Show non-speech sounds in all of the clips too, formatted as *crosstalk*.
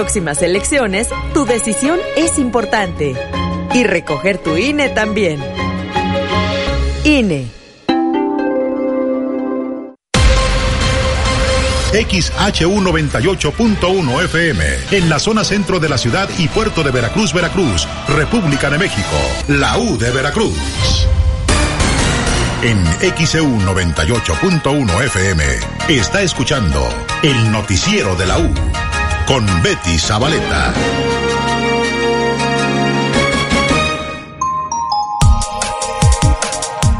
próximas elecciones, tu decisión es importante. Y recoger tu INE también. INE. XHU98.1 FM, en la zona centro de la ciudad y puerto de Veracruz, Veracruz, República de México, la U de Veracruz. En XEU 98.1 FM está escuchando el noticiero de la U con Betty Zabaleta.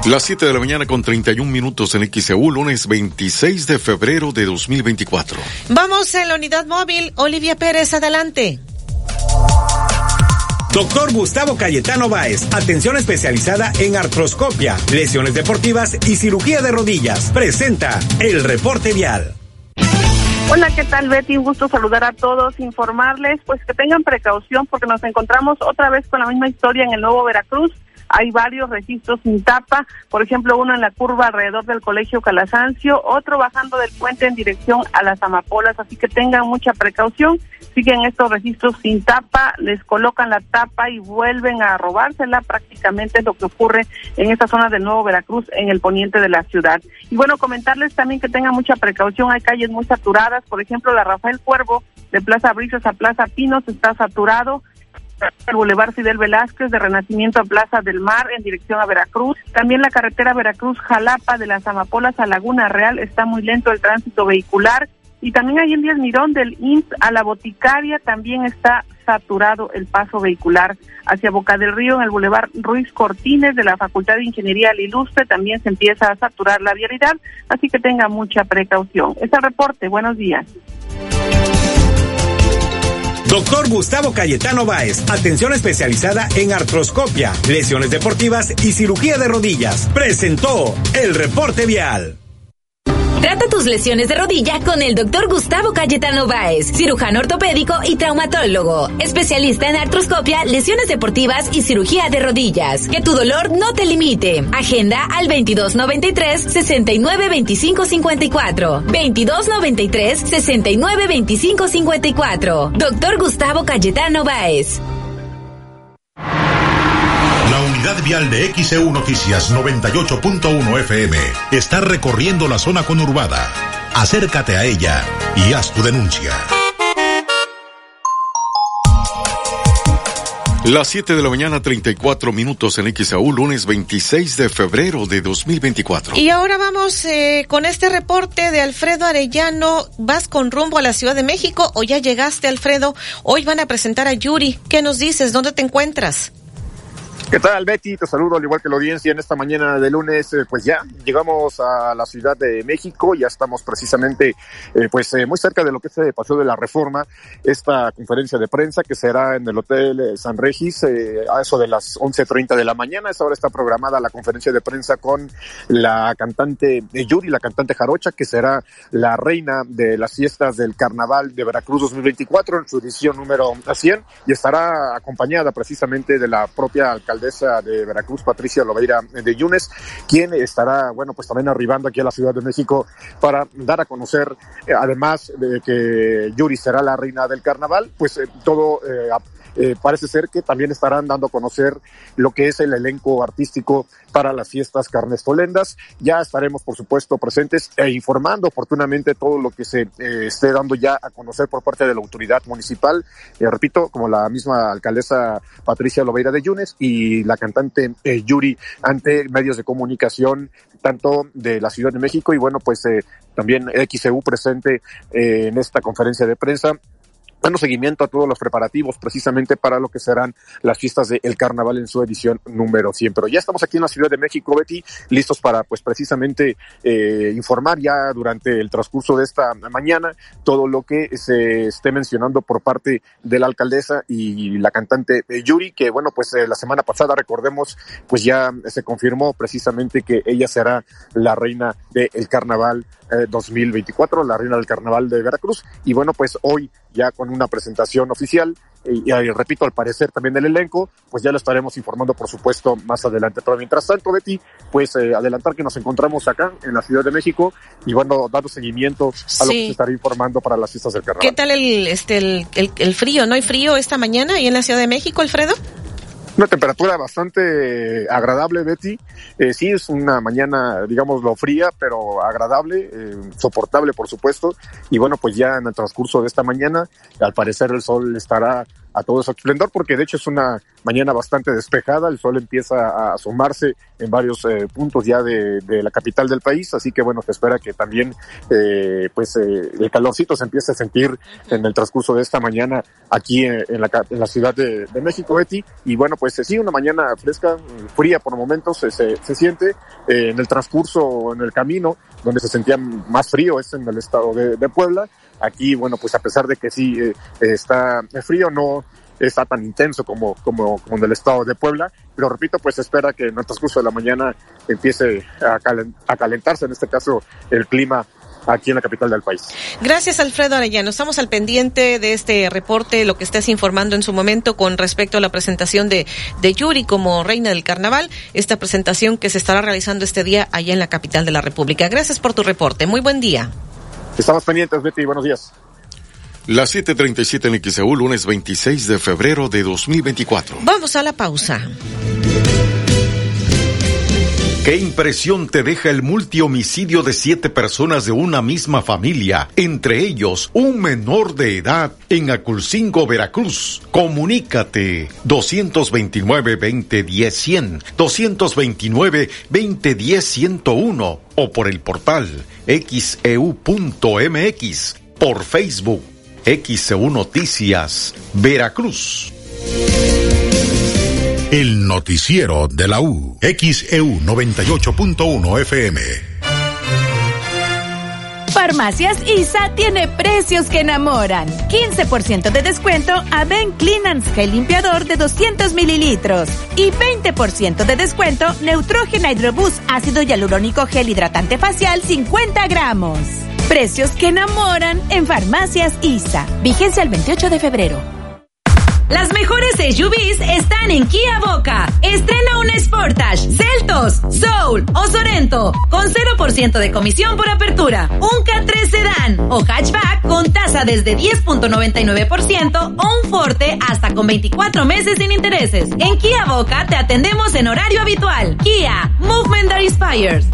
Las 7 de la mañana con 31 minutos en XEU, lunes 26 de febrero de 2024. Vamos en la unidad móvil. Olivia Pérez, adelante. Doctor Gustavo Cayetano Báez, atención especializada en artroscopia, lesiones deportivas y cirugía de rodillas. Presenta el reporte vial. Hola, ¿qué tal Betty? Un gusto saludar a todos, informarles pues que tengan precaución porque nos encontramos otra vez con la misma historia en el Nuevo Veracruz hay varios registros sin tapa, por ejemplo, uno en la curva alrededor del Colegio Calasancio, otro bajando del puente en dirección a las Amapolas, así que tengan mucha precaución. Siguen estos registros sin tapa, les colocan la tapa y vuelven a robársela, prácticamente lo que ocurre en esta zona del Nuevo Veracruz, en el poniente de la ciudad. Y bueno, comentarles también que tengan mucha precaución, hay calles muy saturadas, por ejemplo, la Rafael Cuervo de Plaza Brisas a Plaza Pinos está saturado, el Boulevard Fidel Velázquez de Renacimiento a Plaza del Mar en dirección a Veracruz. También la carretera Veracruz-Jalapa de las Amapolas a Laguna Real está muy lento el tránsito vehicular. Y también ahí en Díaz Mirón del INS a la Boticaria también está saturado el paso vehicular. Hacia Boca del Río en el Boulevard Ruiz Cortines de la Facultad de Ingeniería Ilustre también se empieza a saturar la vialidad, así que tenga mucha precaución. Este reporte, buenos días. Doctor Gustavo Cayetano Báez, atención especializada en artroscopia, lesiones deportivas y cirugía de rodillas. Presentó el reporte vial. Trata tus lesiones de rodilla con el doctor Gustavo Cayetano Báez, cirujano ortopédico y traumatólogo, especialista en artroscopia, lesiones deportivas y cirugía de rodillas. Que tu dolor no te limite. Agenda al 2293 692554. 2293 692554. Doctor Gustavo Cayetano Báez. La unidad vial de XEU Noticias 98.1 FM está recorriendo la zona conurbada. Acércate a ella y haz tu denuncia. Las 7 de la mañana, 34 minutos en XAU, lunes 26 de febrero de 2024. Y ahora vamos eh, con este reporte de Alfredo Arellano. ¿Vas con rumbo a la Ciudad de México o ya llegaste, Alfredo? Hoy van a presentar a Yuri. ¿Qué nos dices? ¿Dónde te encuentras? ¿Qué tal, Betty? Te saludo al igual que la audiencia en esta mañana de lunes. Eh, pues ya llegamos a la Ciudad de México, ya estamos precisamente eh, pues eh, muy cerca de lo que se pasó de la reforma, esta conferencia de prensa que será en el Hotel San Regis a eso de las 11.30 de la mañana. esa hora está programada la conferencia de prensa con la cantante Yuri, la cantante Jarocha, que será la reina de las fiestas del Carnaval de Veracruz 2024 en su edición número 100 y estará acompañada precisamente de la propia alcaldesa de Veracruz, Patricia Lobeira de Yunes, quien estará, bueno, pues también arribando aquí a la Ciudad de México para dar a conocer, eh, además de que Yuri será la reina del carnaval, pues eh, todo eh, eh, parece ser que también estarán dando a conocer lo que es el elenco artístico para las fiestas carnestolendas. Ya estaremos, por supuesto, presentes e informando oportunamente todo lo que se eh, esté dando ya a conocer por parte de la autoridad municipal. Eh, repito, como la misma alcaldesa Patricia Lobeira de Yunes y la cantante Yuri ante medios de comunicación tanto de la Ciudad de México y bueno, pues también XEU presente en esta conferencia de prensa dando seguimiento a todos los preparativos precisamente para lo que serán las fiestas del carnaval en su edición número 100. Pero ya estamos aquí en la Ciudad de México, Betty, listos para pues precisamente eh, informar ya durante el transcurso de esta mañana todo lo que se esté mencionando por parte de la alcaldesa y la cantante eh, Yuri, que bueno, pues eh, la semana pasada recordemos, pues ya se confirmó precisamente que ella será la reina del carnaval 2024, la reina del carnaval de Veracruz. Y bueno, pues hoy ya con una presentación oficial y, repito, al parecer también del elenco, pues ya lo estaremos informando, por supuesto, más adelante. Pero mientras tanto, Betty, pues eh, adelantar que nos encontramos acá en la Ciudad de México y bueno, dando seguimiento a lo que se estará informando para las fiestas del carnaval. ¿Qué tal el, este, el, el frío? ¿No hay frío esta mañana ahí en la Ciudad de México, Alfredo? Una temperatura bastante agradable, Betty. Eh, sí, es una mañana, digámoslo, fría, pero agradable, eh, soportable, por supuesto. Y bueno, pues ya en el transcurso de esta mañana, al parecer el sol estará a todo su esplendor, porque de hecho es una mañana bastante despejada, el sol empieza a asomarse en varios eh, puntos ya de, la capital del país, así que bueno, se espera que también eh, pues eh, el calorcito se empiece a sentir en el transcurso de esta mañana aquí en, la, en la, ciudad de, México, Betty, y bueno, pues sí, una mañana fresca, fría por momentos, se, se, siente en el transcurso, en el camino, donde se sentía más frío es en el estado de, de Puebla, Aquí, bueno, pues a pesar de que sí eh, está frío, no está tan intenso como, como, como en el estado de Puebla, pero repito, pues espera que en el transcurso de la mañana empiece a, a calentarse, en este caso, el clima aquí en la capital del país. Gracias, Alfredo Arellano. Estamos al pendiente de este reporte, lo que estés informando en su momento con respecto a la presentación de, de Yuri como reina del carnaval, esta presentación que se estará realizando este día allá en la capital de la República. Gracias por tu reporte. Muy buen día. Estamos pendientes, Betty. Buenos días. Las 7:37 en XEU, lunes 26 de febrero de 2024. Vamos a la pausa. ¿Qué impresión te deja el multihomicidio de siete personas de una misma familia, entre ellos un menor de edad en Aculcingo, Veracruz? Comunícate. 229-2010-100, 229-2010-101 o por el portal xeu.mx, e por Facebook, XEU Noticias, Veracruz. El noticiero de la U, XEU 98.1 FM. Farmacias ISA tiene precios que enamoran. 15% de descuento a Ben Clean Gel Limpiador de 200 mililitros. Y 20% de descuento Neutrogena Hydrobus Ácido Hialurónico Gel Hidratante Facial 50 gramos. Precios que enamoran en Farmacias ISA. Vigencia el 28 de febrero. Las mejores SUVs están en Kia Boca. Estrena un Sportage, Celtos, Soul o Sorento con 0% de comisión por apertura, un K3 Sedan o hatchback con tasa desde 10.99% o un Forte hasta con 24 meses sin intereses. En Kia Boca te atendemos en horario habitual. Kia, Movement that inspires.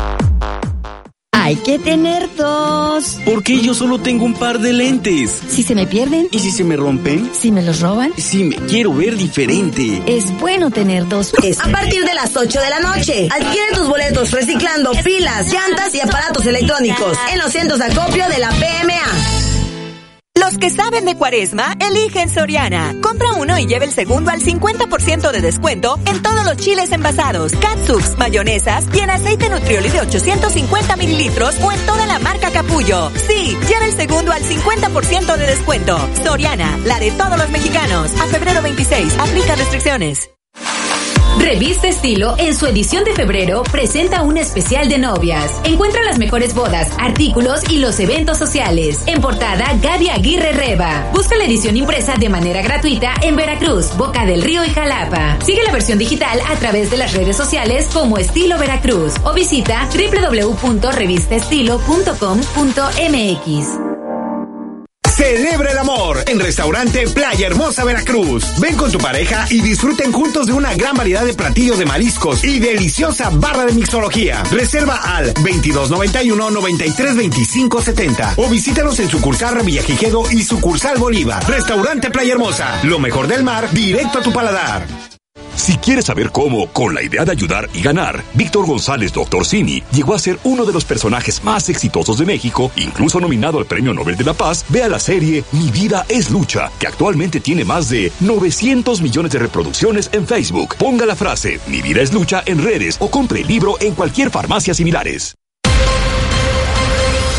Hay que tener dos. ¿Por qué yo solo tengo un par de lentes? Si se me pierden. ¿Y si se me rompen? Si me los roban. Si me quiero ver diferente. Es bueno tener dos. A partir de las 8 de la noche, adquiere tus boletos reciclando pilas, llantas y aparatos electrónicos en los centros de acopio de la PMA. Los que saben de cuaresma, eligen Soriana. Compra uno y lleve el segundo al 50% de descuento en todos los chiles envasados, catsups, mayonesas y en aceite nutrioli de 850 mililitros o en toda la marca Capullo. Sí, lleve el segundo al 50% de descuento. Soriana, la de todos los mexicanos. A febrero 26, aplica restricciones. Revista Estilo, en su edición de febrero, presenta un especial de novias. Encuentra las mejores bodas, artículos y los eventos sociales. En portada, Gaby Aguirre Reba. Busca la edición impresa de manera gratuita en Veracruz, Boca del Río y Jalapa. Sigue la versión digital a través de las redes sociales como Estilo Veracruz o visita www.revistaestilo.com.mx. Celebra el amor en Restaurante Playa Hermosa Veracruz. Ven con tu pareja y disfruten juntos de una gran variedad de platillos de mariscos y deliciosa barra de mixología. Reserva al 2291 932570 o visítanos en sucursal Villajigedo y sucursal Bolívar. Restaurante Playa Hermosa, lo mejor del mar directo a tu paladar. Si quieres saber cómo, con la idea de ayudar y ganar, Víctor González Dr. Cini llegó a ser uno de los personajes más exitosos de México, incluso nominado al Premio Nobel de la Paz, vea la serie Mi vida es lucha, que actualmente tiene más de 900 millones de reproducciones en Facebook. Ponga la frase Mi vida es lucha en redes o compre el libro en cualquier farmacia similares.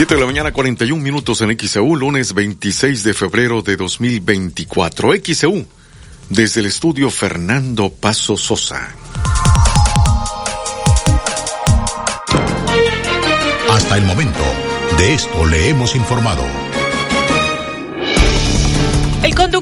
7 de la mañana, 41 minutos en XEU, lunes 26 de febrero de 2024. XEU, desde el estudio Fernando Paso Sosa. Hasta el momento, de esto le hemos informado. El conductor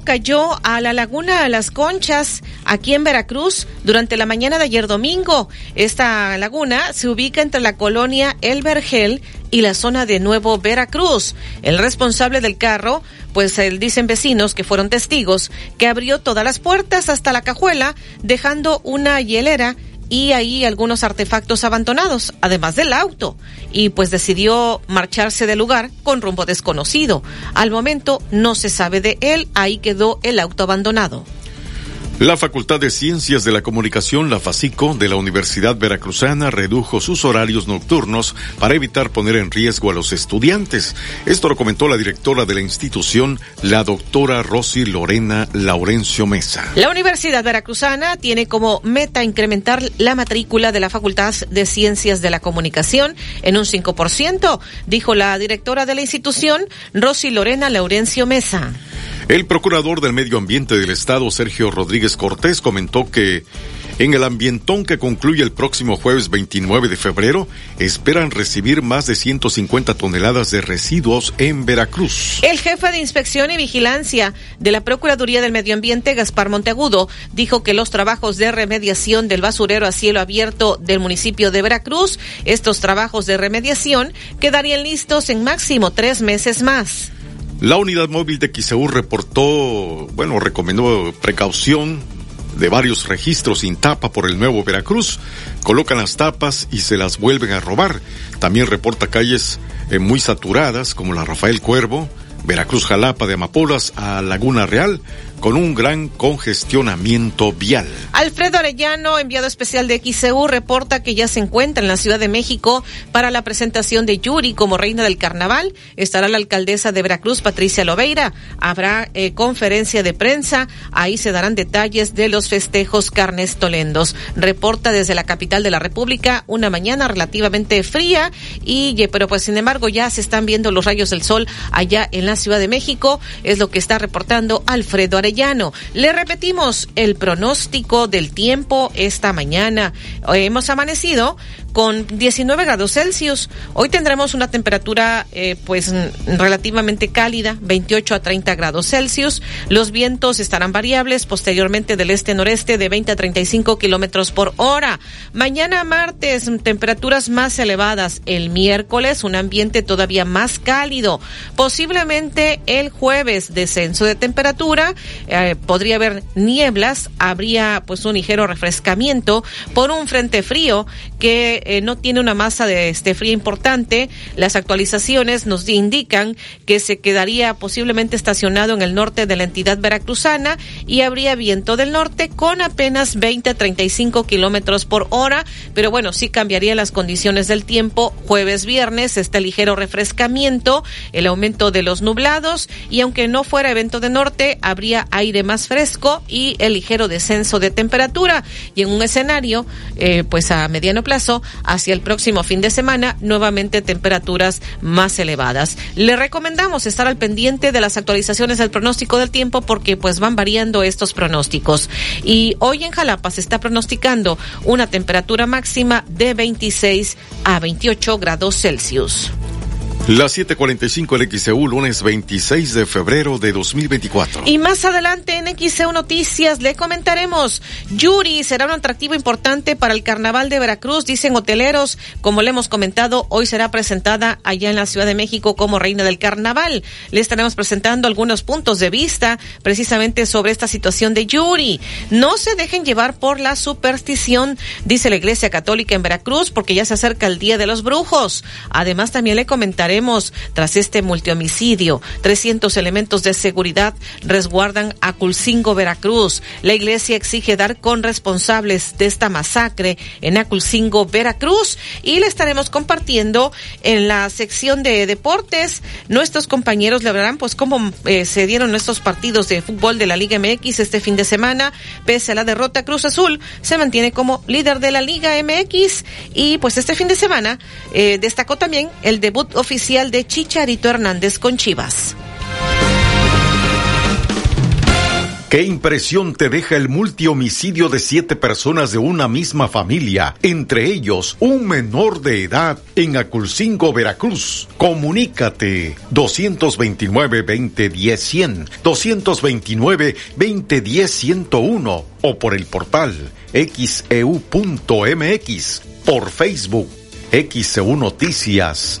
cayó a la laguna de las Conchas, aquí en Veracruz, durante la mañana de ayer domingo. Esta laguna se ubica entre la colonia El Vergel y la zona de Nuevo Veracruz. El responsable del carro, pues él dicen vecinos que fueron testigos, que abrió todas las puertas hasta la cajuela, dejando una hielera y ahí algunos artefactos abandonados, además del auto, y pues decidió marcharse del lugar con rumbo desconocido. Al momento no se sabe de él, ahí quedó el auto abandonado. La Facultad de Ciencias de la Comunicación, la FACICO, de la Universidad Veracruzana redujo sus horarios nocturnos para evitar poner en riesgo a los estudiantes. Esto lo comentó la directora de la institución, la doctora Rosy Lorena Laurencio Mesa. La Universidad Veracruzana tiene como meta incrementar la matrícula de la Facultad de Ciencias de la Comunicación en un 5%, dijo la directora de la institución, Rosy Lorena Laurencio Mesa. El procurador del Medio Ambiente del Estado, Sergio Rodríguez Cortés, comentó que en el ambientón que concluye el próximo jueves 29 de febrero, esperan recibir más de 150 toneladas de residuos en Veracruz. El jefe de inspección y vigilancia de la Procuraduría del Medio Ambiente, Gaspar Monteagudo, dijo que los trabajos de remediación del basurero a cielo abierto del municipio de Veracruz, estos trabajos de remediación quedarían listos en máximo tres meses más. La unidad móvil de XEU reportó, bueno, recomendó precaución de varios registros sin tapa por el nuevo Veracruz. Colocan las tapas y se las vuelven a robar. También reporta calles eh, muy saturadas como la Rafael Cuervo, Veracruz Jalapa de Amapolas a Laguna Real, con un gran congestionamiento vial. Alfredo Arellano, enviado especial de XCU, reporta que ya se encuentra en la Ciudad de México para la presentación de Yuri como reina del carnaval. Estará la alcaldesa de Veracruz, Patricia Loveira. Habrá eh, conferencia de prensa. Ahí se darán detalles de los festejos carnestolendos. Reporta desde la capital de la República una mañana relativamente fría y, pero pues sin embargo ya se están viendo los rayos del sol allá en la Ciudad de México. Es lo que está reportando Alfredo Arellano. Le repetimos el pronóstico del tiempo esta mañana. Hemos amanecido con 19 grados Celsius. Hoy tendremos una temperatura eh, pues relativamente cálida, 28 a 30 grados Celsius. Los vientos estarán variables posteriormente del este-noreste de 20 a 35 kilómetros por hora. Mañana martes, temperaturas más elevadas. El miércoles, un ambiente todavía más cálido. Posiblemente el jueves, descenso de temperatura. Eh, podría haber nieblas. Habría pues un ligero refrescamiento por un frente frío eh, no tiene una masa de este frío importante. Las actualizaciones nos indican que se quedaría posiblemente estacionado en el norte de la entidad veracruzana y habría viento del norte con apenas 20 a 35 kilómetros por hora. Pero bueno, sí cambiaría las condiciones del tiempo. Jueves, viernes, este ligero refrescamiento, el aumento de los nublados y aunque no fuera evento de norte, habría aire más fresco y el ligero descenso de temperatura. Y en un escenario, eh, pues a mediano plazo, hacia el próximo fin de semana, nuevamente temperaturas más elevadas. Le recomendamos estar al pendiente de las actualizaciones del pronóstico del tiempo porque pues van variando estos pronósticos. Y hoy en Jalapa se está pronosticando una temperatura máxima de 26 a 28 grados Celsius. Las 7:45 en XEU, lunes 26 de febrero de 2024. Y más adelante en XEU Noticias le comentaremos, Yuri será un atractivo importante para el Carnaval de Veracruz, dicen hoteleros. Como le hemos comentado, hoy será presentada allá en la Ciudad de México como reina del Carnaval. Le estaremos presentando algunos puntos de vista precisamente sobre esta situación de Yuri. No se dejen llevar por la superstición, dice la Iglesia Católica en Veracruz, porque ya se acerca el Día de los Brujos. Además, también le comentaré tras este multihomicidio. 300 elementos de seguridad resguardan a Culcingo, Veracruz. La iglesia exige dar con responsables de esta masacre en Aculcingo, Veracruz. Y le estaremos compartiendo en la sección de deportes. Nuestros compañeros le hablarán pues cómo eh, se dieron estos partidos de fútbol de la Liga MX este fin de semana. Pese a la derrota, Cruz Azul se mantiene como líder de la Liga MX. Y pues este fin de semana eh, destacó también el debut oficial de Chicharito Hernández con Chivas. ¿Qué impresión te deja el multihomicidio de siete personas de una misma familia, entre ellos un menor de edad en Aculcingo, Veracruz? Comunícate 229-2010-100, 229-2010-101 o por el portal xeu.mx, e por Facebook, XEU Noticias,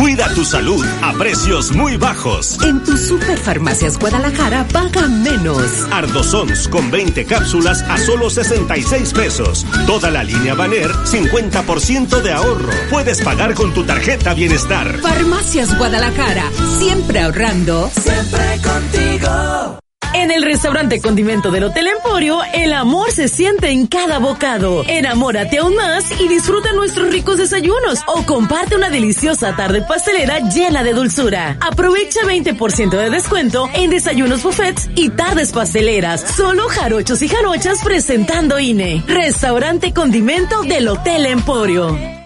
Cuida tu salud a precios muy bajos. En tu Superfarmacias Guadalajara paga menos. Ardozons con 20 cápsulas a solo 66 pesos. Toda la línea Baner, 50% de ahorro. Puedes pagar con tu tarjeta Bienestar. Farmacias Guadalajara, siempre ahorrando. Siempre contigo. En el restaurante Condimento del Hotel Emporio, el amor se siente en cada bocado. Enamórate aún más y disfruta nuestros ricos desayunos o comparte una deliciosa tarde pastelera llena de dulzura. Aprovecha 20% de descuento en desayunos buffets y tardes pasteleras. Solo jarochos y jarochas presentando INE. Restaurante Condimento del Hotel Emporio.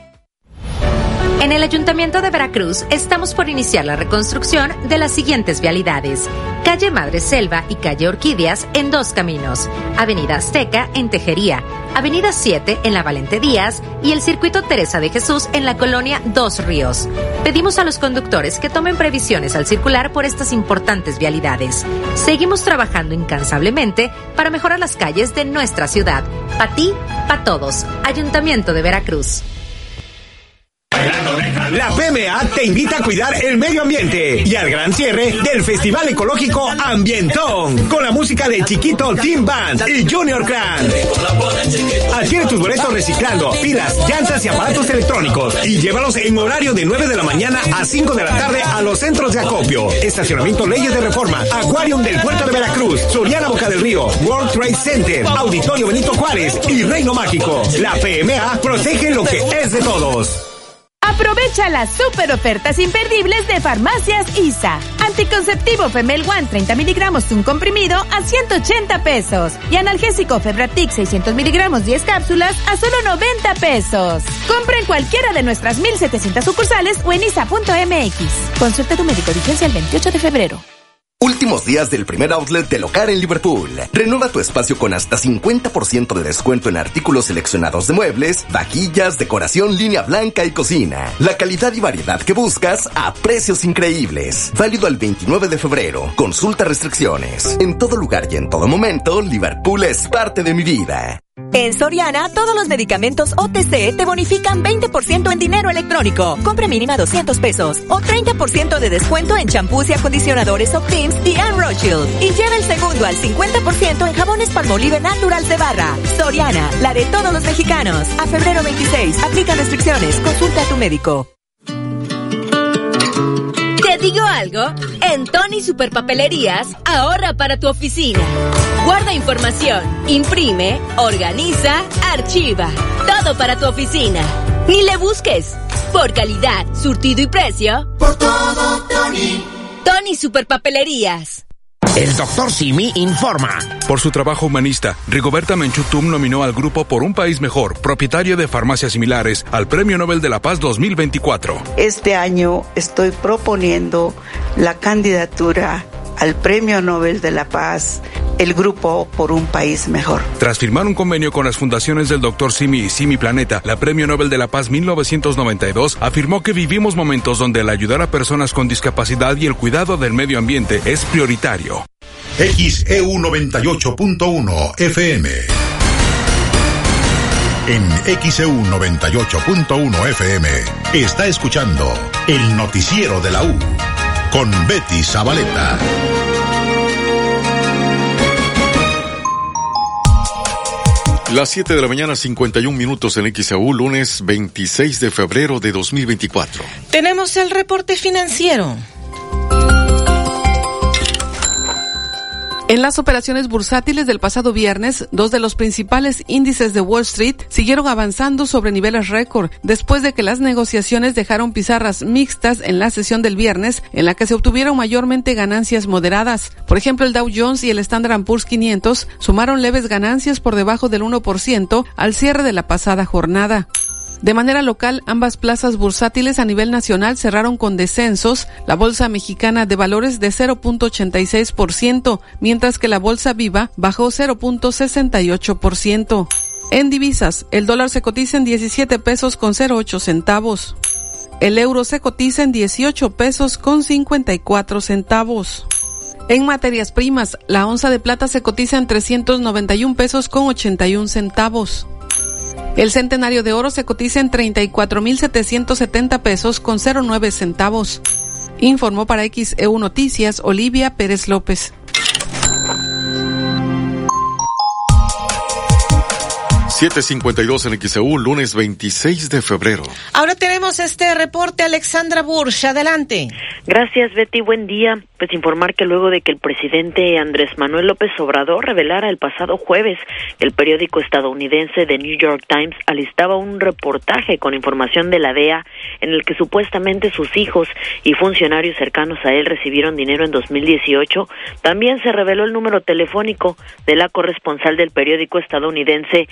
En el Ayuntamiento de Veracruz estamos por iniciar la reconstrucción de las siguientes vialidades. Calle Madre Selva y Calle Orquídeas en dos caminos. Avenida Azteca en Tejería. Avenida 7 en la Valente Díaz y el Circuito Teresa de Jesús en la colonia Dos Ríos. Pedimos a los conductores que tomen previsiones al circular por estas importantes vialidades. Seguimos trabajando incansablemente para mejorar las calles de nuestra ciudad. Pa' ti, pa' todos. Ayuntamiento de Veracruz. La PMA te invita a cuidar el medio ambiente y al gran cierre del Festival Ecológico Ambientón con la música de Chiquito Team Band y Junior Clan. Adquiere tus boletos reciclando pilas, llantas y aparatos electrónicos y llévalos en horario de 9 de la mañana a 5 de la tarde a los centros de acopio, estacionamiento Leyes de Reforma, Aquarium del Puerto de Veracruz, Soriana Boca del Río, World Trade Center, Auditorio Benito Juárez y Reino Mágico. La PMA protege lo que es de todos. Aprovecha las super ofertas imperdibles de Farmacias ISA. Anticonceptivo Femel One 30 miligramos un comprimido a 180 pesos. Y analgésico Febratic 600 miligramos 10 cápsulas a solo 90 pesos. Compra en cualquiera de nuestras 1700 sucursales o en isa.mx. Consulta tu médico vigencia el 28 de febrero. Últimos días del primer outlet de Locar en Liverpool. Renueva tu espacio con hasta 50% de descuento en artículos seleccionados de muebles, vaquillas, decoración, línea blanca y cocina. La calidad y variedad que buscas a precios increíbles. Válido al 29 de febrero. Consulta restricciones. En todo lugar y en todo momento, Liverpool es parte de mi vida. En Soriana, todos los medicamentos OTC te bonifican 20% en dinero electrónico. Compra mínima 200 pesos o 30% de descuento en champús y acondicionadores Optims y Anne Rothschild. Y lleva el segundo al 50% en jabones Palmolive Natural de barra. Soriana, la de todos los mexicanos. A febrero 26, aplica restricciones. Consulta a tu médico. ¿Te digo algo? En Tony Superpapelerías, ahorra para tu oficina. Guarda información, imprime, organiza, archiva. Todo para tu oficina. Ni le busques. Por calidad, surtido y precio. Por todo, Tony. Tony Superpapelerías. El doctor Simi informa. Por su trabajo humanista, Rigoberta Menchutum nominó al grupo Por un País Mejor, propietario de farmacias similares, al Premio Nobel de la Paz 2024. Este año estoy proponiendo la candidatura al Premio Nobel de la Paz el grupo por un país mejor. Tras firmar un convenio con las fundaciones del Dr. Simi y Simi Planeta, la Premio Nobel de la Paz 1992 afirmó que vivimos momentos donde el ayudar a personas con discapacidad y el cuidado del medio ambiente es prioritario. XEU 98.1 FM. En XEU 98.1 FM está escuchando el noticiero de la U con Betty Zabaleta. Las 7 de la mañana, 51 minutos en XAU, lunes 26 de febrero de 2024. Tenemos el reporte financiero. En las operaciones bursátiles del pasado viernes, dos de los principales índices de Wall Street siguieron avanzando sobre niveles récord después de que las negociaciones dejaron pizarras mixtas en la sesión del viernes, en la que se obtuvieron mayormente ganancias moderadas. Por ejemplo, el Dow Jones y el Standard Poor's 500 sumaron leves ganancias por debajo del 1% al cierre de la pasada jornada. De manera local, ambas plazas bursátiles a nivel nacional cerraron con descensos, la Bolsa Mexicana de Valores de 0.86%, mientras que la Bolsa Viva bajó 0.68%. En divisas, el dólar se cotiza en 17 pesos con 08 centavos. El euro se cotiza en 18 pesos con 54 centavos. En materias primas, la onza de plata se cotiza en 391 pesos con 81 centavos. El centenario de oro se cotiza en 34.770 pesos con 09 centavos. Informó para XEU Noticias Olivia Pérez López. 752 en XEU, lunes 26 de febrero. Ahora tenemos este reporte, Alexandra Bursch. Adelante. Gracias, Betty. Buen día. Pues informar que luego de que el presidente Andrés Manuel López Obrador revelara el pasado jueves que el periódico estadounidense The New York Times alistaba un reportaje con información de la DEA en el que supuestamente sus hijos y funcionarios cercanos a él recibieron dinero en 2018, también se reveló el número telefónico de la corresponsal del periódico estadounidense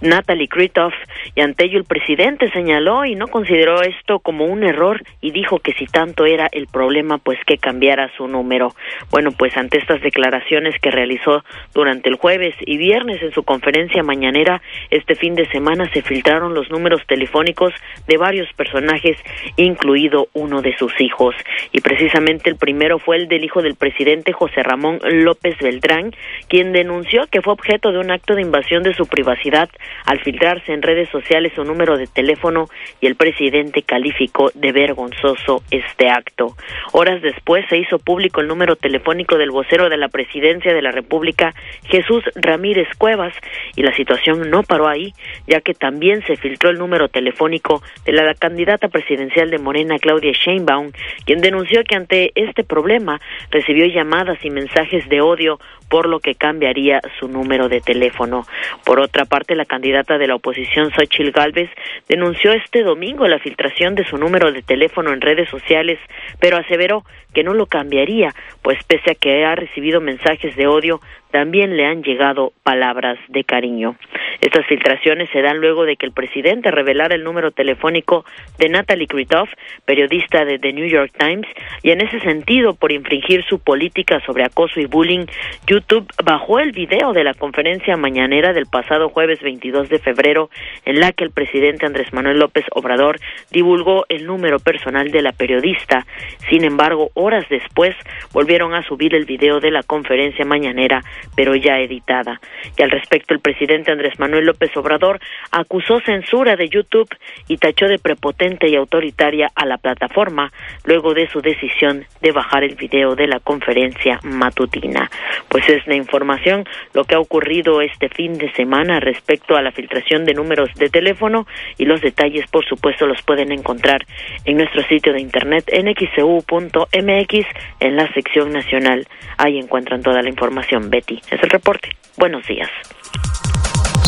Natalie Kritoff y ante ello el presidente señaló y no consideró esto como un error y dijo que si tanto era el problema pues que cambiara su número. Bueno, pues ante estas declaraciones que realizó durante el jueves y viernes en su conferencia mañanera, este fin de semana se filtraron los números telefónicos de varios personajes, incluido uno de sus hijos. Y precisamente el primero fue el del hijo del presidente José Ramón López Beltrán, quien denunció que fue objeto de un acto de invasión de su privacidad al filtrarse en redes sociales su número de teléfono y el presidente calificó de vergonzoso este acto. Horas después se hizo público el número telefónico del vocero de la presidencia de la República, Jesús Ramírez Cuevas, y la situación no paró ahí, ya que también se filtró el número telefónico de la candidata presidencial de Morena, Claudia Sheinbaum, quien denunció que ante este problema recibió llamadas y mensajes de odio por lo que cambiaría su número de teléfono. Por otra parte, la candidata de la oposición, Xochil Gálvez, denunció este domingo la filtración de su número de teléfono en redes sociales, pero aseveró que no lo cambiaría, pues pese a que ha recibido mensajes de odio, también le han llegado palabras de cariño. Estas filtraciones se dan luego de que el presidente revelara el número telefónico de Natalie Kritoff, periodista de The New York Times, y en ese sentido, por infringir su política sobre acoso y bullying, YouTube bajó el video de la conferencia mañanera del pasado jueves 22 de febrero, en la que el presidente Andrés Manuel López Obrador divulgó el número personal de la periodista. Sin embargo, horas después volvieron a subir el video de la conferencia mañanera pero ya editada. Y al respecto, el presidente Andrés Manuel López Obrador acusó censura de YouTube y tachó de prepotente y autoritaria a la plataforma luego de su decisión de bajar el video de la conferencia matutina. Pues es la información lo que ha ocurrido este fin de semana respecto a la filtración de números de teléfono y los detalles, por supuesto, los pueden encontrar en nuestro sitio de internet nxcu.mx en la sección nacional. Ahí encuentran toda la información. Betty es el reporte. Buenos días.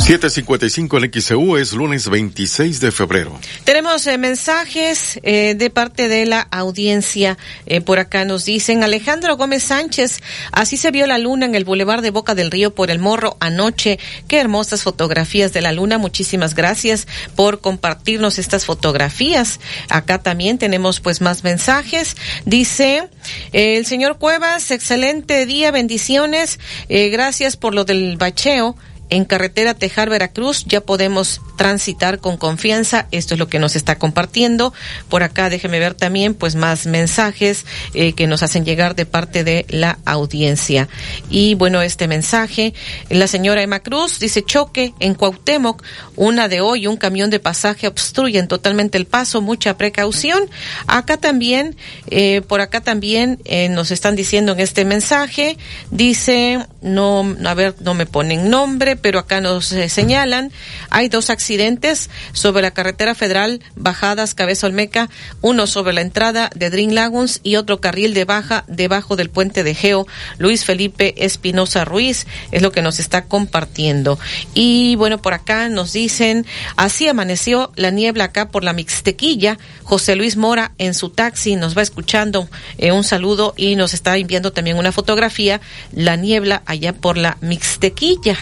755 en XEU es lunes 26 de febrero. Tenemos eh, mensajes eh, de parte de la audiencia. Eh, por acá nos dicen Alejandro Gómez Sánchez, así se vio la luna en el bulevar de Boca del Río por el Morro anoche. Qué hermosas fotografías de la luna. Muchísimas gracias por compartirnos estas fotografías. Acá también tenemos pues más mensajes. Dice el señor Cuevas, excelente día, bendiciones. gracias por lo del bacheo en carretera Tejar Veracruz ya podemos transitar con confianza. Esto es lo que nos está compartiendo. Por acá déjeme ver también pues más mensajes eh, que nos hacen llegar de parte de la audiencia. Y bueno, este mensaje, la señora Emma Cruz dice choque en Cuauhtémoc, una de hoy, un camión de pasaje obstruyen totalmente el paso, mucha precaución. Acá también, eh, por acá también eh, nos están diciendo en este mensaje, dice, no, a ver, no me ponen nombre, pero acá nos eh, señalan, hay dos accidentes sobre la carretera federal, bajadas Cabeza Olmeca, uno sobre la entrada de Dream Laguns y otro carril de baja debajo del puente de Geo. Luis Felipe Espinosa Ruiz es lo que nos está compartiendo. Y bueno, por acá nos dicen, así amaneció la niebla acá por la Mixtequilla. José Luis Mora en su taxi nos va escuchando. Eh, un saludo y nos está enviando también una fotografía, la niebla allá por la Mixtequilla.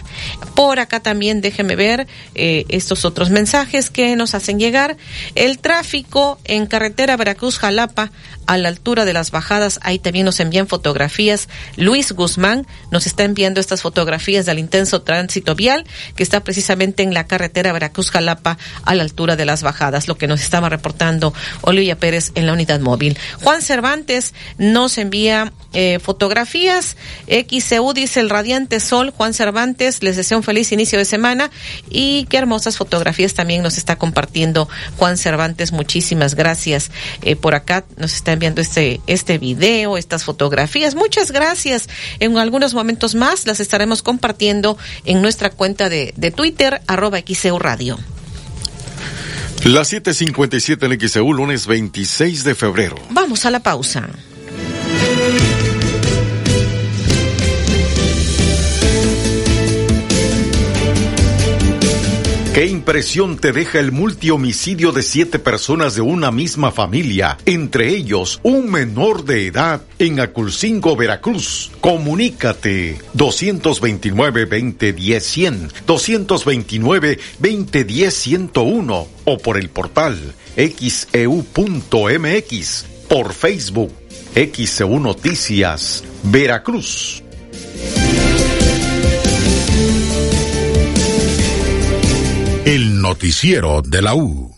Por acá también déjeme ver eh, estos otros mensajes que nos hacen llegar. El tráfico en carretera Veracruz-Jalapa a la altura de las bajadas, ahí también nos envían fotografías. Luis Guzmán nos está enviando estas fotografías del intenso tránsito vial que está precisamente en la carretera Veracruz-Jalapa a la altura de las bajadas, lo que nos estaba reportando Olivia Pérez en la unidad móvil. Juan Cervantes nos envía eh, fotografías. XCU dice el radiante sol. Juan Cervantes les desea un feliz inicio de semana y qué hermosas fotografías también nos está compartiendo Juan Cervantes. Muchísimas gracias. Eh, por acá nos está enviando este, este video, estas fotografías. Muchas gracias. En algunos momentos más las estaremos compartiendo en nuestra cuenta de, de Twitter, arroba XEU Radio. Las 7:57 en XEU, lunes 26 de febrero. Vamos a la pausa. ¿Qué impresión te deja el multihomicidio de siete personas de una misma familia, entre ellos un menor de edad en Aculcingo, Veracruz? Comunícate 229-2010-100, 229-2010-101 o por el portal xeu.mx, por Facebook, XEU Noticias, Veracruz. Noticiero de la U.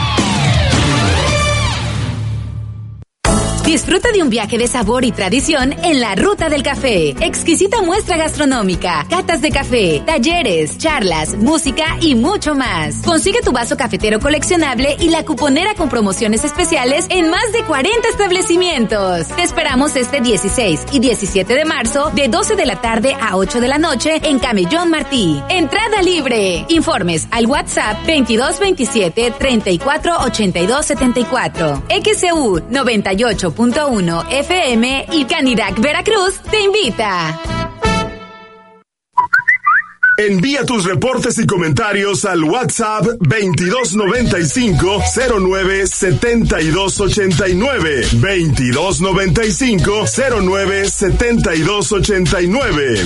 Disfruta de un viaje de sabor y tradición en la Ruta del Café. Exquisita muestra gastronómica, catas de café, talleres, charlas, música y mucho más. Consigue tu vaso cafetero coleccionable y la cuponera con promociones especiales en más de 40 establecimientos. Te esperamos este 16 y 17 de marzo de 12 de la tarde a 8 de la noche en Camellón Martí. Entrada libre. Informes al WhatsApp 2227 348274. XCU 98 1 FM y Canirac Veracruz te invita. Envía tus reportes y comentarios al WhatsApp 2295 09 7289 2295 09 7289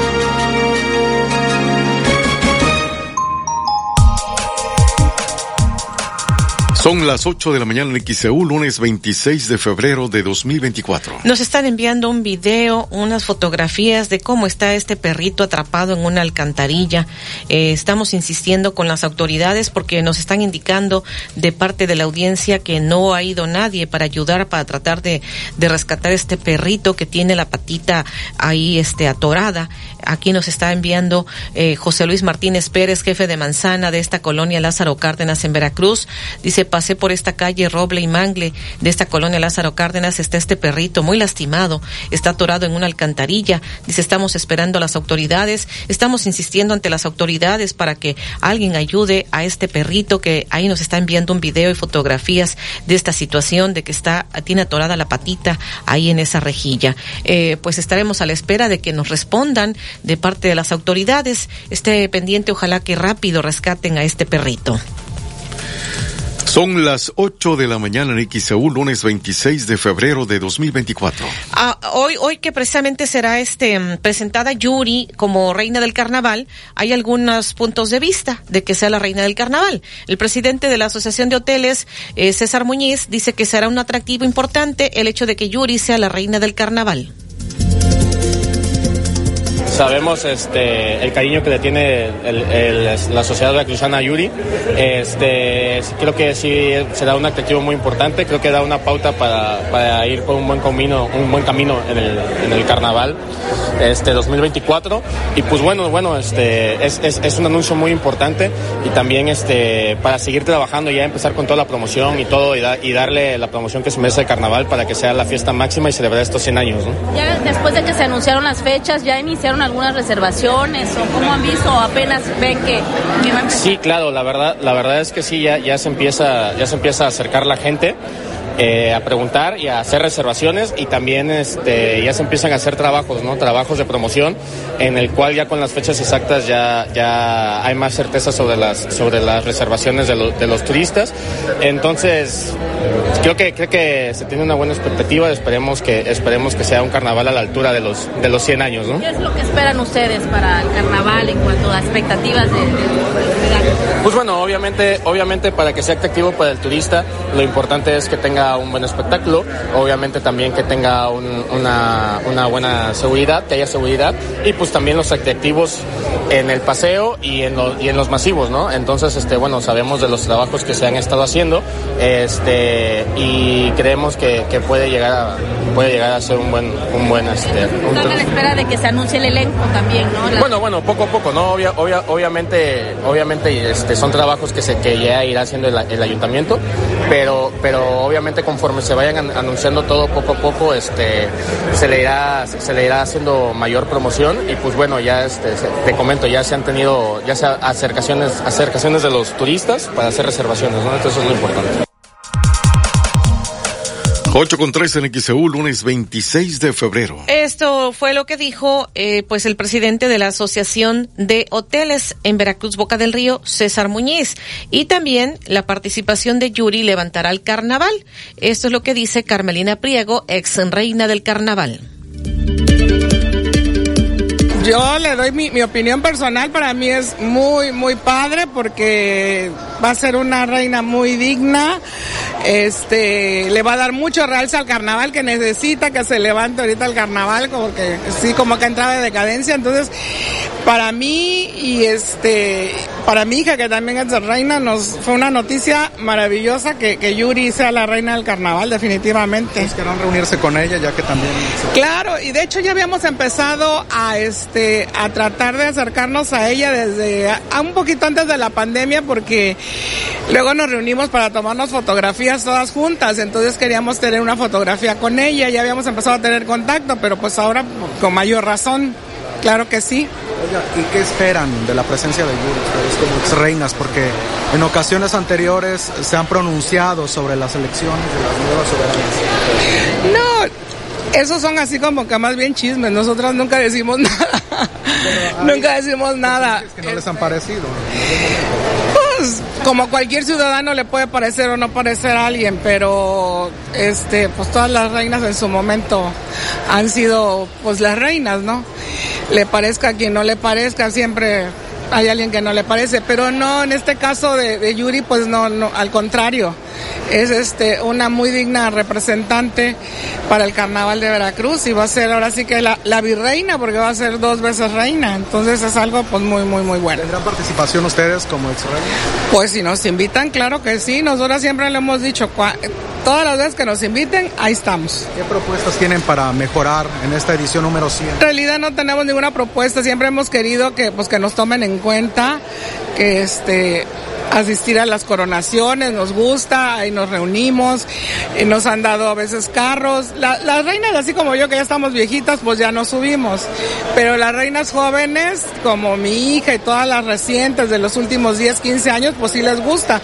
Son las 8 de la mañana en XEU, lunes 26 de febrero de 2024. Nos están enviando un video, unas fotografías de cómo está este perrito atrapado en una alcantarilla. Eh, estamos insistiendo con las autoridades porque nos están indicando de parte de la audiencia que no ha ido nadie para ayudar, para tratar de, de rescatar este perrito que tiene la patita ahí este, atorada. Aquí nos está enviando eh, José Luis Martínez Pérez, jefe de manzana de esta colonia Lázaro Cárdenas en Veracruz. Dice, pasé por esta calle Roble y Mangle de esta colonia Lázaro Cárdenas, está este perrito muy lastimado, está atorado en una alcantarilla. Dice, estamos esperando a las autoridades, estamos insistiendo ante las autoridades para que alguien ayude a este perrito que ahí nos está enviando un video y fotografías de esta situación, de que está, tiene atorada la patita ahí en esa rejilla. Eh, pues estaremos a la espera de que nos respondan de parte de las autoridades. Esté pendiente, ojalá que rápido rescaten a este perrito. Son las 8 de la mañana en XEU, lunes 26 de febrero de 2024. Ah, hoy, hoy que precisamente será este presentada Yuri como reina del carnaval, hay algunos puntos de vista de que sea la reina del carnaval. El presidente de la Asociación de Hoteles, eh, César Muñiz, dice que será un atractivo importante el hecho de que Yuri sea la reina del carnaval sabemos este, el cariño que le tiene la sociedad veracruzana a Yuri. Este, creo que sí será un atractivo muy importante, creo que da una pauta para, ir por un buen camino, un buen camino en el, carnaval este 2024 y pues bueno bueno este es, un anuncio muy importante. Y también este para seguir trabajando y ya empezar con toda la promoción y todo y, y darle la promoción que se merece el carnaval para que sea la fiesta máxima y celebrar estos 100 años ya después de que se anunciaron las fechas ya iniciaron algunas reservaciones o cómo han visto apenas ven que, Sí, claro, la verdad, la verdad es que sí, ya, ya se empieza, ya se empieza a acercar la gente. Eh, a preguntar y a hacer reservaciones y también este, ya se empiezan a hacer trabajos, ¿no? Trabajos de promoción en el cual ya con las fechas exactas ya, ya hay más certeza sobre las, sobre las reservaciones de, de los turistas. Entonces, creo que, creo que se tiene una buena expectativa, esperemos que, esperemos que sea un carnaval a la altura de los, de los 100 años, ¿no? ¿Qué es lo que esperan ustedes para el carnaval en cuanto a expectativas de, Pues bueno, obviamente, obviamente para que sea atractivo para el turista, lo importante es que tenga un buen espectáculo, obviamente también que tenga una, una, buena seguridad, que haya seguridad y pues también los atractivos en el paseo y en, y en los masivos, ¿no? Entonces, este, bueno, sabemos de los trabajos que se han estado haciendo este, y creemos que, que puede, llegar a, puede llegar a ser un buen, un buen, este, un a la espera de que se anuncie el elenco también, ¿no? Bueno, bueno, poco a poco, ¿no? Obvia, obviamente, obviamente este, son trabajos que se que ya irá haciendo el, ayuntamiento, pero, pero obviamente conforme se vayan anunciando todo poco a poco, este, se le irá, se le irá haciendo mayor promoción y pues bueno, ya este, te comento, ya se han tenido, ya sea acercaciones, acercaciones de los turistas para hacer reservaciones, ¿no? Entonces eso es lo importante. 8 con 3 en XEU, lunes 26 de febrero. Esto fue lo que dijo eh, pues el presidente de la Asociación de Hoteles en Veracruz, Boca del Río, César Muñiz. Y también la participación de Yuri levantará el carnaval. Esto es lo que dice Carmelina Priego, ex reina del carnaval. Yo le doy mi, mi, opinión personal, para mí es muy, muy padre porque va a ser una reina muy digna, este, le va a dar mucho realce al carnaval que necesita que se levante ahorita el carnaval, porque sí, como que ha entrado de decadencia, entonces, para mí y este, para mi hija que también es reina, nos fue una noticia maravillosa que, que Yuri sea la reina del carnaval, definitivamente. ¿Querrán reunirse con ella ya que también... Claro, y de hecho ya habíamos empezado a este, a tratar de acercarnos a ella desde a, un poquito antes de la pandemia porque luego nos reunimos para tomarnos fotografías todas juntas, entonces queríamos tener una fotografía con ella, ya habíamos empezado a tener contacto, pero pues ahora con mayor razón, claro que sí. ¿y qué esperan de la presencia de Yuri ustedes como reinas? Porque en ocasiones anteriores se han pronunciado sobre las elecciones de las nuevas soberanas. No, esos son así como que más bien chismes. Nosotras nunca decimos *laughs* nada. nunca decimos nada. que no les han parecido. Como cualquier ciudadano le puede parecer o no parecer a alguien, pero este, pues todas las reinas en su momento han sido pues las reinas, ¿no? Le parezca a quien no le parezca, siempre hay alguien que no le parece, pero no, en este caso de Yuri, pues no, no, al contrario es este una muy digna representante para el carnaval de Veracruz y va a ser ahora sí que la, la virreina porque va a ser dos veces reina. Entonces es algo pues muy, muy, muy bueno. ¿Tendrán participación ustedes como ex reina? Pues si nos invitan, claro que sí. Nosotros siempre le hemos dicho, todas las veces que nos inviten, ahí estamos. ¿Qué propuestas tienen para mejorar en esta edición número 100? En realidad no tenemos ninguna propuesta, siempre hemos querido que pues que nos tomen en cuenta, que este asistir a las coronaciones, nos gusta, ahí nos reunimos, y nos han dado a veces carros. las reinas, así como yo que ya estamos viejitas, pues ya no subimos, pero las reinas jóvenes, como mi hija y todas las recientes de los últimos 10, 15 años, pues sí les gusta.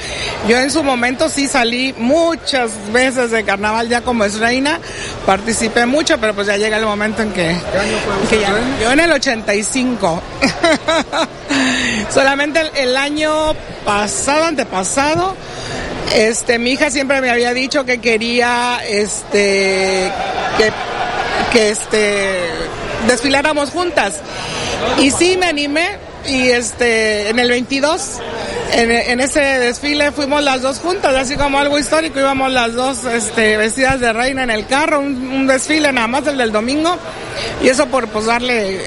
Yo en su momento sí salí muchas veces de carnaval ya como es reina, participé mucho, pero pues ya llega el momento en que... que ya, yo en el 85. *laughs* Solamente el, año pasado, antepasado, este, mi hija siempre me había dicho que quería, este, que, que este, desfiláramos juntas. Y sí me animé y este, en el 22, en, ese desfile fuimos las dos juntas, así como algo histórico, íbamos las dos este, vestidas de reina en el carro, un, desfile nada más el del domingo, y eso por pues darle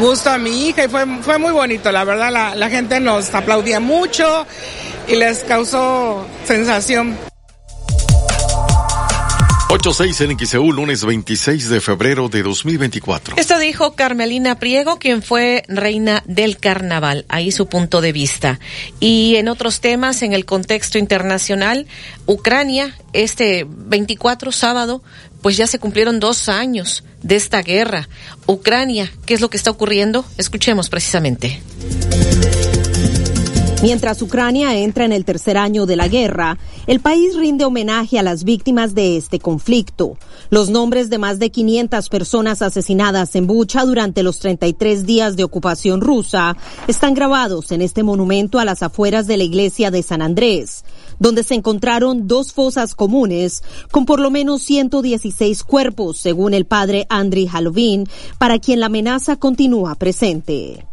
gusto a mi hija y fue, fue muy bonito, la verdad la, la gente nos aplaudía mucho y les causó sensación. 86 en XEU, lunes 26 de febrero de 2024. Esto dijo Carmelina Priego, quien fue reina del carnaval. Ahí su punto de vista. Y en otros temas, en el contexto internacional, Ucrania, este 24 sábado, pues ya se cumplieron dos años de esta guerra. Ucrania, ¿qué es lo que está ocurriendo? Escuchemos precisamente. Mientras Ucrania entra en el tercer año de la guerra, el país rinde homenaje a las víctimas de este conflicto. Los nombres de más de 500 personas asesinadas en Bucha durante los 33 días de ocupación rusa están grabados en este monumento a las afueras de la iglesia de San Andrés, donde se encontraron dos fosas comunes con por lo menos 116 cuerpos, según el padre Andriy Halovin, para quien la amenaza continúa presente.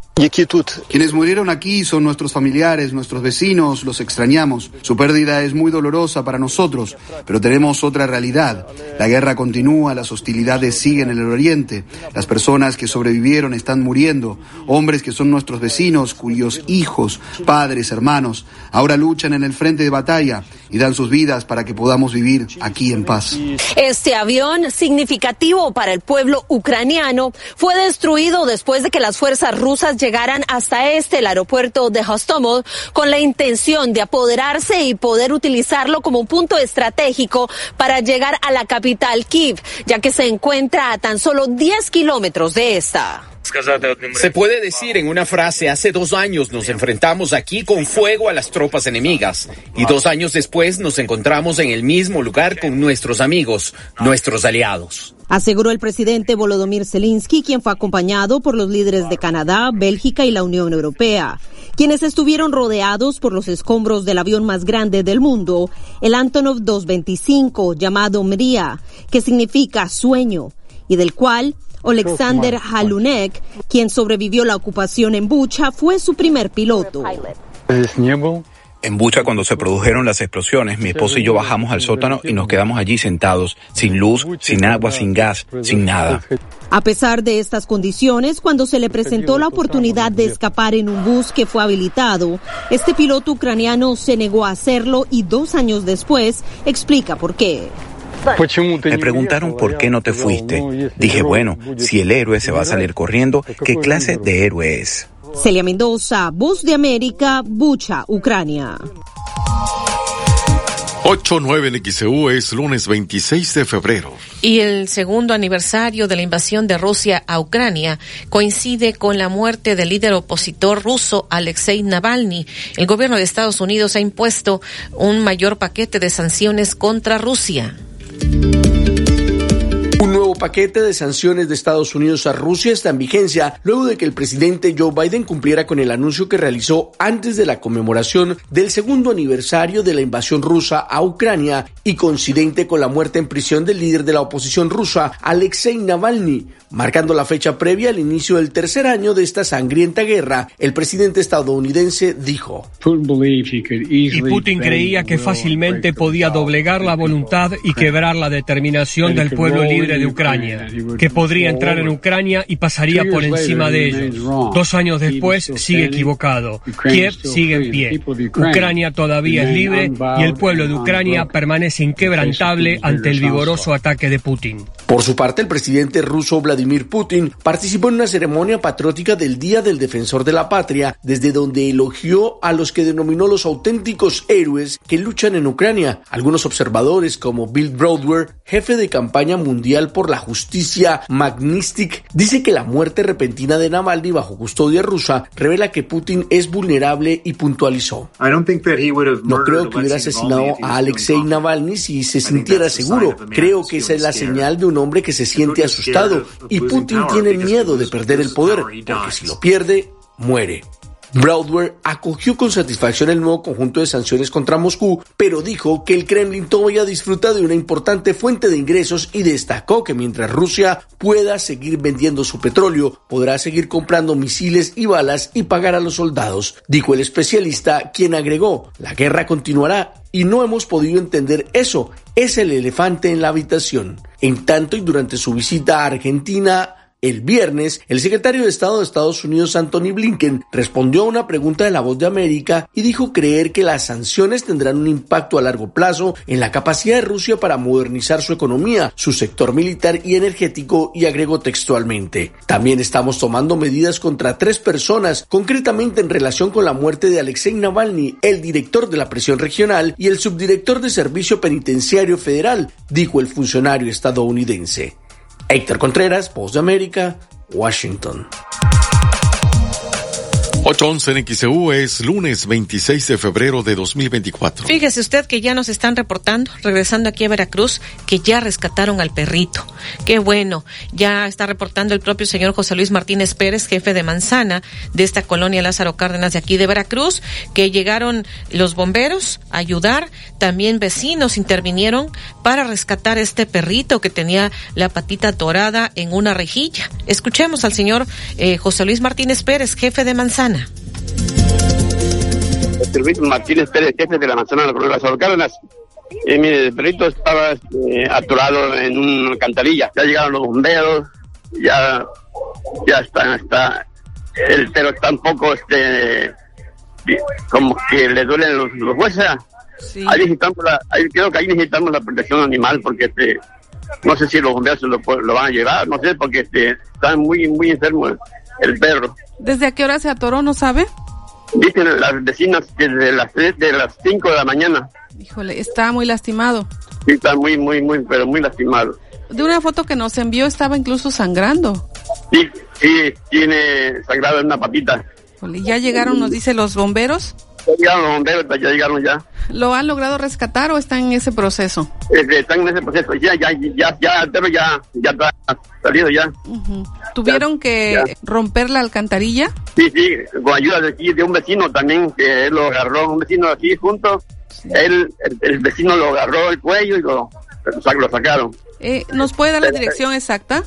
Quienes murieron aquí son nuestros familiares, nuestros vecinos, los extrañamos. Su pérdida es muy dolorosa para nosotros, pero tenemos otra realidad. La guerra continúa, las hostilidades siguen en el oriente, las personas que sobrevivieron están muriendo, hombres que son nuestros vecinos, cuyos hijos, padres, hermanos, ahora luchan en el frente de batalla y dan sus vidas para que podamos vivir aquí en paz. Este avión, significativo para el pueblo ucraniano, fue destruido después de que las fuerzas rusas llegaran hasta este, el aeropuerto de Hostomel, con la intención de apoderarse y poder utilizarlo como un punto estratégico para llegar a la capital Kiev, ya que se encuentra a tan solo 10 kilómetros de esta. Se puede decir en una frase, hace dos años nos enfrentamos aquí con fuego a las tropas enemigas y dos años después nos encontramos en el mismo lugar con nuestros amigos, nuestros aliados. Aseguró el presidente Volodymyr Zelensky, quien fue acompañado por los líderes de Canadá, Bélgica y la Unión Europea, quienes estuvieron rodeados por los escombros del avión más grande del mundo, el Antonov 225, llamado Mria, que significa sueño, y del cual Alexander Halunek, quien sobrevivió la ocupación en Bucha, fue su primer piloto. En Bucha, cuando se produjeron las explosiones, mi esposo y yo bajamos al sótano y nos quedamos allí sentados, sin luz, sin agua, sin gas, sin nada. A pesar de estas condiciones, cuando se le presentó la oportunidad de escapar en un bus que fue habilitado, este piloto ucraniano se negó a hacerlo y dos años después explica por qué. Me preguntaron por qué no te fuiste. Dije, bueno, si el héroe se va a salir corriendo, ¿qué clase de héroe es? Celia Mendoza, Voz de América, Bucha, Ucrania. 8-9 en XEU es lunes 26 de febrero. Y el segundo aniversario de la invasión de Rusia a Ucrania coincide con la muerte del líder opositor ruso Alexei Navalny. El gobierno de Estados Unidos ha impuesto un mayor paquete de sanciones contra Rusia. you Un nuevo paquete de sanciones de Estados Unidos a Rusia está en vigencia luego de que el presidente Joe Biden cumpliera con el anuncio que realizó antes de la conmemoración del segundo aniversario de la invasión rusa a Ucrania y coincidente con la muerte en prisión del líder de la oposición rusa, Alexei Navalny, marcando la fecha previa al inicio del tercer año de esta sangrienta guerra. El presidente estadounidense dijo: Y Putin creía que fácilmente podía doblegar la voluntad y quebrar la determinación del pueblo líder libre de Ucrania, que podría entrar en Ucrania y pasaría por encima de ellos. Dos años después sigue equivocado. Kiev sigue en pie. Ucrania todavía es libre y el pueblo de Ucrania permanece inquebrantable ante el vigoroso ataque de Putin. Por su parte, el presidente ruso Vladimir Putin participó en una ceremonia patriótica del Día del Defensor de la Patria, desde donde elogió a los que denominó los auténticos héroes que luchan en Ucrania. Algunos observadores, como Bill Broadway, jefe de campaña mundial por la justicia Magnistic, dice que la muerte repentina de Navalny bajo custodia rusa revela que Putin es vulnerable y puntualizó. No creo que hubiera asesinado a Alexei Navalny si se sintiera seguro. Creo que esa es la señal de un hombre que se siente asustado y Putin tiene miedo de perder el poder, porque si lo pierde, muere. Broadway acogió con satisfacción el nuevo conjunto de sanciones contra Moscú, pero dijo que el Kremlin todavía disfruta de una importante fuente de ingresos y destacó que mientras Rusia pueda seguir vendiendo su petróleo, podrá seguir comprando misiles y balas y pagar a los soldados, dijo el especialista, quien agregó, la guerra continuará y no hemos podido entender eso, es el elefante en la habitación. En tanto y durante su visita a Argentina, el viernes, el secretario de Estado de Estados Unidos, Anthony Blinken, respondió a una pregunta de la Voz de América y dijo creer que las sanciones tendrán un impacto a largo plazo en la capacidad de Rusia para modernizar su economía, su sector militar y energético y agregó textualmente. También estamos tomando medidas contra tres personas, concretamente en relación con la muerte de Alexei Navalny, el director de la presión regional y el subdirector de Servicio Penitenciario Federal, dijo el funcionario estadounidense. Héctor Contreras, Voz de América, Washington. 811 en XEU es lunes 26 de febrero de 2024. Fíjese usted que ya nos están reportando, regresando aquí a Veracruz, que ya rescataron al perrito. Qué bueno. Ya está reportando el propio señor José Luis Martínez Pérez, jefe de manzana de esta colonia Lázaro Cárdenas de aquí de Veracruz, que llegaron los bomberos a ayudar. También vecinos intervinieron para rescatar este perrito que tenía la patita dorada en una rejilla. Escuchemos al señor eh, José Luis Martínez Pérez, jefe de manzana. Luis Martínez Pérez, jefe de la manzana de la colonia Lázaro Cárdenas. Eh, mire, el perrito estaba eh, atorado en una alcantarilla. Ya llegaron los bomberos, ya, ya está, está, el perro está un poco, este, como que le duelen los, los huesos. Ahí necesitamos la, ahí, creo que ahí necesitamos la protección animal porque este, no sé si los bomberos lo, lo van a llevar, no sé, porque este, está muy, muy enfermo el, el perro. ¿Desde a qué hora se atoró, no sabe? Dicen las vecinas desde las 3 de las 5 de la mañana. Híjole, está muy lastimado. Sí, está muy, muy, muy, pero muy lastimado. De una foto que nos envió estaba incluso sangrando. Sí, sí, tiene sangrado en una patita. Híjole, ¿Ya llegaron, nos dice, los bomberos? Ya llegaron los bomberos, ya llegaron ya. ¿Lo han logrado rescatar o está en ese proceso? Este, están en ese proceso, ya, ya, ya, ya, el perro ya, ya está salido ya. ¿Tuvieron Ya, que ya. romper la alcantarilla? Sí, sí, con ayuda de aquí, de un vecino también, que él lo agarró, un vecino aquí junto, él, el, el vecino lo agarró el cuello y lo, lo sac- lo sacaron. Eh, ¿Nos puede dar la dirección exacta?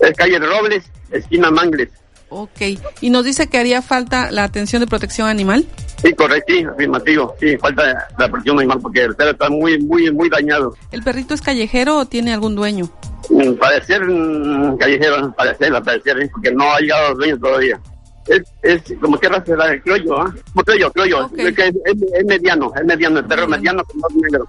Es calle Robles, esquina Mangles. Ok. ¿Y nos dice que haría falta la atención de protección animal? Sí, correcto, sí, afirmativo. Sí, falta la presión animal porque el perro está muy, muy, muy dañado. ¿El perrito es callejero o tiene algún dueño? Mm, Parecer mm, callejero, parecer, parecer, ¿eh? porque no ha llegado los dueños todavía. Es, es como que raza era el criollo, ¿ah? Como criollo, criollo. Es, que es, es- es mediano, es mediano, el perro mediano con más negro.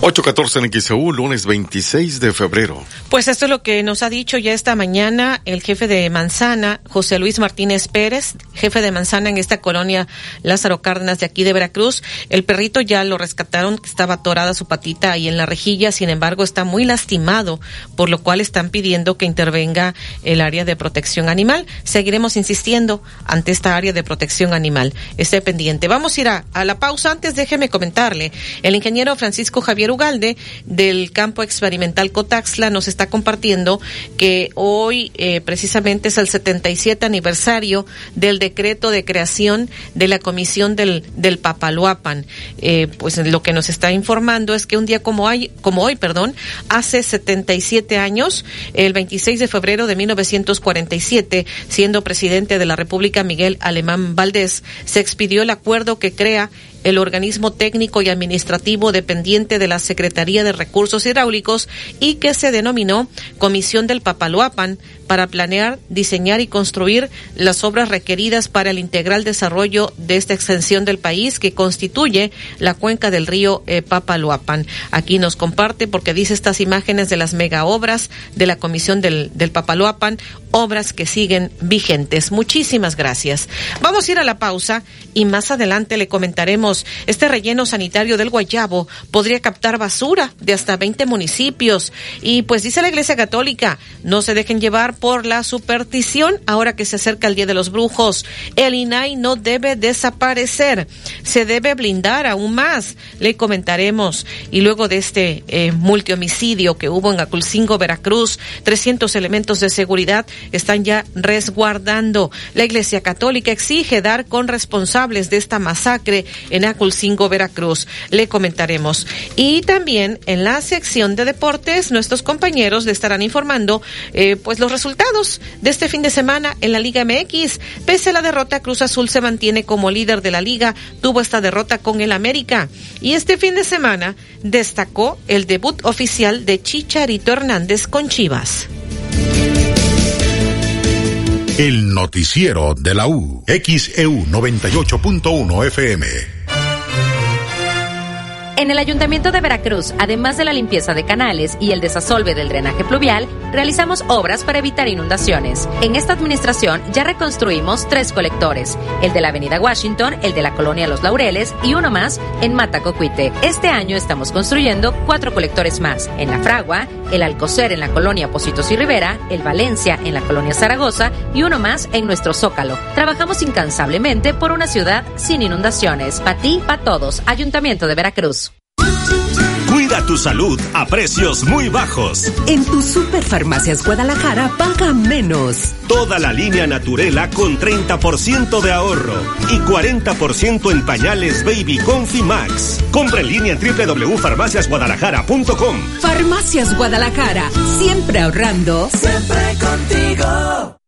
814 en XEU, lunes 26 de febrero. Pues esto es lo que nos ha dicho ya esta mañana el jefe de Manzana, José Luis Martínez Pérez, jefe de Manzana en esta colonia Lázaro Cárdenas de aquí de Veracruz. El perrito ya lo rescataron, estaba atorada su patita ahí en la rejilla, sin embargo está muy lastimado, por lo cual están pidiendo que intervenga el área de protección animal. Seguiremos insistiendo ante esta área de protección animal. Esté pendiente. Vamos a ir a, a la pausa. Antes déjeme comentarle, el ingeniero Francisco Javier Ugalde del campo experimental Cotaxla nos está compartiendo que hoy eh, precisamente es el 77 aniversario del decreto de creación de la comisión del, del Papaloapan. Eh, pues lo que nos está informando es que un día como, como hoy, perdón, hace 77 años, el 26 de febrero de 1947, siendo presidente de la República Miguel Alemán Valdés, se expidió el acuerdo que crea el organismo técnico y administrativo dependiente de la Secretaría de Recursos Hidráulicos y que se denominó Comisión del Papaloapan para planear, diseñar y construir las obras requeridas para el integral desarrollo de esta extensión del país que constituye la cuenca del río eh, Papaloapan. Aquí nos comparte porque dice estas imágenes de las mega obras de la Comisión del, del Papaloapan, obras que siguen vigentes. Muchísimas gracias. Vamos a ir a la pausa y más adelante le comentaremos, este relleno sanitario del Guayabo podría captar basura de hasta 20 municipios y pues dice la Iglesia Católica, no se dejen llevar por la superstición ahora que se acerca el Día de los Brujos. El INAI no debe desaparecer, se debe blindar aún más, le comentaremos. Y luego de este eh, multihomicidio que hubo en Aculcingo, Veracruz, 300 elementos de seguridad están ya resguardando. La Iglesia Católica exige dar con responsables de esta masacre Aculcingo, Veracruz. Le comentaremos. Y también en la sección de deportes, nuestros compañeros le estarán informando eh, pues los resultados de este fin de semana en la Liga MX. Pese a la derrota, Cruz Azul se mantiene como líder de la liga, tuvo esta derrota con el América. Y este fin de semana destacó el debut oficial de Chicharito Hernández con Chivas. El noticiero de la U, XEU 98.1 FM. En el Ayuntamiento de Veracruz, además de la limpieza de canales y el desasolve del drenaje pluvial, realizamos obras para evitar inundaciones. En esta administración ya reconstruimos tres colectores, el de la Avenida Washington, el de la Colonia Los Laureles y uno más en Matacocuite. Este año estamos construyendo cuatro colectores más, en La Fragua, el Alcocer en la Colonia Positos y Rivera, el Valencia en la Colonia Zaragoza y uno más en nuestro Zócalo. Trabajamos incansablemente por una ciudad sin inundaciones. Para ti, para todos, Ayuntamiento de Veracruz. Cuida tu salud a precios muy bajos. En tu Superfarmacias Guadalajara paga menos. Toda la línea Naturela con 30% de ahorro y 40% en pañales Baby Confi Max. Compra en línea en www.farmaciasguadalajara.com. Farmacias Guadalajara, siempre ahorrando. Siempre contigo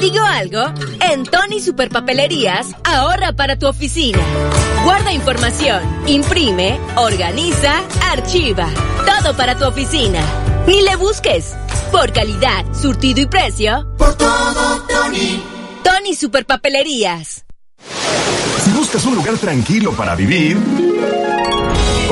digo algo? En Tony Superpapelerías, ahorra para tu oficina. Guarda información, imprime, organiza, archiva. Todo para tu oficina. Ni le busques. Por calidad, surtido y precio. Por todo, Tony. Tony Superpapelerías. Si buscas un lugar tranquilo para vivir.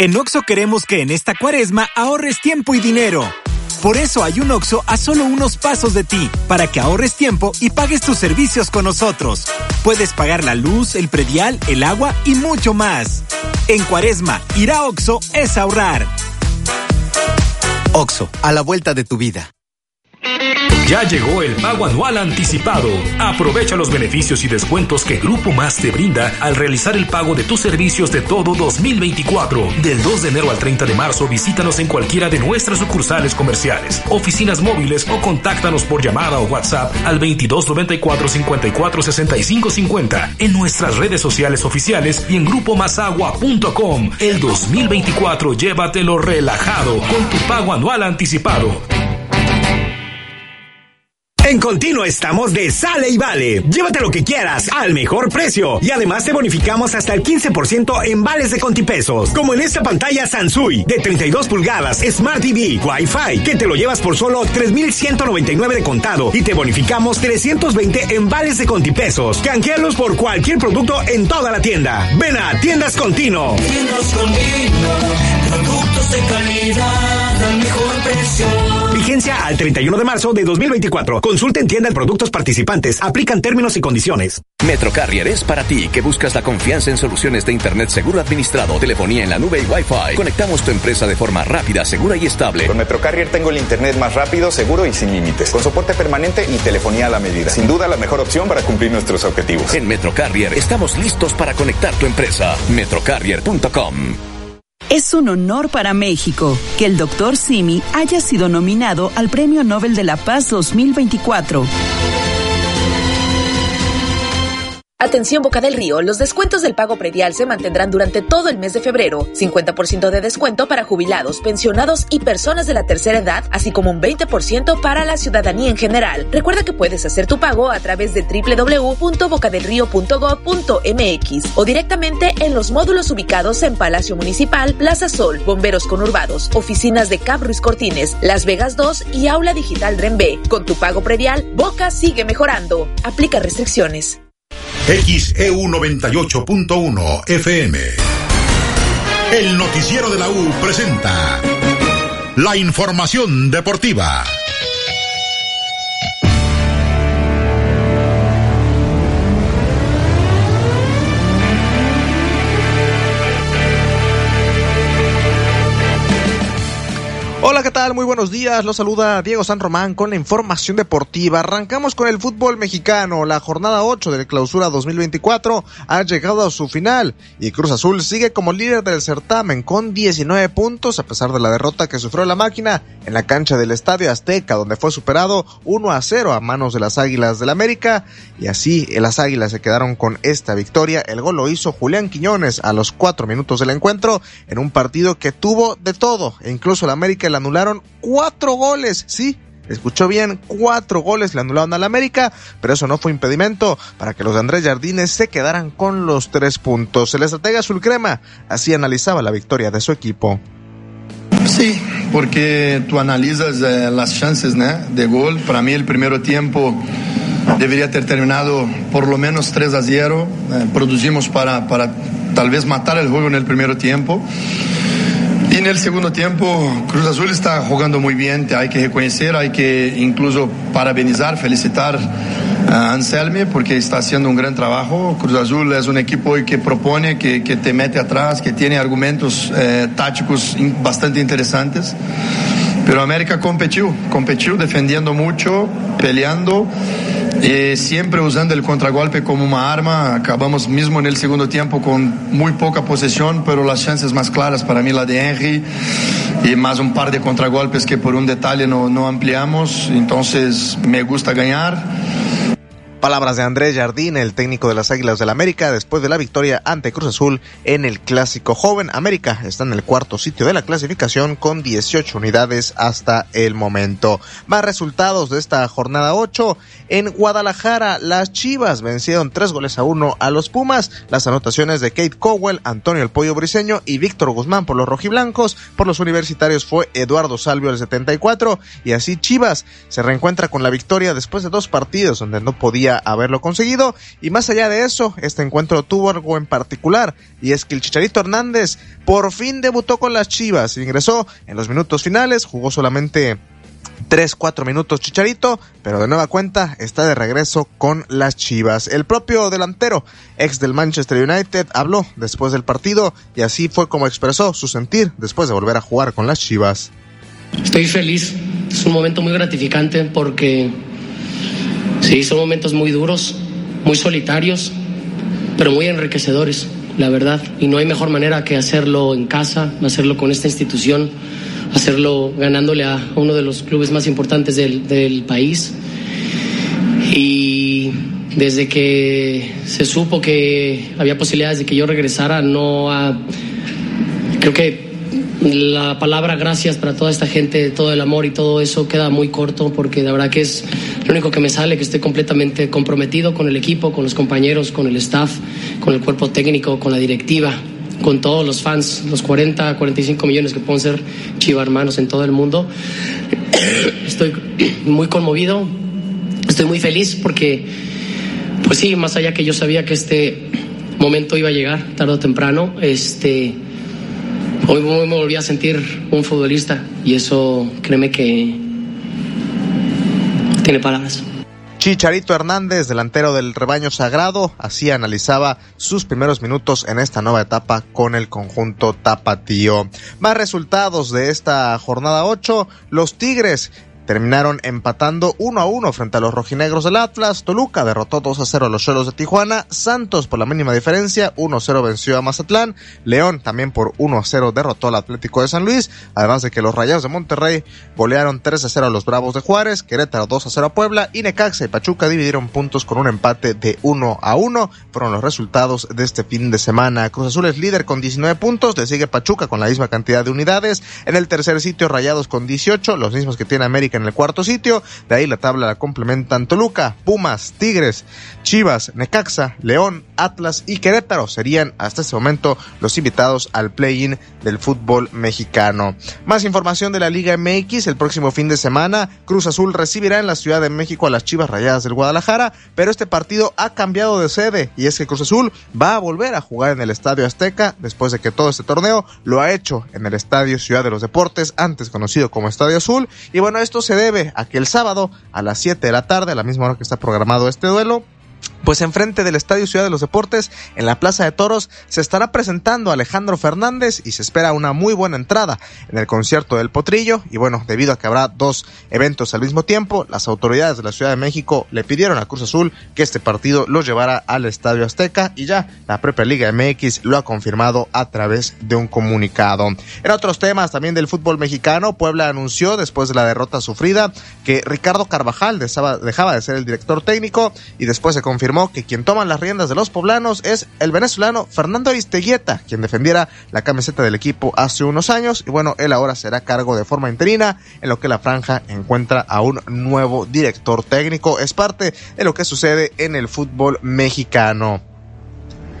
En Oxo queremos que en esta cuaresma ahorres tiempo y dinero. Por eso hay un Oxo a solo unos pasos de ti, para que ahorres tiempo y pagues tus servicios con nosotros. Puedes pagar la luz, el predial, el agua y mucho más. En cuaresma, ir a Oxo es ahorrar. Oxo, a la vuelta de tu vida. Ya llegó el pago anual anticipado. Aprovecha los beneficios y descuentos que Grupo Más te brinda al realizar el pago de tus servicios de todo 2024. Del 2 de enero al 30 de marzo visítanos en cualquiera de nuestras sucursales comerciales, oficinas móviles o contáctanos por llamada o WhatsApp al 2294 54 65 50 en nuestras redes sociales oficiales y en grupomasagua.com. El 2024 llévatelo relajado con tu pago anual anticipado. En Continuo estamos de sale y vale. Llévate lo que quieras al mejor precio y además te bonificamos hasta el 15% en vales de contipesos. Como en esta pantalla Sansui de 32 pulgadas Smart TV Wi-Fi que te lo llevas por solo 3,199 de contado y te bonificamos 320 en vales de contipesos. Canjealos por cualquier producto en toda la tienda. Ven a Tiendas Continuo. Tiendas Continuo Productos de calidad al 31 de marzo de 2024. Consulta en tienda de productos participantes. Aplican términos y condiciones. Metrocarrier es para ti que buscas la confianza en soluciones de Internet seguro administrado, telefonía en la nube y Wi-Fi. Conectamos tu empresa de forma rápida, segura y estable. Con Metrocarrier tengo el Internet más rápido, seguro y sin límites. Con soporte permanente y telefonía a la medida. Sin duda la mejor opción para cumplir nuestros objetivos. En Metrocarrier estamos listos para conectar tu empresa. Metrocarrier.com es un honor para México que el doctor Simi haya sido nominado al Premio Nobel de la Paz 2024. Atención Boca del Río, los descuentos del pago predial se mantendrán durante todo el mes de febrero. 50% de descuento para jubilados, pensionados y personas de la tercera edad, así como un 20% para la ciudadanía en general. Recuerda que puedes hacer tu pago a través de www.bocadelrío.gov.mx o directamente en los módulos ubicados en Palacio Municipal, Plaza Sol, Bomberos Conurbados, oficinas de Cap Ruiz Cortines, Las Vegas 2 y Aula Digital Renbe. Con tu pago predial, Boca sigue mejorando. Aplica restricciones. XEU 98.1 FM. El noticiero de la U presenta la información deportiva. ¿Qué tal? Muy buenos días. Los saluda Diego San Román con la información deportiva. Arrancamos con el fútbol mexicano. La jornada 8 de clausura 2024 ha llegado a su final y Cruz Azul sigue como líder del certamen con 19 puntos a pesar de la derrota que sufrió la máquina en la cancha del Estadio Azteca donde fue superado 1 a 0 a manos de las Águilas del América y así las Águilas se quedaron con esta victoria. El gol lo hizo Julián Quiñones a los 4 minutos del encuentro en un partido que tuvo de todo e incluso la América le anularon cuatro goles, sí, escuchó bien, cuatro goles le anularon al América, pero eso no fue impedimento para que los Andrés Jardines se quedaran con los tres puntos. El estratega azul crema así analizaba la victoria de su equipo. Sí, porque tú analizas eh, las chances de gol. Para mí el primer tiempo debería ter terminado por lo menos 3 a 0. Eh, producimos para, para tal vez matar el juego en el primer tiempo. Y en el segundo tiempo, Cruz Azul está jugando muy bien, hay que reconocer, hay que incluso parabenizar, felicitar a Anselme porque está haciendo un gran trabajo. Cruz Azul es un equipo que propone, que, que te mete atrás, que tiene argumentos eh, tácticos bastante interesantes. Pero América competió, competió defendiendo mucho, peleando y siempre usando el contragolpe como una arma. Acabamos mismo en el segundo tiempo con muy poca posesión, pero las chances más claras para mí la de Henry y más un par de contragolpes que por un detalle no, no ampliamos. Entonces me gusta ganar. Palabras de Andrés Jardín, el técnico de las Águilas del América, después de la victoria ante Cruz Azul en el Clásico Joven. América está en el cuarto sitio de la clasificación con 18 unidades hasta el momento. Más resultados de esta jornada 8. En Guadalajara, las Chivas vencieron tres goles a uno a los Pumas. Las anotaciones de Kate Cowell, Antonio El Pollo Briseño y Víctor Guzmán por los rojiblancos. Por los universitarios fue Eduardo Salvio el 74. Y así Chivas se reencuentra con la victoria después de dos partidos donde no podía haberlo conseguido. Y más allá de eso, este encuentro tuvo algo en particular, y es que el Chicharito Hernández por fin debutó con las Chivas, ingresó en los minutos finales, jugó solamente 3, 4 minutos Chicharito, pero de nueva cuenta está de regreso con las Chivas. El propio delantero, ex del Manchester United, habló después del partido y así fue como expresó su sentir después de volver a jugar con las Chivas. Estoy feliz, es un momento muy gratificante porque Sí, son momentos muy duros, muy solitarios, pero muy enriquecedores, la verdad. Y no hay mejor manera que hacerlo en casa, hacerlo con esta institución, hacerlo ganándole a uno de los clubes más importantes del, país. Y desde que se supo que había posibilidades de que yo regresara, no creo que la palabra gracias para toda esta gente, todo el amor y todo eso queda muy corto porque la verdad que es lo único que me sale, que estoy completamente comprometido con el equipo, con los compañeros, con el staff, con el cuerpo técnico, con la directiva, con todos los fans, los 40, 45 millones que pueden ser chiva hermanos en todo el mundo. *coughs* Estoy muy conmovido, estoy muy feliz porque, pues sí, más allá que yo sabía que este momento iba a llegar tarde o temprano, este hoy me volví a sentir un futbolista y eso créeme que tiene palabras. Chicharito Hernández, delantero del rebaño sagrado, así analizaba sus primeros minutos en esta nueva etapa con el conjunto tapatío. Más resultados de esta jornada 8, los Tigres terminaron empatando 1 a 1 frente a los rojinegros del Atlas. Toluca derrotó 2 a 0 a los Cholos de Tijuana. Santos por la mínima diferencia 1 a 0 venció a Mazatlán. León también por 1 a 0 derrotó al Atlético de San Luis. Además de que los Rayados de Monterrey golearon 3 a 0 a los Bravos de Juárez. Querétaro 2 a 0 a Puebla. Y Necaxa y Pachuca dividieron puntos con un empate de 1 a 1. Fueron los resultados de este fin de semana. Cruz Azul es líder con 19 puntos. Le sigue Pachuca con la misma cantidad de unidades. En el tercer sitio Rayados con 18, los mismos que tiene América en el cuarto sitio. De ahí la tabla la complementan Toluca, Pumas, Tigres, Chivas, Necaxa, León, Atlas y Querétaro. Serían hasta este momento los invitados al play-in del fútbol mexicano. Más información de la Liga MX el próximo fin de semana. Cruz Azul recibirá en la Ciudad de México a las Chivas Rayadas del Guadalajara, pero este partido ha cambiado de sede y es que Cruz Azul va a volver a jugar en el Estadio Azteca después de que todo este torneo lo ha hecho en el Estadio Ciudad de los Deportes, antes conocido como Estadio Azul. Y bueno, esto se debe a que el sábado a las 7 de la tarde, a la misma hora que está programado este duelo, pues enfrente del Estadio Ciudad de los Deportes, en la Plaza de Toros, se estará presentando Alejandro Fernández y se espera una muy buena entrada en el concierto del Potrillo. Y bueno, debido a que habrá dos eventos al mismo tiempo, las autoridades de la Ciudad de México le pidieron a Cruz Azul que este partido lo llevara al Estadio Azteca y ya la propia Liga MX lo ha confirmado a través de un comunicado. En otros temas también del fútbol mexicano, Puebla anunció después de la derrota sufrida que Ricardo Carvajal dejaba de ser el director técnico y después se confirmó que quien toma las riendas de los poblanos es el venezolano Fernando Aristeguieta, quien defendiera la camiseta del equipo hace unos años y bueno, él ahora será cargo de forma interina en lo que la franja encuentra a un nuevo director técnico. Es parte de lo que sucede en el fútbol mexicano.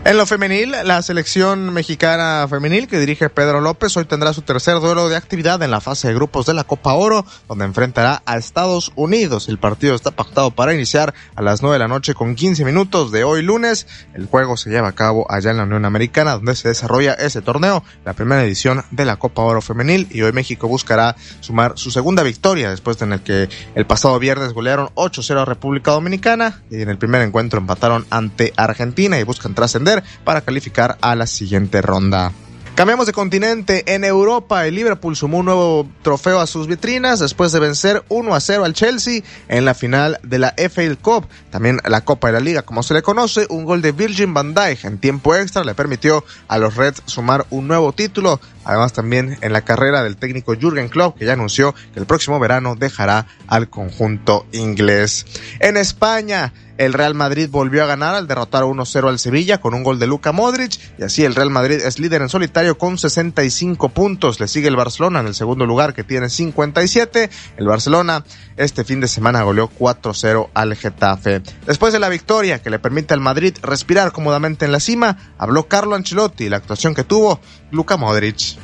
En lo femenil, la selección mexicana femenil que dirige Pedro López hoy tendrá su tercer duelo de actividad en la fase de grupos de la Copa Oro, donde enfrentará a Estados Unidos. El partido está pactado para iniciar a las 9 de la noche con 15 minutos de hoy lunes. El juego se lleva a cabo allá en la Unión Americana, donde se desarrolla ese torneo, la primera edición de la Copa Oro femenil, y hoy México buscará sumar su segunda victoria después de en el que el pasado viernes golearon 8-0 a República Dominicana y en el primer encuentro empataron ante Argentina y buscan trascender para calificar a la siguiente ronda. Cambiamos de continente. En Europa, el Liverpool sumó un nuevo trofeo a sus vitrinas después de vencer 1 a 0 al Chelsea en la final de la FA Cup. También la Copa de la Liga, como se le conoce, un gol de Virgin van Dijk en tiempo extra le permitió a los Reds sumar un nuevo título. Además, también en la carrera del técnico Jürgen Klopp, que ya anunció que el próximo verano dejará al conjunto inglés. En España, el Real Madrid volvió a ganar al derrotar 1-0 al Sevilla con un gol de Luka Modric y así el Real Madrid es líder en solitario con 65 puntos. Le sigue el Barcelona en el segundo lugar que tiene 57. El Barcelona este fin de semana goleó 4-0 al Getafe. Después de la victoria que le permite al Madrid respirar cómodamente en la cima, habló Carlo Ancelotti la actuación que tuvo Luka Modric.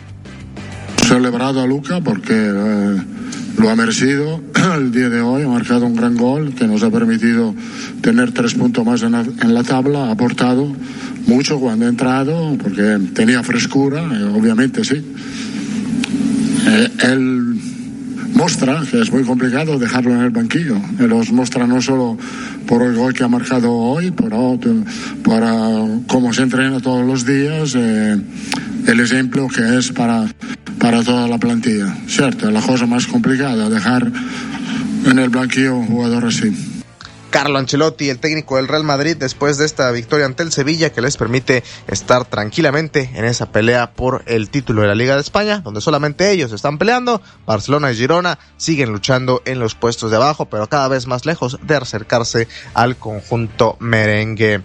Celebrado a Luca porque eh, lo ha merecido *clears throat* el día de hoy, ha marcado un gran gol que nos ha permitido tener tres puntos más en la, en la tabla, ha aportado mucho cuando ha entrado porque tenía frescura, eh, obviamente sí. Eh, él muestra que es muy complicado dejarlo en el banquillo. Él los muestra no solo por el gol que ha marcado hoy, pero para cómo se entrena todos los días, eh, el ejemplo que es para, para toda la plantilla. Cierto, la cosa más complicada, dejar en el banquillo un jugador así. Carlo Ancelotti, el técnico del Real Madrid, después de esta victoria ante el Sevilla que les permite estar tranquilamente en esa pelea por el título de la Liga de España, donde solamente ellos están peleando. Barcelona y Girona siguen luchando en los puestos de abajo, pero cada vez más lejos de acercarse al conjunto merengue.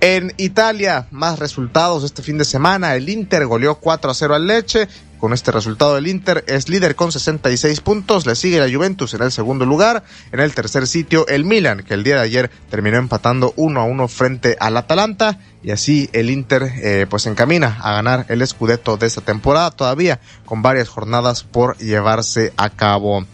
En Italia, más resultados este fin de semana. El Inter goleó 4 a 0 al Leche. Con este resultado el Inter es líder con 66 puntos, le sigue la Juventus en el segundo lugar, en el tercer sitio el Milan, que el día de ayer terminó empatando 1 a 1 frente al Atalanta y así el Inter eh, pues encamina a ganar el Scudetto de esta temporada todavía con varias jornadas por llevarse a cabo.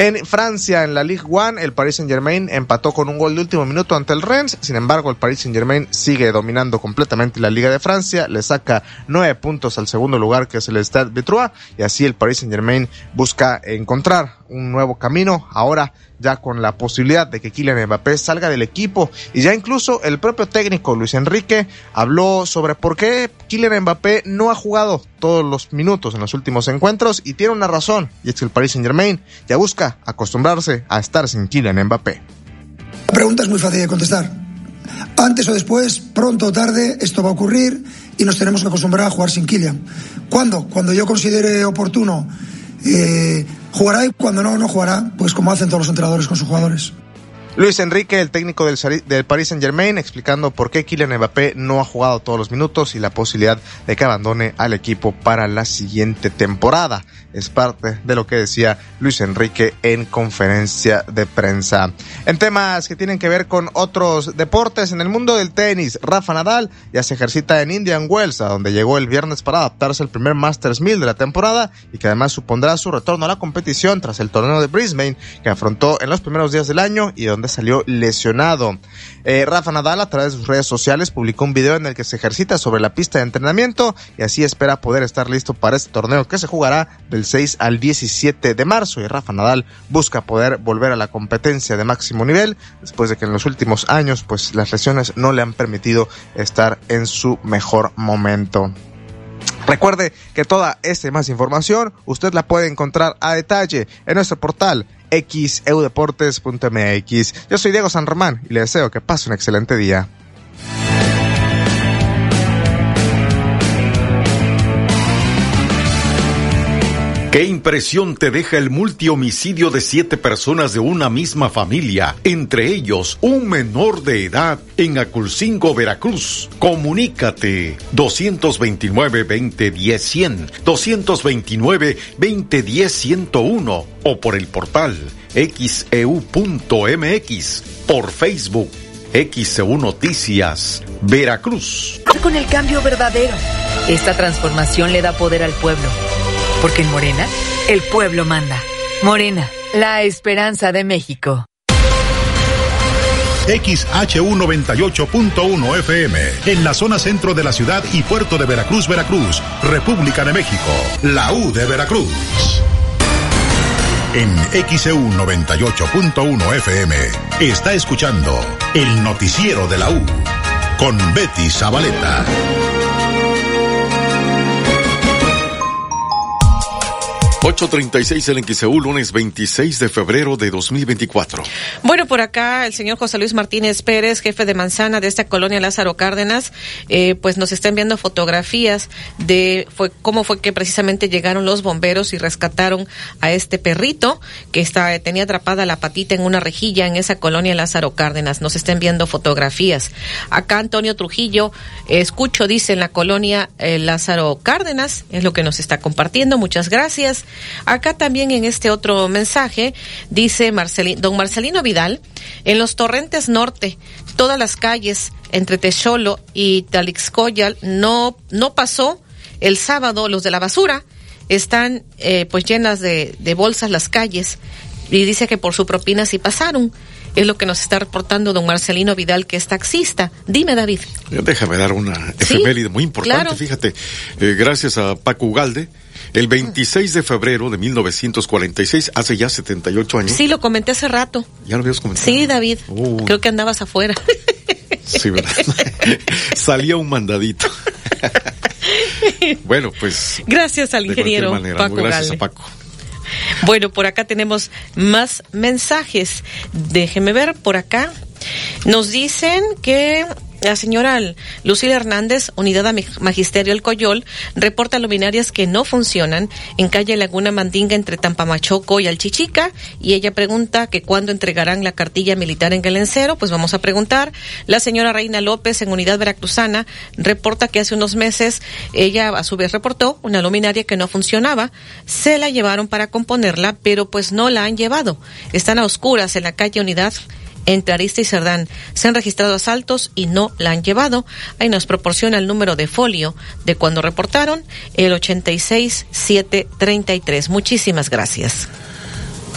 En Francia, en la Ligue 1, el Paris Saint Germain empató con un gol de último minuto ante el Rennes. Sin embargo, el Paris Saint Germain sigue dominando completamente la Liga de Francia. Le saca nueve puntos al segundo lugar, que es el Stade Vitrois. Y así el Paris Saint Germain busca encontrar un nuevo camino. Ahora ya con la posibilidad de que Kylian Mbappé salga del equipo y ya incluso el propio técnico Luis Enrique habló sobre por qué Kylian Mbappé no ha jugado todos los minutos en los últimos encuentros y tiene una razón y es que el Paris Saint Germain ya busca acostumbrarse a estar sin Kylian Mbappé. La pregunta es muy fácil de contestar. Antes o después, pronto o tarde, esto va a ocurrir y nos tenemos que acostumbrar a jugar sin Kylian. ¿Cuándo? Cuando yo considere oportuno eh, jugará y cuando no, no jugará, pues como hacen todos los entrenadores con sus jugadores. Luis Enrique, el técnico del, del Paris Saint Germain, explicando por qué Kylian Mbappé no ha jugado todos los minutos y la posibilidad de que abandone al equipo para la siguiente temporada. Es parte de lo que decía Luis Enrique en conferencia de prensa. En temas que tienen que ver con otros deportes, en el mundo del tenis, Rafa Nadal ya se ejercita en Indian Wells, donde llegó el viernes para adaptarse al primer Masters 1000 de la temporada y que además supondrá su retorno a la competición tras el torneo de Brisbane que afrontó en los primeros días del año y donde salió lesionado. Eh, Rafa Nadal a través de sus redes sociales publicó un video en el que se ejercita sobre la pista de entrenamiento y así espera poder estar listo para este torneo que se jugará del 6 al 17 de marzo y Rafa Nadal busca poder volver a la competencia de máximo nivel después de que en los últimos años pues las lesiones no le han permitido estar en su mejor momento. Recuerde que toda esta y más información usted la puede encontrar a detalle en nuestro portal xeudeportes.mx. Yo soy Diego San Román y le deseo que pase un excelente día. ¿Qué impresión te deja el multihomicidio de siete personas de una misma familia, entre ellos un menor de edad en Aculcingo, Veracruz? Comunícate 229-2010-100, 229-2010-101 o por el portal xeu.mx, por Facebook, XEU Noticias, Veracruz. Con el cambio verdadero. Esta transformación le da poder al pueblo. Porque en Morena, el pueblo manda. Morena, la esperanza de México. XHU98.1 FM, en la zona centro de la ciudad y puerto de Veracruz, Veracruz, República de México, la U de Veracruz. En XEU 98.1 FM está escuchando el noticiero de la U con Betty Zabaleta. 836 el XEU, lunes 26 de febrero de 2024. Bueno, por acá el señor José Luis Martínez Pérez, jefe de manzana de esta colonia Lázaro Cárdenas, eh, pues nos está enviando fotografías de fue, cómo fue que precisamente llegaron los bomberos y rescataron a este perrito que está, tenía atrapada la patita en una rejilla en esa colonia Lázaro Cárdenas. Nos está enviando fotografías. Acá Antonio Trujillo, escucho, dice en la colonia eh, Lázaro Cárdenas, es lo que nos está compartiendo. Muchas gracias. Acá también en este otro mensaje dice don Marcelino Vidal, en los torrentes norte, todas las calles entre Techolo y Talixcoyal no, no pasó el sábado los de la basura están eh, pues llenas de, de, bolsas las calles y dice que por su propina sí pasaron. Es lo que nos está reportando don Marcelino Vidal, que es taxista. Dime, David. Déjame dar una efeméride muy importante. Fíjate, eh, gracias a Paco Ugalde, el 26 de febrero de 1946, hace ya 78 años. Sí, lo comenté hace rato. ¿Ya lo habías comentado? Sí, David. Creo que andabas afuera. Sí, ¿verdad? *laughs* Salía un mandadito. *laughs* bueno, pues. Gracias al ingeniero Paco Gracias a Paco. Bueno, por acá tenemos más mensajes. Déjeme ver por acá. Nos dicen que la señora Lucila Hernández, Unidad Magisterio El Coyol, reporta luminarias que no funcionan en calle Laguna Mandinga entre Tampamachoco y Alchichica y ella pregunta que cuándo entregarán la cartilla militar en Galencero, pues vamos a preguntar. La señora Reina López en Unidad Veracruzana reporta que hace unos meses ella a su vez reportó una luminaria que no funcionaba, se la llevaron para componerla, pero pues no la han llevado. Están a oscuras en la calle Unidad entre Arista y Cerdán. Se han registrado asaltos y no la han llevado. Ahí nos proporciona el número de folio de cuando reportaron, el 86733. Muchísimas gracias.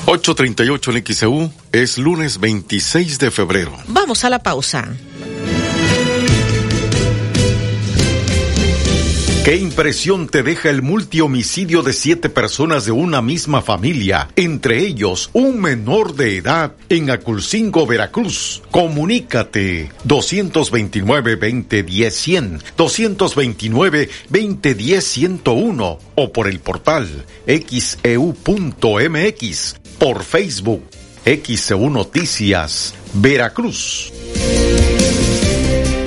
838 en XEU es lunes 26 de febrero. Vamos a la pausa. ¿Qué impresión te deja el multihomicidio de siete personas de una misma familia, entre ellos un menor de edad en Aculcingo, Veracruz? Comunícate 229-2010-100, 229-2010-101 o por el portal xeu.mx, por Facebook, XEU Noticias, Veracruz.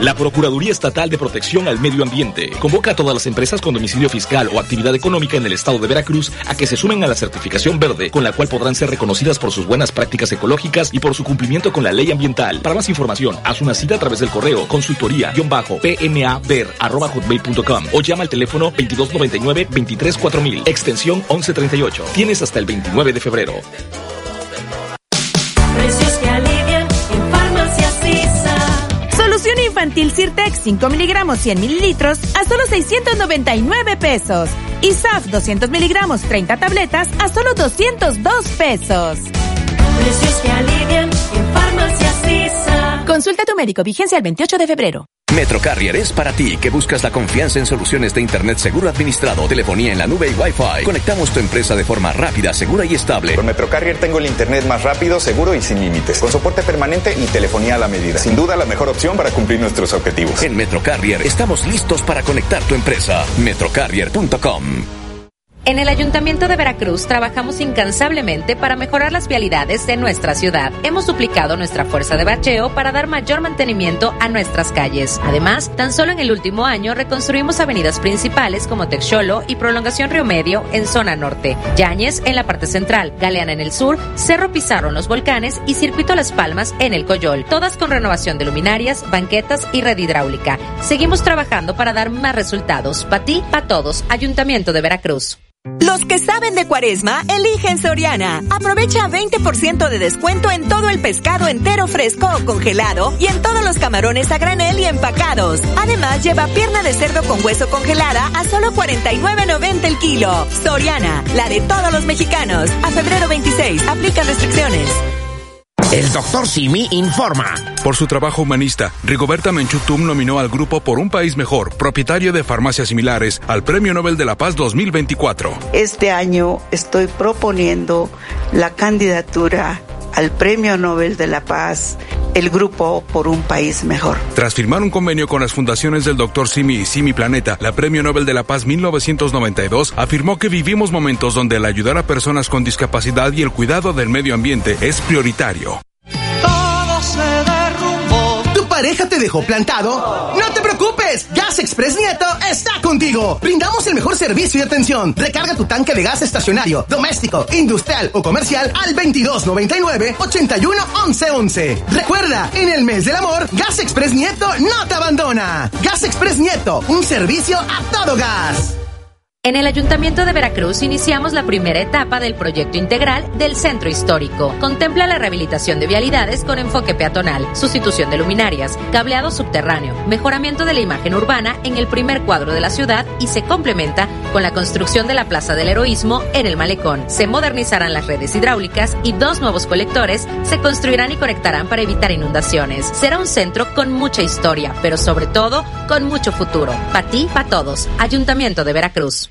La Procuraduría Estatal de Protección al Medio Ambiente convoca a todas las empresas con domicilio fiscal o actividad económica en el estado de Veracruz a que se sumen a la certificación verde, con la cual podrán ser reconocidas por sus buenas prácticas ecológicas y por su cumplimiento con la ley ambiental. Para más información, haz una cita a través del correo consultoría-pmaver.com o llama al teléfono 2299-234000, extensión 1138. Tienes hasta el 29 de febrero. Infantil Sirtex 5 miligramos 100 mililitros a solo 699 pesos. Y SAF 200 miligramos 30 tabletas a solo 202 pesos. Precios que alivian en Farmacias. Consulta a tu médico. Vigencia el 28 de febrero. Metrocarrier es para ti que buscas la confianza en soluciones de Internet seguro administrado, telefonía en la nube y Wi-Fi. Conectamos tu empresa de forma rápida, segura y estable. Con Metrocarrier tengo el Internet más rápido, seguro y sin límites. Con soporte permanente y telefonía a la medida. Sin duda la mejor opción para cumplir nuestros objetivos. En Metrocarrier estamos listos para conectar tu empresa. Metrocarrier.com En el Ayuntamiento de Veracruz trabajamos incansablemente para mejorar las vialidades de nuestra ciudad. Hemos duplicado nuestra fuerza de bacheo para dar mayor mantenimiento a nuestras calles. Además, tan solo en el último año reconstruimos avenidas principales como Texolo y Prolongación Río Medio en zona norte, Yáñez en la parte central, Galeana en el sur, Cerro Pizarro en los volcanes y Circuito Las Palmas en el Coyol, todas con renovación de luminarias, banquetas y red hidráulica. Seguimos trabajando para dar más resultados. Para ti, para todos. Ayuntamiento de Veracruz. Los que saben de cuaresma, eligen Soriana. Aprovecha 20% de descuento en todo el pescado entero fresco o congelado y en todos los camarones a granel y empacados. Además, lleva pierna de cerdo con hueso congelada a solo 49.90 el kilo. Soriana, la de todos los mexicanos. A febrero 26, aplica restricciones. El doctor Simi informa. Por su trabajo humanista, Rigoberta Menchutum nominó al grupo Por un País Mejor, propietario de farmacias similares, al Premio Nobel de la Paz 2024. Este año estoy proponiendo la candidatura al Premio Nobel de la Paz, el grupo Por un País Mejor. Tras firmar un convenio con las fundaciones del Dr. Simi y Simi Planeta, la Premio Nobel de la Paz 1992 afirmó que vivimos momentos donde el ayudar a personas con discapacidad y el cuidado del medio ambiente es prioritario. Pareja te dejó plantado? ¡No te preocupes! Gas Express Nieto está contigo. Brindamos el mejor servicio y atención. Recarga tu tanque de gas estacionario, doméstico, industrial o comercial al 2299 81 11 11. Recuerda, en el mes del amor, Gas Express Nieto no te abandona. Gas Express Nieto, un servicio a todo gas. En el Ayuntamiento de Veracruz iniciamos la primera etapa del proyecto integral del Centro Histórico. Contempla la rehabilitación de vialidades con enfoque peatonal, sustitución de luminarias, cableado subterráneo, mejoramiento de la imagen urbana en el primer cuadro de la ciudad y se complementa con la construcción de la Plaza del Heroísmo en el Malecón. Se modernizarán las redes hidráulicas y dos nuevos colectores se construirán y conectarán para evitar inundaciones. Será un centro con mucha historia, pero sobre todo con mucho futuro. Para ti, para todos. Ayuntamiento de Veracruz.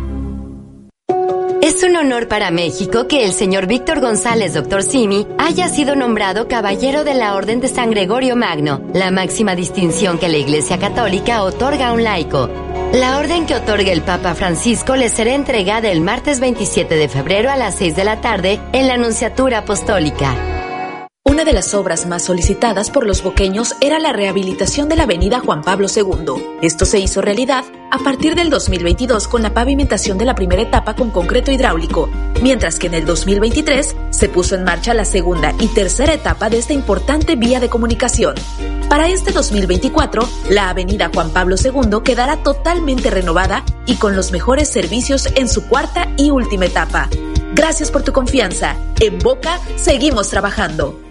Es un honor para México que el señor Víctor González, doctor Simi, haya sido nombrado Caballero de la Orden de San Gregorio Magno, la máxima distinción que la Iglesia Católica otorga a un laico. La orden que otorga el Papa Francisco le será entregada el martes 27 de febrero a las 6 de la tarde en la Anunciatura Apostólica. Una de las obras más solicitadas por los boqueños era la rehabilitación de la avenida Juan Pablo II. Esto se hizo realidad a partir del 2022 con la pavimentación de la primera etapa con concreto hidráulico, mientras que en el 2023 se puso en marcha la segunda y tercera etapa de esta importante vía de comunicación. Para este 2024, la avenida Juan Pablo II quedará totalmente renovada y con los mejores servicios en su cuarta y última etapa. Gracias por tu confianza. En Boca seguimos trabajando.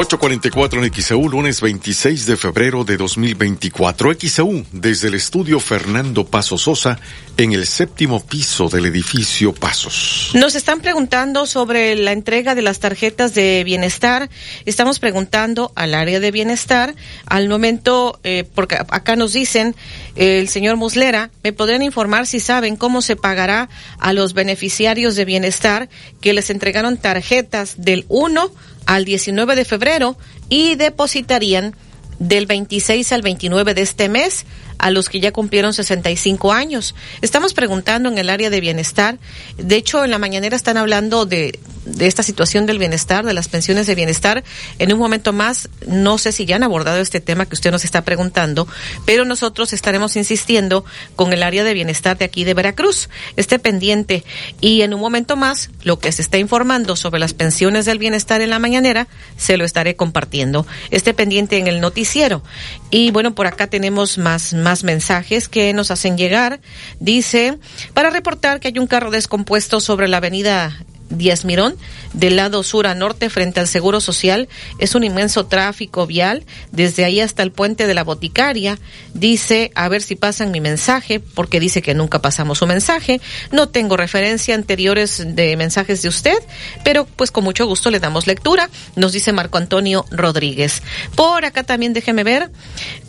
844 en XEU, lunes 26 de febrero de 2024. XEU, desde el estudio Fernando Paso Sosa, en el séptimo piso del edificio Pasos. Nos están preguntando sobre la entrega de las tarjetas de bienestar. Estamos preguntando al área de bienestar. Al momento, eh, porque acá nos dicen, el señor Muslera, ¿me podrían informar si saben cómo se pagará a los beneficiarios de bienestar que les entregaron tarjetas del 1 al 19 de febrero y depositarían del 26 al 29 de este mes a los que ya cumplieron 65 años. Estamos preguntando en el área de bienestar. De hecho, en la mañanera están hablando de, de esta situación del bienestar, de las pensiones de bienestar. En un momento más, no sé si ya han abordado este tema que usted nos está preguntando, pero nosotros estaremos insistiendo con el área de bienestar de aquí de Veracruz. Esté pendiente. Y en un momento más, lo que se está informando sobre las pensiones del bienestar en la mañanera, se lo estaré compartiendo. Esté pendiente en el noticiero. Y bueno, por acá tenemos más, más mensajes que nos hacen llegar. Dice, para reportar que hay un carro descompuesto sobre la avenida Díaz Mirón, del lado sur a norte frente al Seguro Social. Es un inmenso tráfico vial, desde ahí hasta el puente de la Boticaria. Dice, a ver si pasan mi mensaje, porque dice que nunca pasamos su mensaje. No tengo referencia anteriores de mensajes de usted, pero pues con mucho gusto le damos lectura, nos dice Marco Antonio Rodríguez. Por acá también déjeme ver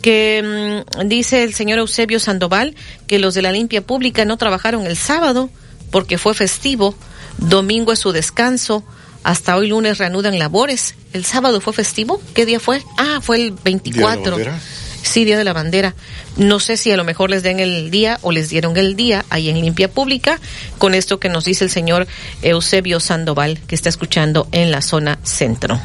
que mm, dice el señor Eusebio Sandoval que los de la limpia pública no trabajaron el sábado porque fue festivo Domingo es su descanso. Hasta hoy lunes reanudan labores. ¿El sábado fue festivo? ¿Qué día fue? Ah, fue el 24. Sí, Día de la Bandera. No sé si a lo mejor les den el día o les dieron el día ahí en Limpia Pública con esto que nos dice el señor Eusebio Sandoval que está escuchando en la zona centro.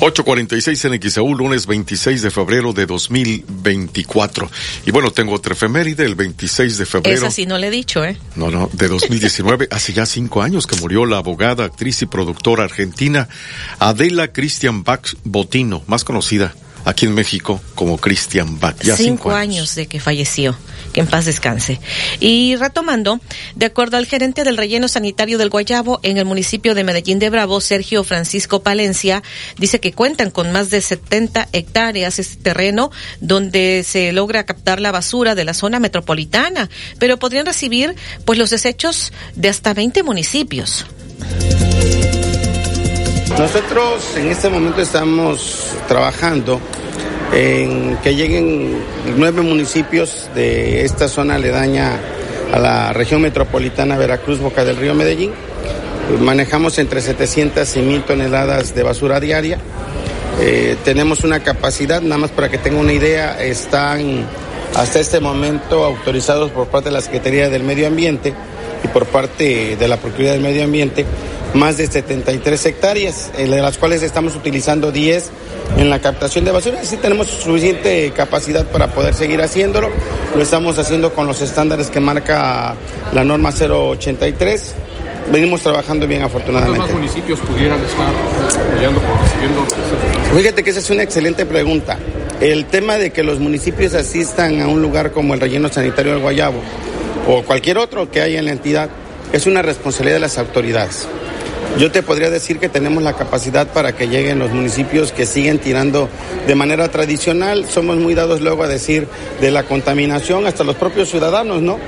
846 en XAU, lunes 26 de febrero de 2024. Y bueno, tengo otra efeméride, el 26 de febrero. Esa sí no le he dicho, ¿eh? No, no, de 2019, *laughs* hace ya cinco años que murió la abogada, actriz y productora argentina Adela Christian Bach Botino, más conocida aquí en México como Christian Bach. Ya cinco, cinco años de que falleció. Que en paz descanse. Y retomando, de acuerdo al gerente del relleno sanitario del Guayabo en el municipio de Medellín de Bravo, Sergio Francisco Palencia, dice que cuentan con más de 70 hectáreas este terreno donde se logra captar la basura de la zona metropolitana, pero podrían recibir pues los desechos de hasta 20 municipios. Nosotros en este momento estamos trabajando en que lleguen nueve municipios de esta zona aledaña a la región metropolitana Veracruz, Boca del Río Medellín. Manejamos entre 700 y 1000 toneladas de basura diaria. Eh, tenemos una capacidad, nada más para que tenga una idea, están hasta este momento autorizados por parte de la Secretaría del Medio Ambiente y por parte de la Procuraduría del Medio Ambiente más de 73 hectáreas, eh, de las cuales estamos utilizando 10 en la captación de basura. Sí tenemos suficiente capacidad para poder seguir haciéndolo. Lo estamos haciendo con los estándares que marca la norma 083. Venimos trabajando bien afortunadamente. ¿Cuántos más municipios pudieran estar apoyando por recibiendo Fíjate que esa es una excelente pregunta. El tema de que los municipios asistan a un lugar como el relleno sanitario del Guayabo o cualquier otro que haya en la entidad es una responsabilidad de las autoridades. Yo te podría decir que tenemos la capacidad para que lleguen los municipios que siguen tirando de manera tradicional. Somos muy dados luego a decir de la contaminación hasta los propios ciudadanos, ¿no?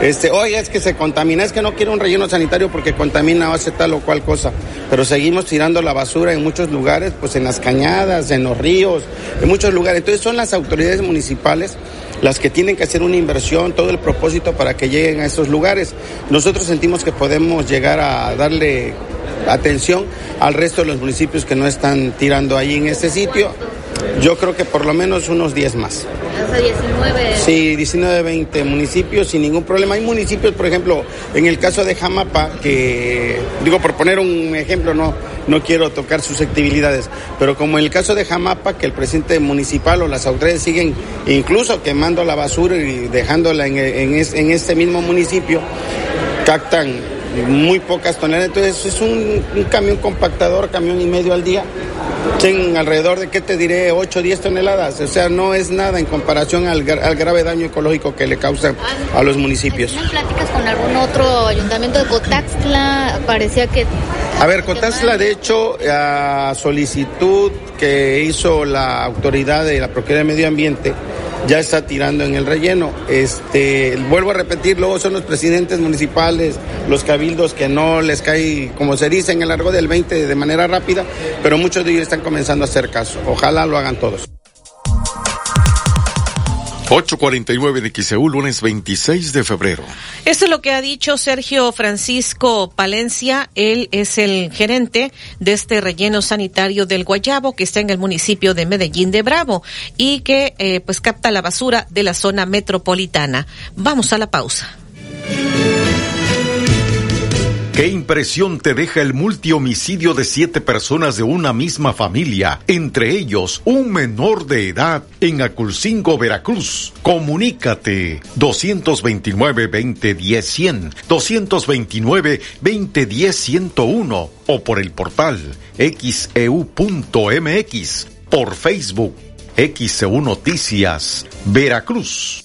Este, oye, es que se contamina, es que no quiero un relleno sanitario porque contamina o hace tal o cual cosa. Pero seguimos tirando la basura en muchos lugares, pues en las cañadas, en los ríos, en muchos lugares. Entonces son las autoridades municipales las que tienen que hacer una inversión, todo el propósito para que lleguen a estos lugares. Nosotros sentimos que podemos llegar a darle atención al resto de los municipios que no están tirando ahí en este sitio. Yo creo que por lo menos unos 10 más. Hasta 19. Sí, 19, 20 municipios sin ningún problema. Hay municipios, por ejemplo, en el caso de Jamapa, que, digo, por poner un ejemplo, no, no quiero tocar susceptibilidades, pero como en el caso de Jamapa, que el presidente municipal o las autoridades siguen incluso quemando la basura y dejándola en, en, es- en este mismo municipio, captan muy pocas toneladas. Entonces es un, un camión compactador, camión y medio al día. En alrededor de, ¿qué te diré? 8 o 10 toneladas. O sea, no es nada en comparación al, al grave daño ecológico que le causa a los municipios. ¿Tienen pláticas con algún otro ayuntamiento de Cotaxtla? Parecía que A ver, Cotasla, de hecho, a solicitud que hizo la autoridad de la Procuraduría de Medio Ambiente, ya está tirando en el relleno. Este, vuelvo a repetir, luego son los presidentes municipales, los cabildos que no les cae, como se dice en el largo del 20, de manera rápida, pero muchos de ellos están comenzando a hacer caso. Ojalá lo hagan todos. 849 de XEU, lunes 26 de febrero. Esto es lo que ha dicho Sergio Francisco Palencia. Él es el gerente de este relleno sanitario del Guayabo que está en el municipio de Medellín de Bravo y que eh, pues capta la basura de la zona metropolitana. Vamos a la pausa. ¿Qué impresión te deja el multihomicidio de siete personas de una misma familia, entre ellos un menor de edad en Aculcingo, Veracruz? Comunícate 229-2010-100, 229-2010-101 o por el portal xeu.mx, por Facebook, XEU Noticias, Veracruz.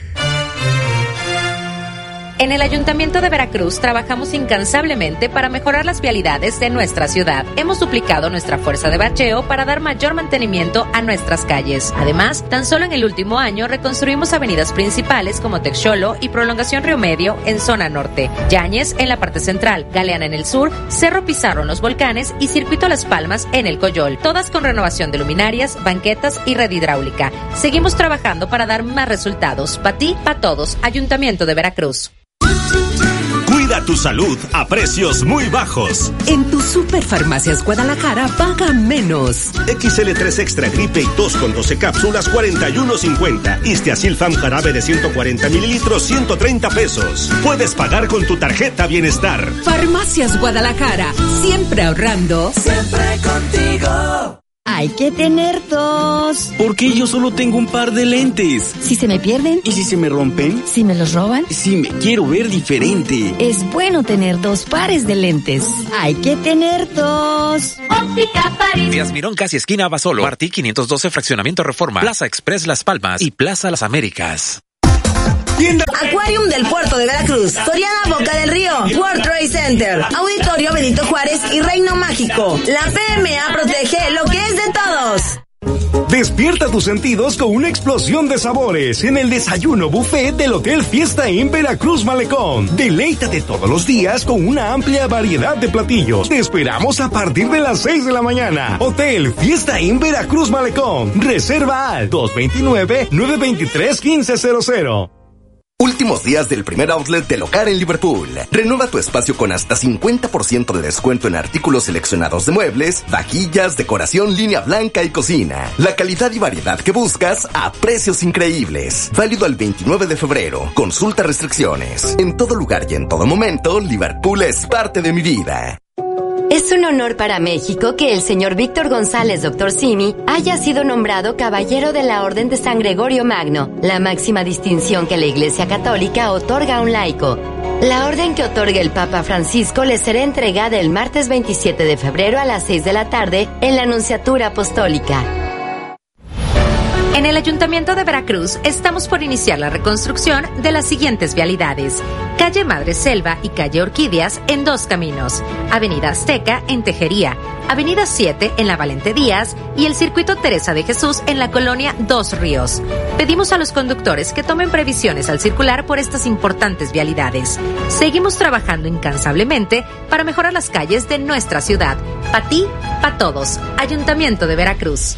En el Ayuntamiento de Veracruz trabajamos incansablemente para mejorar las vialidades de nuestra ciudad. Hemos duplicado nuestra fuerza de bacheo para dar mayor mantenimiento a nuestras calles. Además, tan solo en el último año reconstruimos avenidas principales como Texolo y Prolongación Río Medio en zona norte, Yáñez en la parte central, Galeana en el sur, Cerro Pizarro en los volcanes y Circuito Las Palmas en el Coyol, todas con renovación de luminarias, banquetas y red hidráulica. Seguimos trabajando para dar más resultados. Para ti, para todos. Ayuntamiento de Veracruz. Cuida tu salud a precios muy bajos. En tu Superfarmacias Guadalajara paga menos. XL3 Extra Gripe y tos con 12 cápsulas 41.50. Istiazilfam jarabe de 140 mililitros 130 pesos. Puedes pagar con tu tarjeta Bienestar. Farmacias Guadalajara, siempre ahorrando. Siempre contigo. Hay que tener dos. Porque yo solo tengo un par de lentes. Si se me pierden. ¿Y si se me rompen? Si me los roban. Si me quiero ver diferente. Es bueno tener dos pares de lentes. Hay que tener dos. Óptica París. Díaz Mirón, casi esquina Basolo. Martí 512, Fraccionamiento Reforma. Plaza Express Las Palmas y Plaza Las Américas. Aquarium del Puerto de Veracruz, Soriana Boca del Río, World Trade Center, Auditorio Benito Juárez y Reino Mágico. La PMA protege lo que es de todos. Despierta tus sentidos con una explosión de sabores en el desayuno buffet del Hotel Fiesta en Veracruz Malecón. Deleítate todos los días con una amplia variedad de platillos. Te esperamos a partir de las 6 de la mañana. Hotel Fiesta en Veracruz Malecón. Reserva al 229-923-1500. Últimos días del primer outlet de Locar en Liverpool. Renueva tu espacio con hasta 50% de descuento en artículos seleccionados de muebles, vajillas, decoración, línea blanca y cocina. La calidad y variedad que buscas a precios increíbles. Válido al 29 de febrero. Consulta restricciones. En todo lugar y en todo momento, Liverpool es parte de mi vida. Es un honor para México que el señor Víctor González, Dr. Simi, haya sido nombrado Caballero de la Orden de San Gregorio Magno, la máxima distinción que la Iglesia Católica otorga a un laico. La orden que otorga el Papa Francisco le será entregada el martes 27 de febrero a las 6 de la tarde en la Anunciatura Apostólica. En el Ayuntamiento de Veracruz estamos por iniciar la reconstrucción de las siguientes vialidades. Calle Madre Selva y Calle Orquídeas en dos caminos. Avenida Azteca en Tejería. Avenida 7 en la Valente Díaz y el Circuito Teresa de Jesús en la colonia Dos Ríos. Pedimos a los conductores que tomen previsiones al circular por estas importantes vialidades. Seguimos trabajando incansablemente para mejorar las calles de nuestra ciudad. Pa' ti, pa' todos. Ayuntamiento de Veracruz.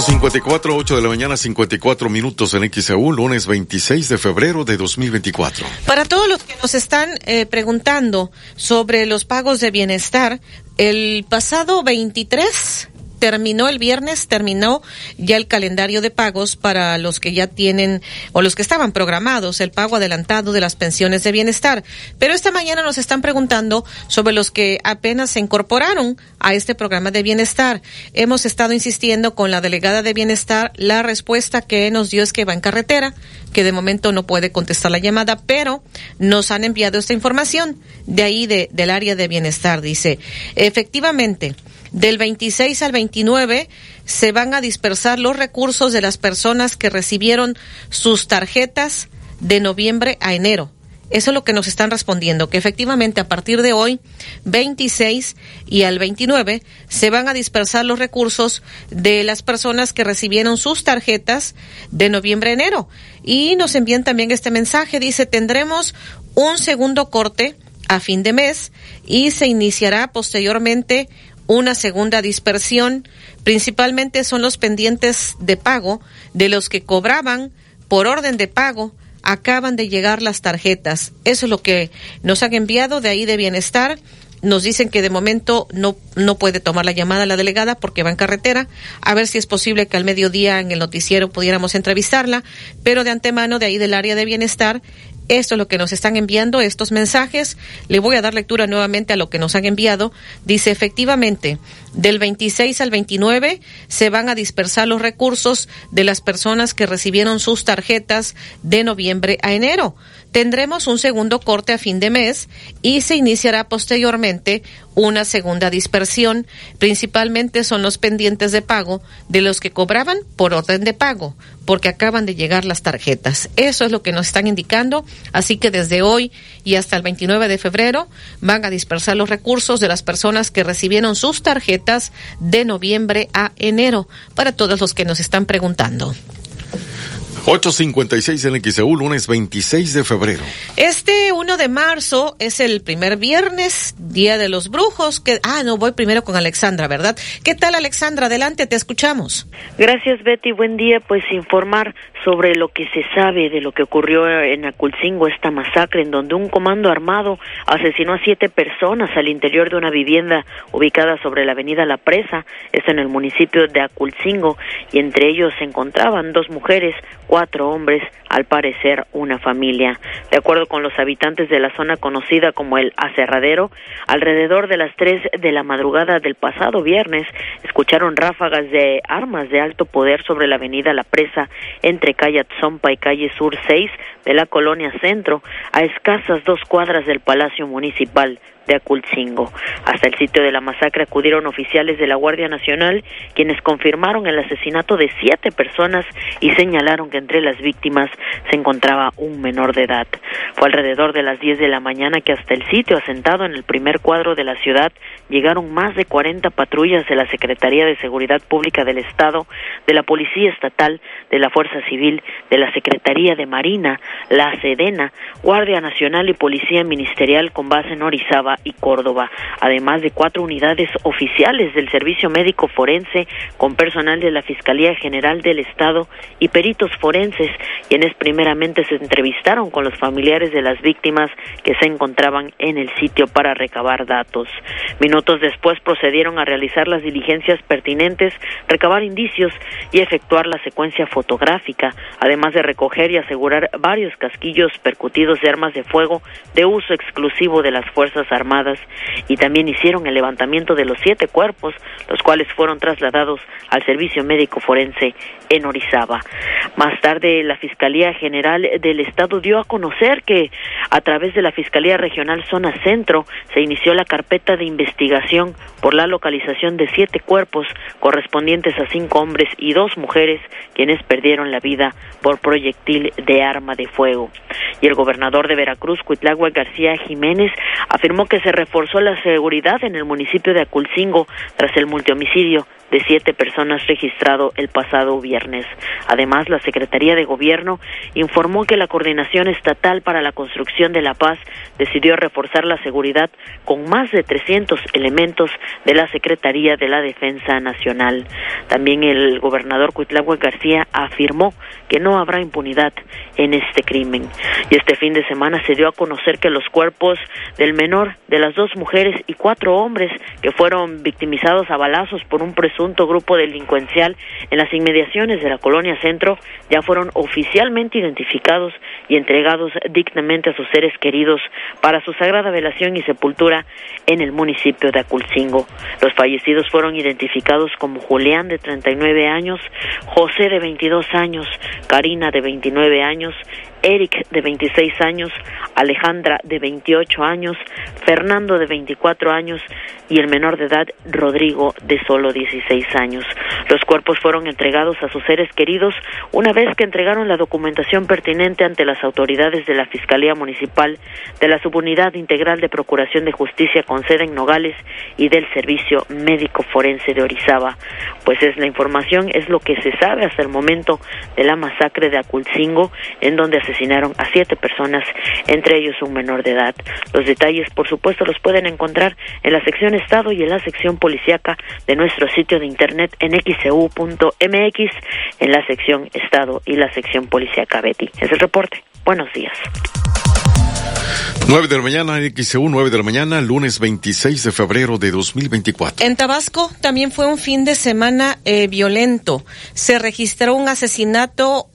54, 8 de la mañana, 54 minutos en XEU, lunes 26 de febrero de 2024. Para todos los que nos están eh, preguntando sobre los pagos de bienestar, el pasado 23 terminó el viernes, terminó ya el calendario de pagos para los que ya tienen o los que estaban programados el pago adelantado de las pensiones de bienestar. Pero esta mañana nos están preguntando sobre los que apenas se incorporaron a este programa de bienestar. Hemos estado insistiendo con la delegada de bienestar. La respuesta que nos dio es que va en carretera, que de momento no puede contestar la llamada, pero nos han enviado esta información de ahí de, del área de bienestar. Dice, efectivamente, del 26 al 29 se van a dispersar los recursos de las personas que recibieron sus tarjetas de noviembre a enero. Eso es lo que nos están respondiendo, que efectivamente a partir de hoy, 26 y al 29, se van a dispersar los recursos de las personas que recibieron sus tarjetas de noviembre a enero. Y nos envían también este mensaje, dice, tendremos un segundo corte a fin de mes y se iniciará posteriormente una segunda dispersión. Principalmente son los pendientes de pago de los que cobraban por orden de pago. Acaban de llegar las tarjetas. Eso es lo que nos han enviado de ahí de bienestar. Nos dicen que de momento no, no puede tomar la llamada la delegada porque va en carretera. A ver si es posible que al mediodía en el noticiero pudiéramos entrevistarla. Pero de antemano de ahí del área de bienestar esto es lo que nos están enviando, estos mensajes. Le voy a dar lectura nuevamente a lo que nos han enviado. Dice, efectivamente, del 26 al 29 se van a dispersar los recursos de las personas que recibieron sus tarjetas de noviembre a enero. Tendremos un segundo corte a fin de mes y se iniciará posteriormente una segunda dispersión. Principalmente son los pendientes de pago de los que cobraban por orden de pago, porque acaban de llegar las tarjetas. Eso es lo que nos están indicando. Así que desde hoy y hasta el 29 de febrero van a dispersar los recursos de las personas que recibieron sus tarjetas de noviembre a enero, para todos los que nos están preguntando. 8.56 en XEU, lunes 26 de febrero. Este 1 de marzo es el primer viernes, Día de los Brujos. Que, ah, no, voy primero con Alexandra, ¿verdad? ¿Qué tal, Alexandra? Adelante, te escuchamos. Gracias, Betty. Buen día. Pues informar sobre lo que se sabe de lo que ocurrió en Aculcingo, esta masacre en donde un comando armado asesinó a siete personas al interior de una vivienda ubicada sobre la avenida La Presa, es en el municipio de Aculcingo, y entre ellos se encontraban dos mujeres, cuatro hombres, al parecer una familia. De acuerdo con los habitantes de la zona conocida como el Aserradero, alrededor de las tres de la madrugada del pasado viernes escucharon ráfagas de armas de alto poder sobre la avenida La Presa entre calle Atzompa y calle Sur 6 de la colonia Centro, a escasas dos cuadras del Palacio Municipal de Aculcingo. Hasta el sitio de la masacre acudieron oficiales de la Guardia Nacional, quienes confirmaron el asesinato de siete personas y señalaron que entre las víctimas se encontraba un menor de edad. Fue alrededor de las 10 de la mañana que hasta el sitio asentado en el primer cuadro de la ciudad llegaron más de 40 patrullas de la Secretaría de Seguridad Pública del Estado, de la Policía Estatal, de la Fuerza Civil, de la Secretaría de Marina, la Sedena, Guardia Nacional y Policía Ministerial con base en Orizaba y Córdoba, además de cuatro unidades oficiales del Servicio Médico Forense con personal de la Fiscalía General del Estado y peritos forenses, quienes primeramente se entrevistaron con los familiares de las víctimas que se encontraban en el sitio para recabar datos. Minutos después procedieron a realizar las diligencias pertinentes, recabar indicios y efectuar la secuencia fotográfica, además de recoger y asegurar varios casquillos percutidos de armas de fuego de uso exclusivo de las Fuerzas Armadas Armadas y también hicieron el levantamiento de los siete cuerpos, los cuales fueron trasladados al Servicio Médico Forense en Orizaba. Más tarde, la Fiscalía General del Estado dio a conocer que a través de la Fiscalía Regional Zona Centro se inició la carpeta de investigación por la localización de siete cuerpos correspondientes a cinco hombres y dos mujeres quienes perdieron la vida por proyectil de arma de fuego. Y el gobernador de Veracruz, Cuitlagua García Jiménez, afirmó que se reforzó la seguridad en el municipio de Aculcingo tras el multihomicidio de siete personas registrado el pasado viernes. Además, la Secretaría de Gobierno informó que la Coordinación Estatal para la Construcción de la Paz decidió reforzar la seguridad con más de 300 elementos de la Secretaría de la Defensa Nacional. También el gobernador Cuitlagua García afirmó que no habrá impunidad en este crimen. Y este fin de semana se dio a conocer que los cuerpos del menor, de las dos mujeres y cuatro hombres que fueron victimizados a balazos por un presunto grupo delincuencial en las inmediaciones de la colonia Centro ya fueron oficialmente identificados y entregados dignamente a sus seres queridos para su sagrada velación y sepultura en el municipio de Aculcingo. Los fallecidos fueron identificados como Julián de 39 años, José de 22 años, Karina de 29 años, Eric de 26 años, Alejandra de 28 años, Fernando de 24 años y el menor de edad Rodrigo de solo 16 años. Los cuerpos fueron entregados a sus seres queridos una vez que entregaron la documentación pertinente ante las autoridades de la Fiscalía Municipal, de la Subunidad Integral de Procuración de Justicia con sede en Nogales y del Servicio Médico Forense de Orizaba. Pues es la información, es lo que se sabe hasta el momento de la masacre de Aculcingo, en donde asesinaron a siete personas, entre ellos un menor de edad. Los detalles, por supuesto, los pueden encontrar en la sección Estado y en la sección policíaca de nuestro sitio de internet en xcu.mx, en la sección Estado y la sección policíaca Betty. Es el reporte. Buenos días. 9 de la mañana, XEU, 9 de la mañana, lunes 26 de febrero de 2024. En Tabasco también fue un fin de semana eh, violento. Se registró un asesinato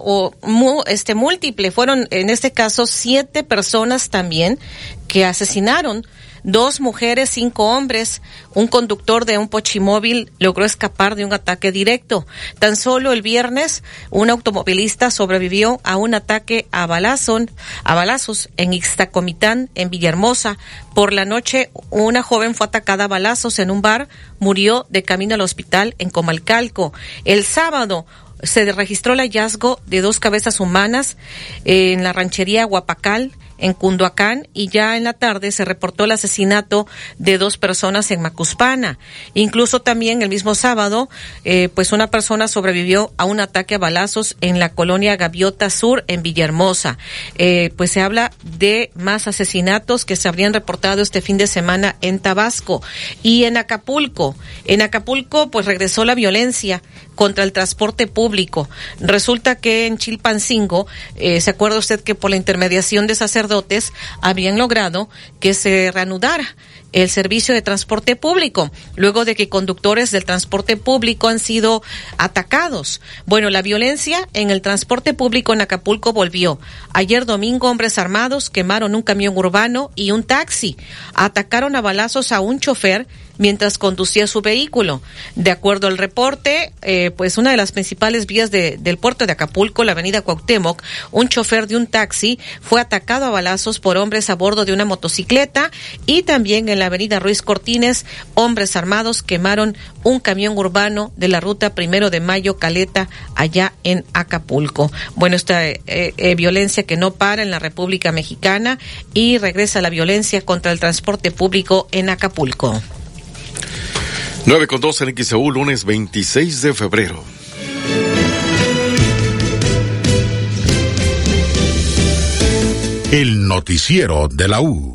este múltiple. Fueron en este caso siete personas también que asesinaron Dos mujeres, cinco hombres, un conductor de un pochimóvil logró escapar de un ataque directo. Tan solo el viernes, un automovilista sobrevivió a un ataque a, balazón, a balazos en Ixtacomitán, en Villahermosa. Por la noche, una joven fue atacada a balazos en un bar, murió de camino al hospital en Comalcalco. El sábado, se registró el hallazgo de dos cabezas humanas en la ranchería Huapacal, en Cunduacán y ya en la tarde se reportó el asesinato de dos personas en Macuspana. Incluso también el mismo sábado, eh, pues una persona sobrevivió a un ataque a balazos en la colonia Gaviota Sur en Villahermosa. Eh, pues se habla de más asesinatos que se habrían reportado este fin de semana en Tabasco y en Acapulco. En Acapulco pues regresó la violencia contra el transporte público. Resulta que en Chilpancingo, eh, ¿se acuerda usted que por la intermediación de sacerdotes habían logrado que se reanudara el servicio de transporte público, luego de que conductores del transporte público han sido atacados. Bueno, la violencia en el transporte público en Acapulco volvió. Ayer domingo, hombres armados quemaron un camión urbano y un taxi. Atacaron a balazos a un chofer mientras conducía su vehículo. De acuerdo al reporte, eh, pues una de las principales vías de, del puerto de Acapulco, la avenida Cuauhtémoc, un chofer de un taxi fue atacado a balazos por hombres a bordo de una motocicleta y también en la avenida Ruiz Cortines, hombres armados quemaron un camión urbano de la ruta primero de mayo Caleta allá en Acapulco. Bueno, esta eh, eh, violencia que no para en la República Mexicana y regresa la violencia contra el transporte público en Acapulco. 9 con 2 en XEU, lunes 26 de febrero. El noticiero de la U.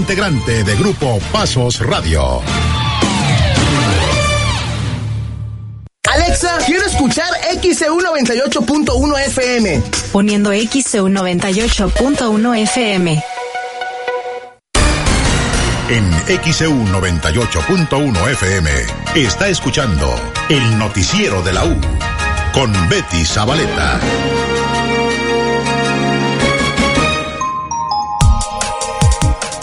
integrante de Grupo Pasos Radio. Alexa, quiero escuchar XEU 98.1 FM. Poniendo XEU 98.1 FM. En XEU 98.1 FM está escuchando el noticiero de la U con Betty Zabaleta.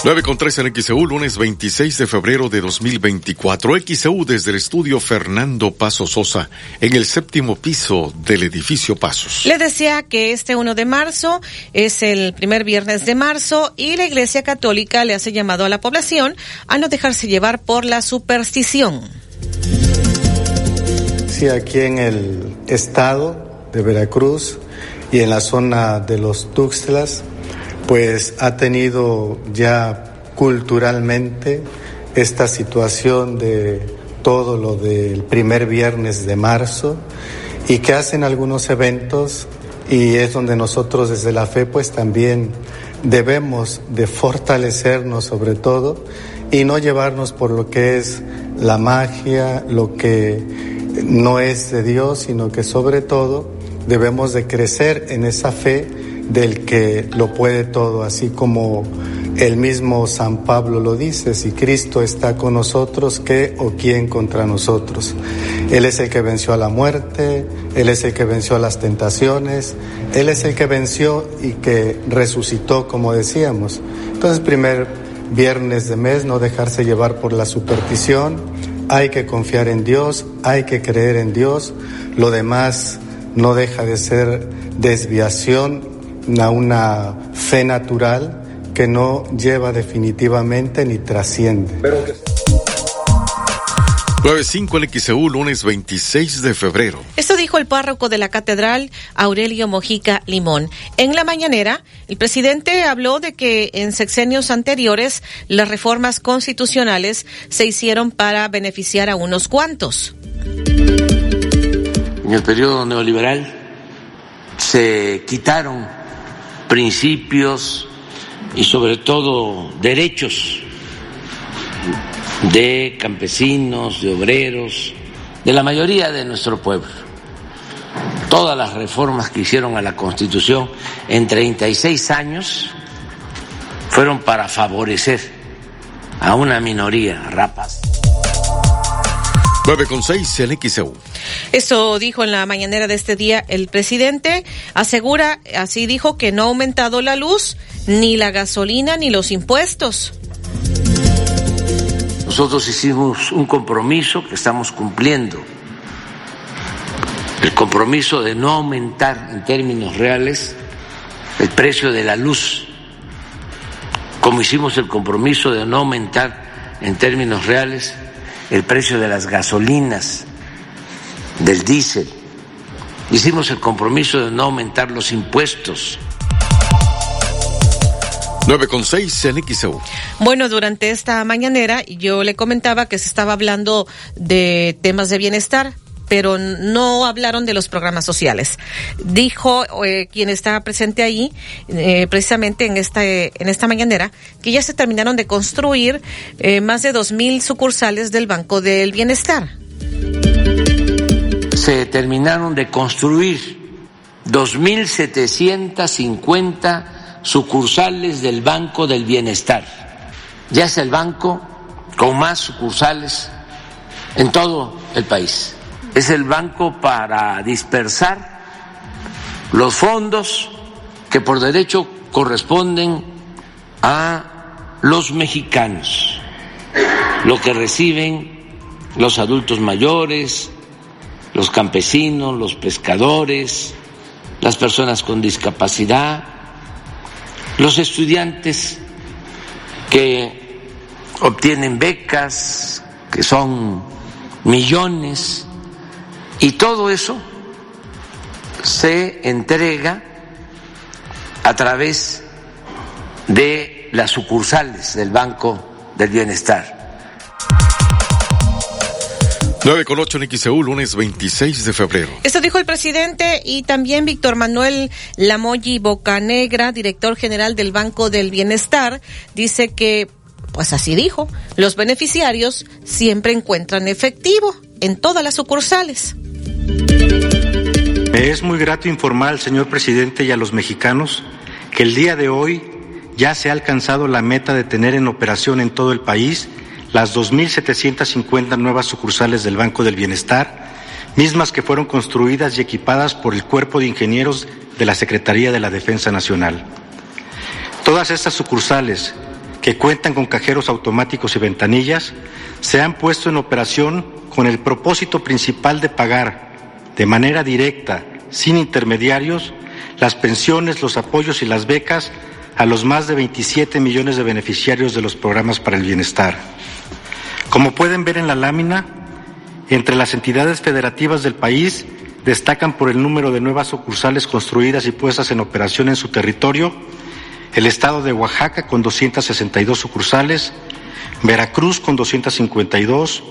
9 con 3 en XEU, lunes 26 de febrero de 2024. XEU desde el estudio Fernando Paso Sosa, en el séptimo piso del edificio Pasos. Le decía que este 1 de marzo es el primer viernes de marzo y la Iglesia Católica le hace llamado a la población a no dejarse llevar por la superstición. Sí, aquí en el estado de Veracruz y en la zona de los Tuxtlas, pues ha tenido ya culturalmente esta situación de todo lo del primer viernes de marzo y que hacen algunos eventos y es donde nosotros desde la fe pues también debemos de fortalecernos sobre todo y no llevarnos por lo que es la magia, lo que no es de Dios, sino que sobre todo debemos de crecer en esa fe del que lo puede todo, así como el mismo San Pablo lo dice, si Cristo está con nosotros, ¿qué o quién contra nosotros? Él es el que venció a la muerte, Él es el que venció a las tentaciones, Él es el que venció y que resucitó, como decíamos. Entonces, primer viernes de mes, no dejarse llevar por la superstición, hay que confiar en Dios, hay que creer en Dios, lo demás no deja de ser desviación a una fe natural que no lleva definitivamente ni trasciende. 95 en XEU, lunes 26 de febrero. Esto dijo el párroco de la catedral, Aurelio Mojica Limón. En la mañanera, el presidente habló de que en sexenios anteriores las reformas constitucionales se hicieron para beneficiar a unos cuantos. En el periodo neoliberal se quitaron principios y sobre todo derechos de campesinos, de obreros, de la mayoría de nuestro pueblo. Todas las reformas que hicieron a la Constitución en 36 años fueron para favorecer a una minoría rapaz. 9 con 6 en XEU. Eso dijo en la mañanera de este día el presidente. Asegura, así dijo, que no ha aumentado la luz, ni la gasolina, ni los impuestos. Nosotros hicimos un compromiso que estamos cumpliendo. El compromiso de no aumentar en términos reales el precio de la luz, como hicimos el compromiso de no aumentar en términos reales el precio de las gasolinas, del diésel. Hicimos el compromiso de no aumentar los impuestos. 9 con 6 en XEU. Bueno, durante esta mañanera yo le comentaba que se estaba hablando de temas de bienestar, pero no hablaron de los programas sociales. Dijo eh, quien está presente ahí, eh, precisamente en esta, en esta mañanera, que ya se terminaron de construir eh, más de dos mil sucursales del Banco del Bienestar. Se terminaron de construir 2.750 sucursales del Banco del Bienestar. Ya es el banco con más sucursales en todo el país es el banco para dispersar los fondos que por derecho corresponden a los mexicanos, lo que reciben los adultos mayores, los campesinos, los pescadores, las personas con discapacidad, los estudiantes que obtienen becas, que son millones, y todo eso se entrega a través de las sucursales del Banco del Bienestar. 9 con 8 en XEU, lunes 26 de febrero. Esto dijo el presidente y también Víctor Manuel Lamoyi Bocanegra, director general del Banco del Bienestar, dice que, pues así dijo, los beneficiarios siempre encuentran efectivo en todas las sucursales. Me es muy grato informar al señor presidente y a los mexicanos que el día de hoy ya se ha alcanzado la meta de tener en operación en todo el país las 2.750 nuevas sucursales del Banco del Bienestar, mismas que fueron construidas y equipadas por el Cuerpo de Ingenieros de la Secretaría de la Defensa Nacional. Todas estas sucursales, que cuentan con cajeros automáticos y ventanillas, se han puesto en operación con el propósito principal de pagar de manera directa, sin intermediarios, las pensiones, los apoyos y las becas a los más de 27 millones de beneficiarios de los programas para el bienestar. Como pueden ver en la lámina, entre las entidades federativas del país destacan por el número de nuevas sucursales construidas y puestas en operación en su territorio el estado de Oaxaca con 262 sucursales, Veracruz con 252,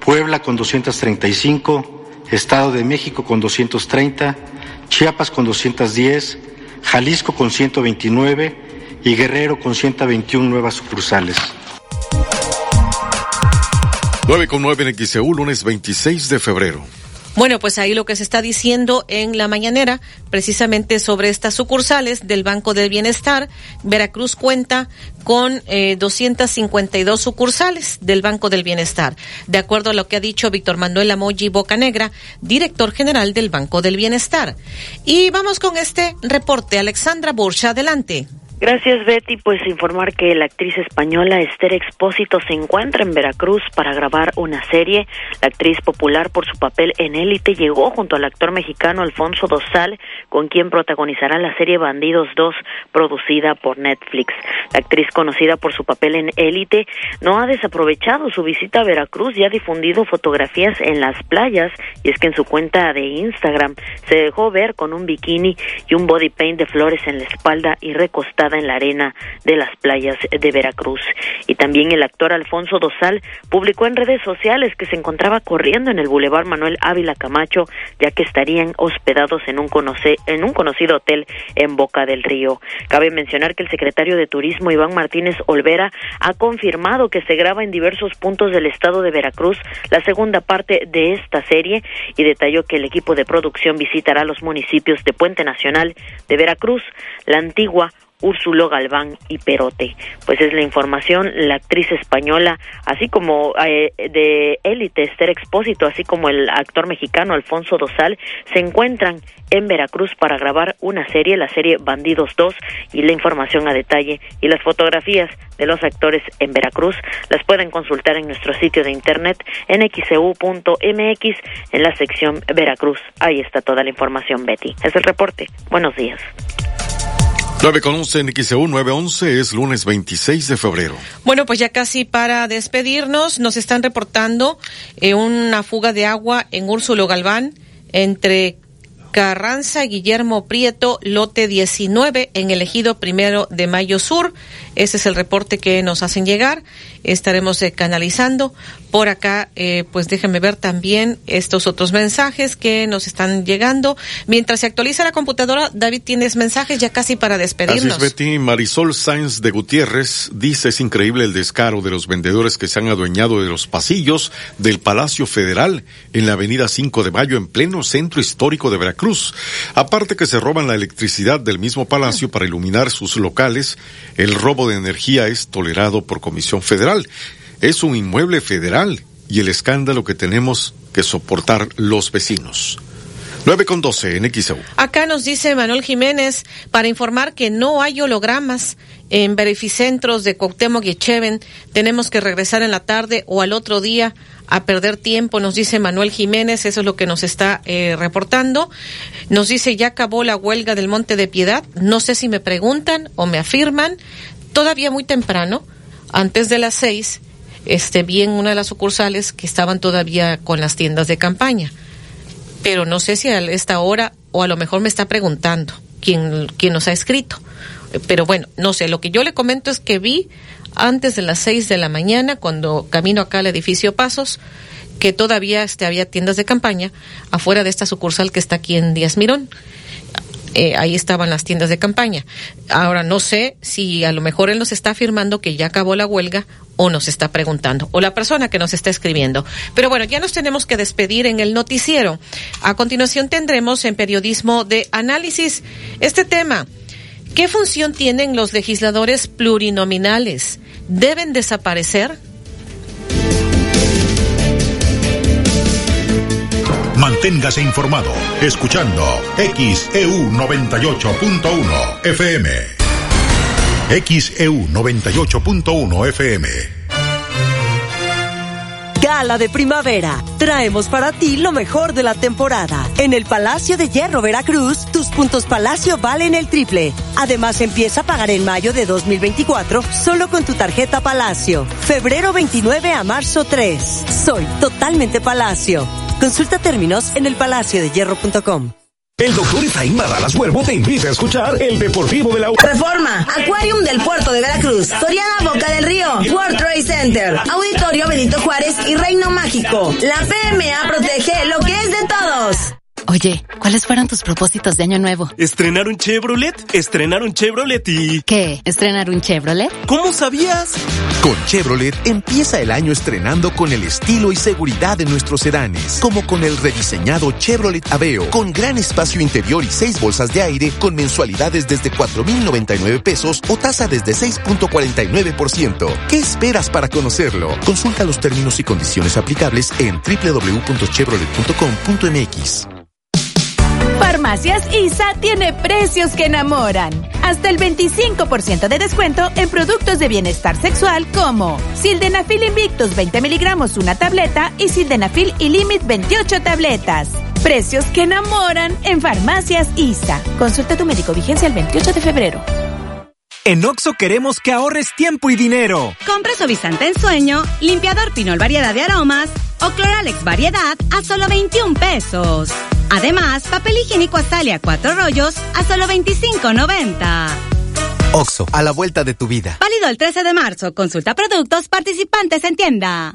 Puebla con 235, Estado de México con 230, Chiapas con 210, Jalisco con 129 y Guerrero con 121 nuevas sucursales. 9 con 9 en XEU, lunes 26 de febrero. Bueno, pues ahí lo que se está diciendo en la mañanera, precisamente sobre estas sucursales del Banco del Bienestar, Veracruz cuenta con eh, 252 sucursales del Banco del Bienestar, de acuerdo a lo que ha dicho Víctor Manuel Amoyi Bocanegra, director general del Banco del Bienestar. Y vamos con este reporte. Alexandra Burcha, adelante. Gracias, Betty. Pues informar que la actriz española Esther Expósito se encuentra en Veracruz para grabar una serie. La actriz popular por su papel en Élite llegó junto al actor mexicano Alfonso Dosal, con quien protagonizará la serie Bandidos 2, producida por Netflix. La actriz conocida por su papel en Élite no ha desaprovechado su visita a Veracruz y ha difundido fotografías en las playas. Y es que en su cuenta de Instagram se dejó ver con un bikini y un body paint de flores en la espalda y recostada en la arena de las playas de Veracruz. Y también el actor Alfonso Dosal publicó en redes sociales que se encontraba corriendo en el Boulevard Manuel Ávila Camacho, ya que estarían hospedados en un, conoce, en un conocido hotel en Boca del Río. Cabe mencionar que el secretario de Turismo Iván Martínez Olvera ha confirmado que se graba en diversos puntos del estado de Veracruz la segunda parte de esta serie y detalló que el equipo de producción visitará los municipios de Puente Nacional, de Veracruz, La Antigua, Úrsulo Galván y Perote. Pues es la información, la actriz española, así como eh, de élite Esther Expósito, así como el actor mexicano Alfonso Dosal, se encuentran en Veracruz para grabar una serie, la serie Bandidos 2, y la información a detalle y las fotografías de los actores en Veracruz las pueden consultar en nuestro sitio de internet en xcu.mx en la sección Veracruz. Ahí está toda la información, Betty. Es el reporte. Buenos días. 9 con 11 en XEU 911 es lunes 26 de febrero. Bueno, pues ya casi para despedirnos, nos están reportando eh, una fuga de agua en Úrsulo Galván entre Carranza Guillermo Prieto, lote 19, en el ejido primero de Mayo Sur. Ese es el reporte que nos hacen llegar. Estaremos eh, canalizando. Por acá, eh, pues déjenme ver también estos otros mensajes que nos están llegando. Mientras se actualiza la computadora, David, tienes mensajes ya casi para despedirnos. Así es, Betty. Marisol Sáenz de Gutiérrez dice, es increíble el descaro de los vendedores que se han adueñado de los pasillos del Palacio Federal en la avenida 5 de Mayo, en pleno centro histórico de Veracruz. Aparte que se roban la electricidad del mismo palacio para iluminar sus locales, el robo de energía es tolerado por Comisión Federal. Es un inmueble federal y el escándalo que tenemos que soportar los vecinos. 9 con 12 en XEU. Acá nos dice Manuel Jiménez para informar que no hay hologramas en verificentros de Cuauhtémoc y Echeven. Tenemos que regresar en la tarde o al otro día a perder tiempo, nos dice Manuel Jiménez, eso es lo que nos está eh, reportando. Nos dice, ya acabó la huelga del Monte de Piedad. No sé si me preguntan o me afirman. Todavía muy temprano antes de las seis, este, vi en una de las sucursales que estaban todavía con las tiendas de campaña. Pero no sé si a esta hora o a lo mejor me está preguntando quién, quién nos ha escrito. Pero bueno, no sé, lo que yo le comento es que vi antes de las seis de la mañana, cuando camino acá al edificio Pasos, que todavía este, había tiendas de campaña afuera de esta sucursal que está aquí en Díaz Mirón. Eh, ahí estaban las tiendas de campaña. Ahora no sé si a lo mejor él nos está afirmando que ya acabó la huelga o nos está preguntando, o la persona que nos está escribiendo. Pero bueno, ya nos tenemos que despedir en el noticiero. A continuación tendremos en periodismo de análisis este tema. ¿Qué función tienen los legisladores plurinominales? ¿Deben desaparecer? Manténgase informado escuchando XEU 98.1 FM. XEU 98.1 FM. Gala de primavera. Traemos para ti lo mejor de la temporada. En el Palacio de Hierro Veracruz, tus puntos Palacio valen el triple. Además, empieza a pagar en mayo de 2024 solo con tu tarjeta Palacio. Febrero 29 a marzo 3. Soy totalmente Palacio. Consulta términos en elpalaciodehierro.com. El doctor Efraín Barralas Huervo te invita a escuchar el Deportivo de la U. Reforma, Acuarium del Puerto de Veracruz, Soriana Boca del Río, World Trade Center, Auditorio Benito Juárez y Reino Mágico. La PMA protege lo que es de todos. Oye, ¿cuáles fueron tus propósitos de año nuevo? Estrenar un Chevrolet, estrenar un Chevrolet y... ¿Qué? ¿Estrenar un Chevrolet? ¿Cómo sabías? Con Chevrolet empieza el año estrenando con el estilo y seguridad de nuestros sedanes, como con el rediseñado Chevrolet Aveo, con gran espacio interior y seis bolsas de aire, con mensualidades desde 4.099 pesos o tasa desde 6.49%. ¿Qué esperas para conocerlo? Consulta los términos y condiciones aplicables en www.chevrolet.com.mx. Farmacias ISA tiene precios que enamoran. Hasta el 25% de descuento en productos de bienestar sexual como Sildenafil Invictus 20 miligramos una tableta y Sildenafil Ilimit 28 tabletas. Precios que enamoran en Farmacias ISA. Consulta a tu médico vigencia el 28 de febrero. En Oxo queremos que ahorres tiempo y dinero. Compra suavizante en sueño, limpiador Pinol variedad de aromas o Cloralex variedad a solo 21 pesos. Además, papel higiénico Azalia 4 rollos a solo 25.90. Oxo, a la vuelta de tu vida. Válido el 13 de marzo. Consulta productos participantes en tienda.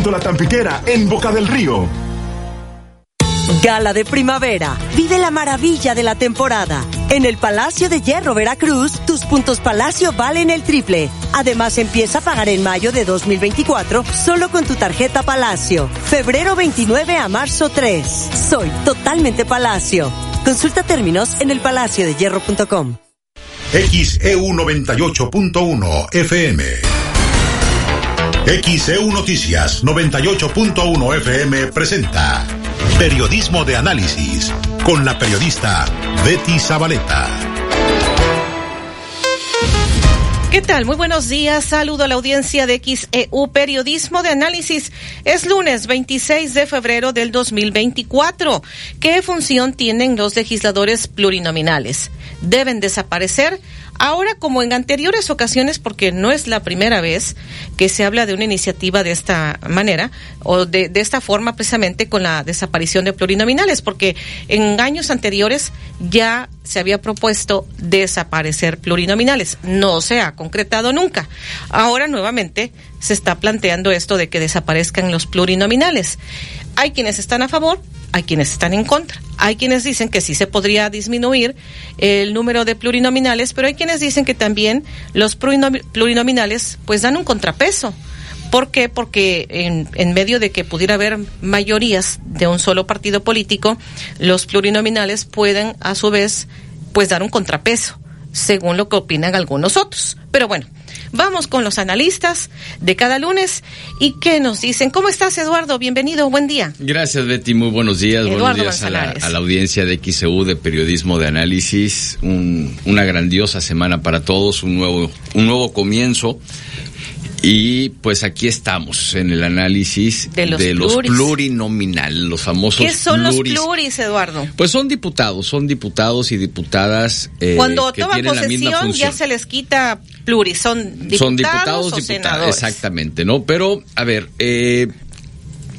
La Tampiquera en Boca del Río. Gala de primavera. Vive la maravilla de la temporada. En el Palacio de Hierro Veracruz, tus puntos Palacio valen el triple. Además, empieza a pagar en mayo de 2024 solo con tu tarjeta Palacio. Febrero 29 a marzo 3. Soy totalmente Palacio. Consulta términos en elpalaciodehierro.com. XEU 98.1 FM. XEU Noticias 98.1 FM presenta Periodismo de Análisis con la periodista Betty Zabaleta. ¿Qué tal? Muy buenos días. Saludo a la audiencia de XEU Periodismo de Análisis. Es lunes 26 de febrero del 2024. ¿Qué función tienen los legisladores plurinominales? ¿Deben desaparecer? Ahora, como en anteriores ocasiones, porque no es la primera vez que se habla de una iniciativa de esta manera o de, esta forma precisamente con la desaparición de plurinominales, porque en años anteriores ya se había propuesto desaparecer plurinominales. No se ha concretado nunca. Ahora nuevamente se está planteando esto de que desaparezcan los plurinominales. Hay quienes están a favor, hay quienes están en contra. Hay quienes dicen que sí se podría disminuir el número de plurinominales, pero hay quienes dicen que también los plurinominales pues dan un contrapeso. ¿Por qué? Porque en, en, medio de que pudiera haber mayorías de un solo partido político, los plurinominales pueden a su vez pues dar un contrapeso, según lo que opinan algunos otros. Pero bueno, Vamos con los analistas de cada lunes y qué nos dicen. ¿Cómo estás, Eduardo? Bienvenido, buen día. Gracias, Betty. Muy buenos días. Eduardo buenos días a la, Manzanares. a la audiencia de XEU de Periodismo de Análisis. Un- una grandiosa semana para todos, un nuevo, un nuevo comienzo. Y pues aquí estamos en el análisis De los pluris. plurinominal, los famosos ¿Qué son pluris. los pluris, Eduardo? Pues son diputados, son diputados y diputadas eh, Cuando que misma posesión ya se les quita pluris, son diputados, son diputados, o diputadas, senadores. exactamente, ¿no? Pero, a ver, eh,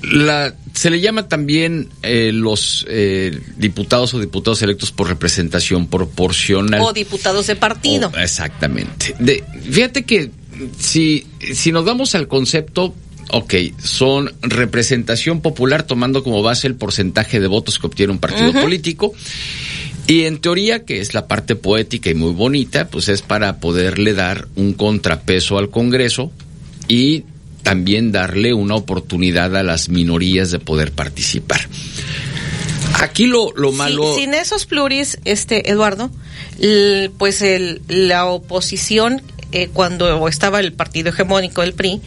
la, se le llama también eh, los eh, diputados o diputados electos por representación proporcional. O diputados de partido. Exactamente. De, fíjate que si, si nos vamos al concepto, ok, son representación popular tomando como base el porcentaje de votos que obtiene un partido político. Y en teoría, que es la parte poética y muy bonita, pues es para poderle dar un contrapeso al Congreso y también darle una oportunidad a las minorías de poder participar. Aquí lo, lo Sí, malo... sin esos pluris, este Eduardo, pues el, la oposición eh, cuando estaba el partido hegemónico el PRI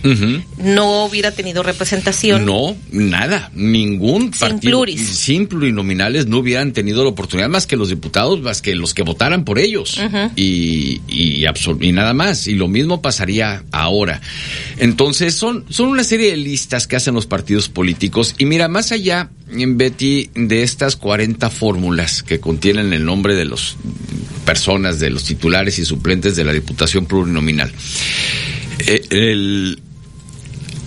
no hubiera tenido representación. No, nada, ningún partido pluris. sin plurinominales no hubieran tenido la oportunidad más que los diputados, más que los que votaran por ellos y, y, y nada más. Y lo mismo pasaría ahora. Entonces son, son una serie de listas que hacen los partidos políticos y mira, más allá, Betty, de estas 40 fórmulas que contienen el nombre de los personas, de los titulares y suplentes de la Diputación Plurinominal. Eh, el,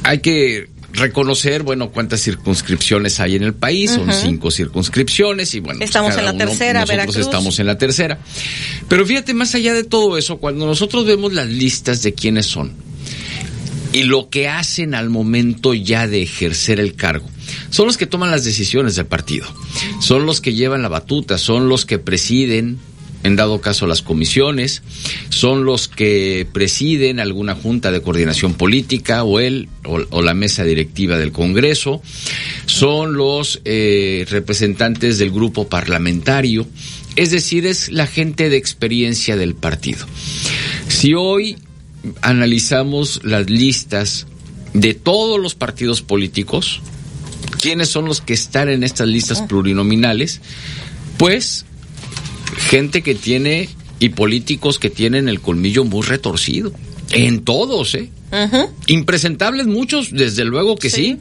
hay que reconocer, bueno, cuántas circunscripciones hay en el país, son cinco circunscripciones y bueno, pues Estamos en la uno- tercera, nosotros Veracruz. estamos en la tercera. Pero fíjate, más allá de todo eso, cuando nosotros vemos las listas de quiénes son y lo que hacen al momento ya de ejercer el cargo, son los que toman las decisiones del partido, son los que llevan la batuta, son los que presiden en dado caso las comisiones, son los que presiden alguna junta de coordinación política o él o, la mesa directiva del Congreso, son los eh, representantes del grupo parlamentario, es decir, es la gente de experiencia del partido. Si hoy analizamos las listas de todos los partidos políticos, quiénes son los que están en estas listas plurinominales, pues gente que tiene y políticos que tienen el colmillo muy retorcido. En todos, ¿eh? Impresentables muchos, desde luego que sí.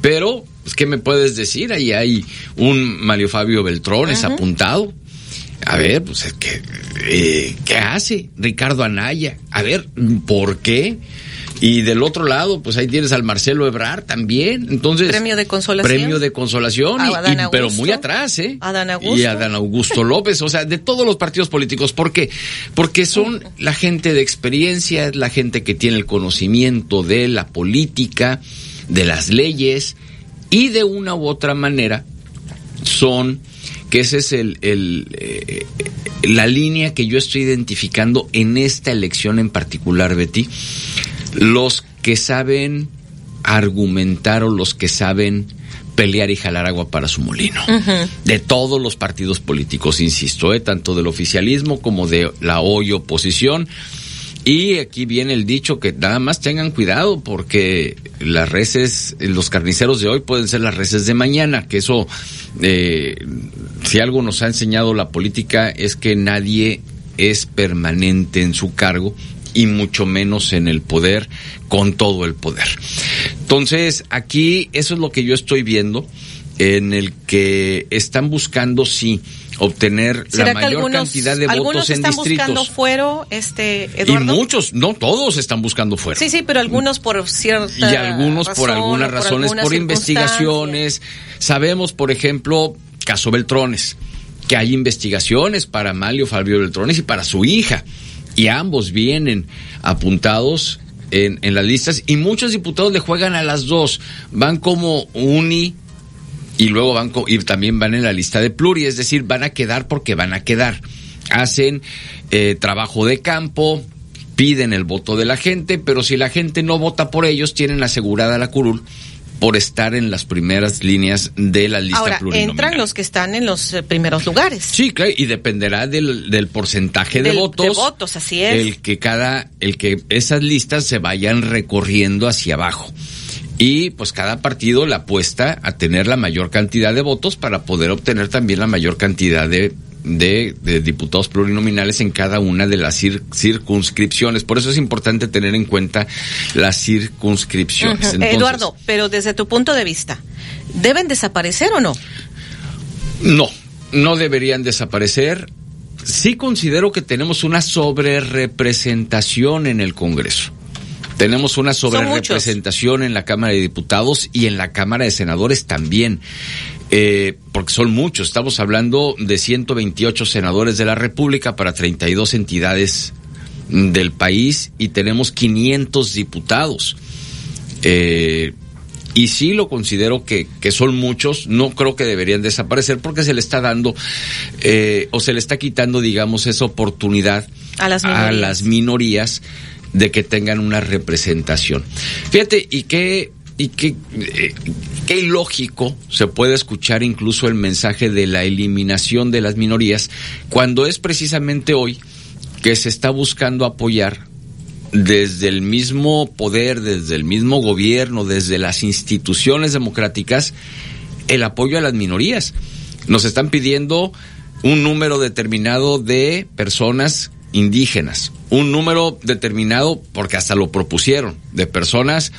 Pero, pues, ¿qué me puedes decir? Ahí hay un Mario Fabio Beltrones Ujú. apuntado. A ver, pues, ¿qué, eh, ¿qué hace Ricardo Anaya? A ver, ¿por qué? Y del otro lado, pues ahí tienes al Marcelo Ebrar también. Entonces, Premio de consolación. Premio de consolación, A y- y- pero muy atrás, ¿eh? Adán Augusto. Y Adán Augusto López, o sea, de todos los partidos políticos. ¿Por qué? Porque son la gente de experiencia, es la gente que tiene el conocimiento de la política, de las leyes, y de una u otra manera son, que esa es el, el, eh, la línea que yo estoy identificando en esta elección en particular, Betty, los que saben argumentar o los que saben pelear y jalar agua para su molino de todos los partidos políticos, insisto, ¿eh? tanto del oficialismo como de la hoy oposición. Y aquí viene el dicho que nada más tengan cuidado porque las reses, los carniceros de hoy pueden ser las reses de mañana, que eso, eh, si algo nos ha enseñado la política es que nadie es permanente en su cargo y mucho menos en el poder con todo el poder. Entonces, aquí eso es lo que yo estoy viendo en el que están buscando sí obtener la ¿Será que mayor algunos, cantidad de algunos votos en están buscando distritos. fuero, este, Y Eduardo? muchos, no todos están buscando fuera. Sí, sí, pero algunos por cierta y algunos por algunas razones, alguna por investigaciones. Sabemos, por ejemplo, caso Beltrones, que hay investigaciones para Malio Fabio Beltrones y para su hija. Y ambos vienen apuntados en, en las listas y muchos diputados le juegan a las dos. Van como uni y luego van y también van en la lista de pluri, es decir, van a quedar porque van a quedar. Hacen eh, trabajo de campo, piden el voto de la gente, pero si la gente no vota por ellos, tienen asegurada la curul por estar en las primeras líneas de la lista Ahora, plurinominal. entran los que están en los eh, primeros lugares. Sí, claro, y dependerá del, del porcentaje de Del- votos. de votos, así es. El que cada, el que esas listas se vayan recorriendo hacia abajo. Y pues cada partido le apuesta a tener la mayor cantidad de votos para poder obtener también la mayor cantidad de, de, de diputados plurinominales en cada una de las cir- circunscripciones. Por eso es importante tener en cuenta las circunscripciones. Entonces, Eduardo, pero desde tu punto de vista, ¿deben desaparecer o no? No, no deberían desaparecer. Sí considero que tenemos una sobrerepresentación en el Congreso. Tenemos una sobrerepresentación en la Cámara de Diputados y en la Cámara de Senadores también. Eh, porque son muchos. Estamos hablando de 128 senadores de la República para 32 entidades del país y tenemos 500 diputados. Eh, y sí lo considero que, que son muchos, no creo que deberían desaparecer porque se le está dando eh, o se le está quitando, digamos, esa oportunidad A las a las minorías de que tengan una representación. Fíjate, y qué, y qué, eh, qué ilógico se puede escuchar incluso el mensaje de la eliminación de las minorías cuando es precisamente hoy que se está buscando apoyar desde el mismo poder, desde el mismo gobierno, desde las instituciones democráticas, el apoyo a las minorías. Nos están pidiendo un número determinado de personas indígenas, un número determinado, porque hasta lo propusieron, de personas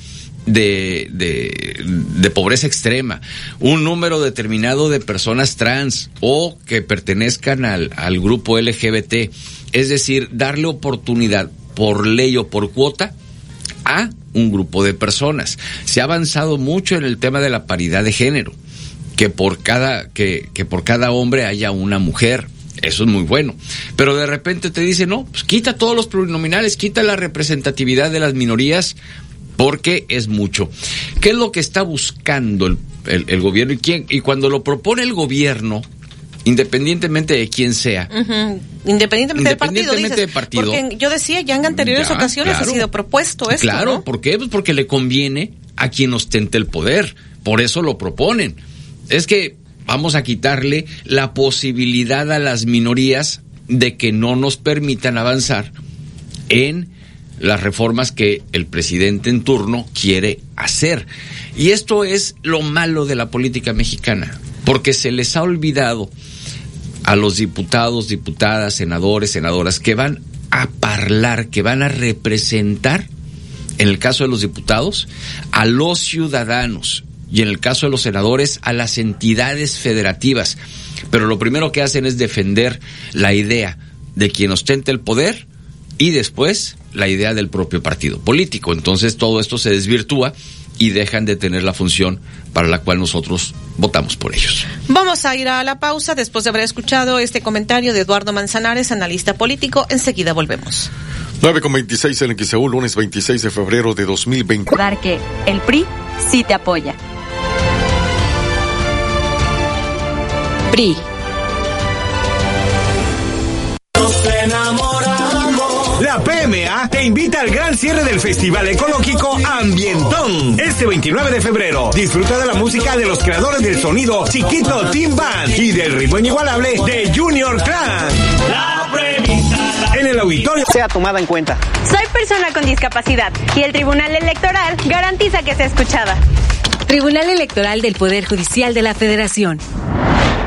de, de, de pobreza extrema, un número determinado de personas trans o que pertenezcan al, al grupo LGBT. Es decir, darle oportunidad por ley o por cuota a un grupo de personas. Se ha avanzado mucho en el tema de la paridad de género, que por cada, que, que por cada hombre haya una mujer. Eso es muy bueno. Pero de repente te dice, no, pues quita todos los plurinominales, quita la representatividad de las minorías, porque es mucho. ¿Qué es lo que está buscando el, el- el gobierno? ¿Y, quién? y cuando lo propone el gobierno, independientemente de quién sea. Independientemente, del partido, dices. del partido. Porque yo decía, ya en anteriores Ya, ocasiones claro. ha sido propuesto esto, Claro, ¿no? ¿por qué? Pues porque le conviene a quien ostente el poder. Por eso lo proponen. Es que vamos a quitarle la posibilidad a las minorías de que no nos permitan avanzar en las reformas que el presidente en turno quiere hacer. Y esto es lo malo de la política mexicana, porque se les ha olvidado a los diputados, diputadas, senadores, senadoras que van a hablar, que van a representar, en el caso de los diputados, a los ciudadanos y en el caso de los senadores, a las entidades federativas. Pero lo primero que hacen es defender la idea de quien ostenta el poder y después la idea del propio partido político. Entonces todo esto se desvirtúa y dejan de tener la función para la cual nosotros votamos por ellos. Vamos a ir a la pausa después de haber escuchado este comentario de Eduardo Manzanares, analista político. Enseguida volvemos. 9 con 26 en XEU, lunes 26 de febrero de 2020. Recordar que el PRI sí te apoya. PRI. La PMA te invita al gran cierre del Festival Ecológico Ambientón. Este 29 de febrero, disfruta de la música de los creadores del sonido Chiquito Team Band y del ritmo inigualable de Junior Clan. En el auditorio sea tomada en cuenta. Soy persona con discapacidad y el Tribunal Electoral garantiza que sea escuchada. Tribunal Electoral del Poder Judicial de la Federación.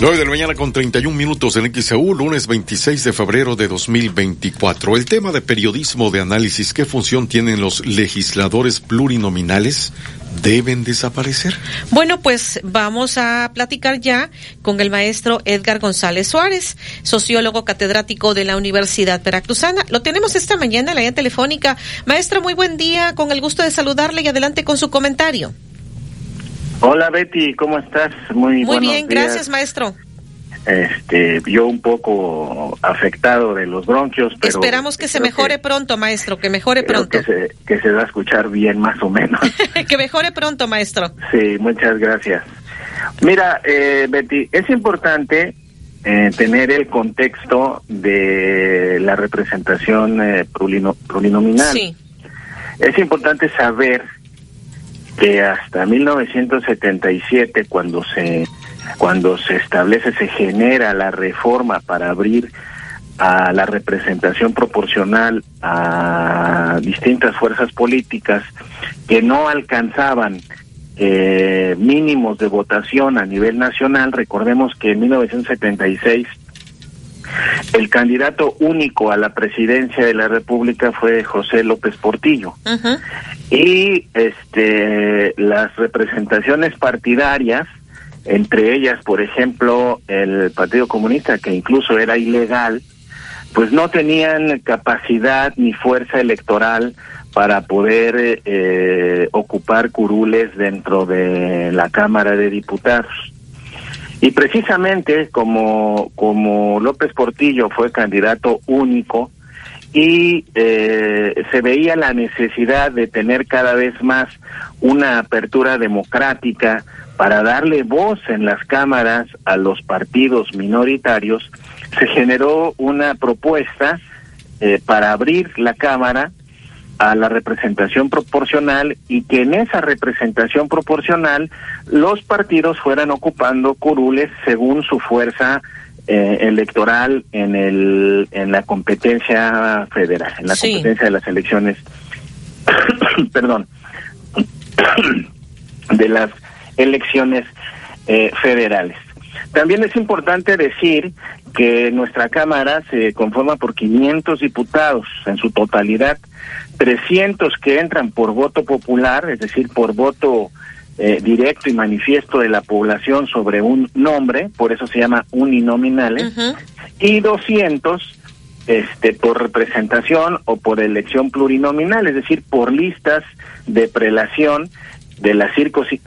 9 de la mañana con 31 minutos en XEU, lunes 26 de febrero de 2024. El tema de periodismo de análisis, ¿qué función tienen los legisladores plurinominales? ¿Deben desaparecer? Bueno, pues vamos a platicar ya con el maestro Edgar González Suárez, sociólogo catedrático de la Universidad Veracruzana. Lo tenemos esta mañana en la línea telefónica. Maestro, muy buen día, con el gusto de saludarle y adelante con su comentario. Hola Betty, ¿cómo estás? Muy, bien, días. gracias, maestro. este, yo un poco afectado de los bronquios, pero esperamos que se mejore pronto, maestro, que mejore pronto. Que se, que se va a escuchar bien, más o menos. *laughs* que mejore pronto, maestro. Sí, muchas gracias. Mira, eh, Betty, es importante eh, tener el contexto de la representación eh, plurinominal. Sí. Es importante saber que hasta 1977, cuando se cuando se establece, se genera la reforma para abrir a la representación proporcional a distintas fuerzas políticas que no alcanzaban eh, mínimos de votación a nivel nacional. Recordemos que en 1976 el candidato único a la presidencia de la República fue José López Portillo. Y este las representaciones partidarias entre ellas, por ejemplo, el Partido Comunista, que incluso era ilegal, pues no tenían capacidad ni fuerza electoral para poder eh, ocupar curules dentro de la Cámara de Diputados. Y precisamente como, como López Portillo fue candidato único y eh, se veía la necesidad de tener cada vez más una apertura democrática para darle voz en las cámaras a los partidos minoritarios, se generó una propuesta eh, para abrir la Cámara a la representación proporcional y que en esa representación proporcional los partidos fueran ocupando curules según su fuerza eh, electoral en el en la competencia federal, en la competencia de las elecciones, *coughs* perdón, *coughs* de las elecciones eh, federales. También es importante decir que nuestra Cámara se conforma por 500 diputados en su totalidad, 300 que entran por voto popular, es decir, por voto eh, directo y manifiesto de la población sobre un nombre, por eso se llama uninominales, y 200 este, por representación o por elección plurinominal, es decir, por listas de prelación de las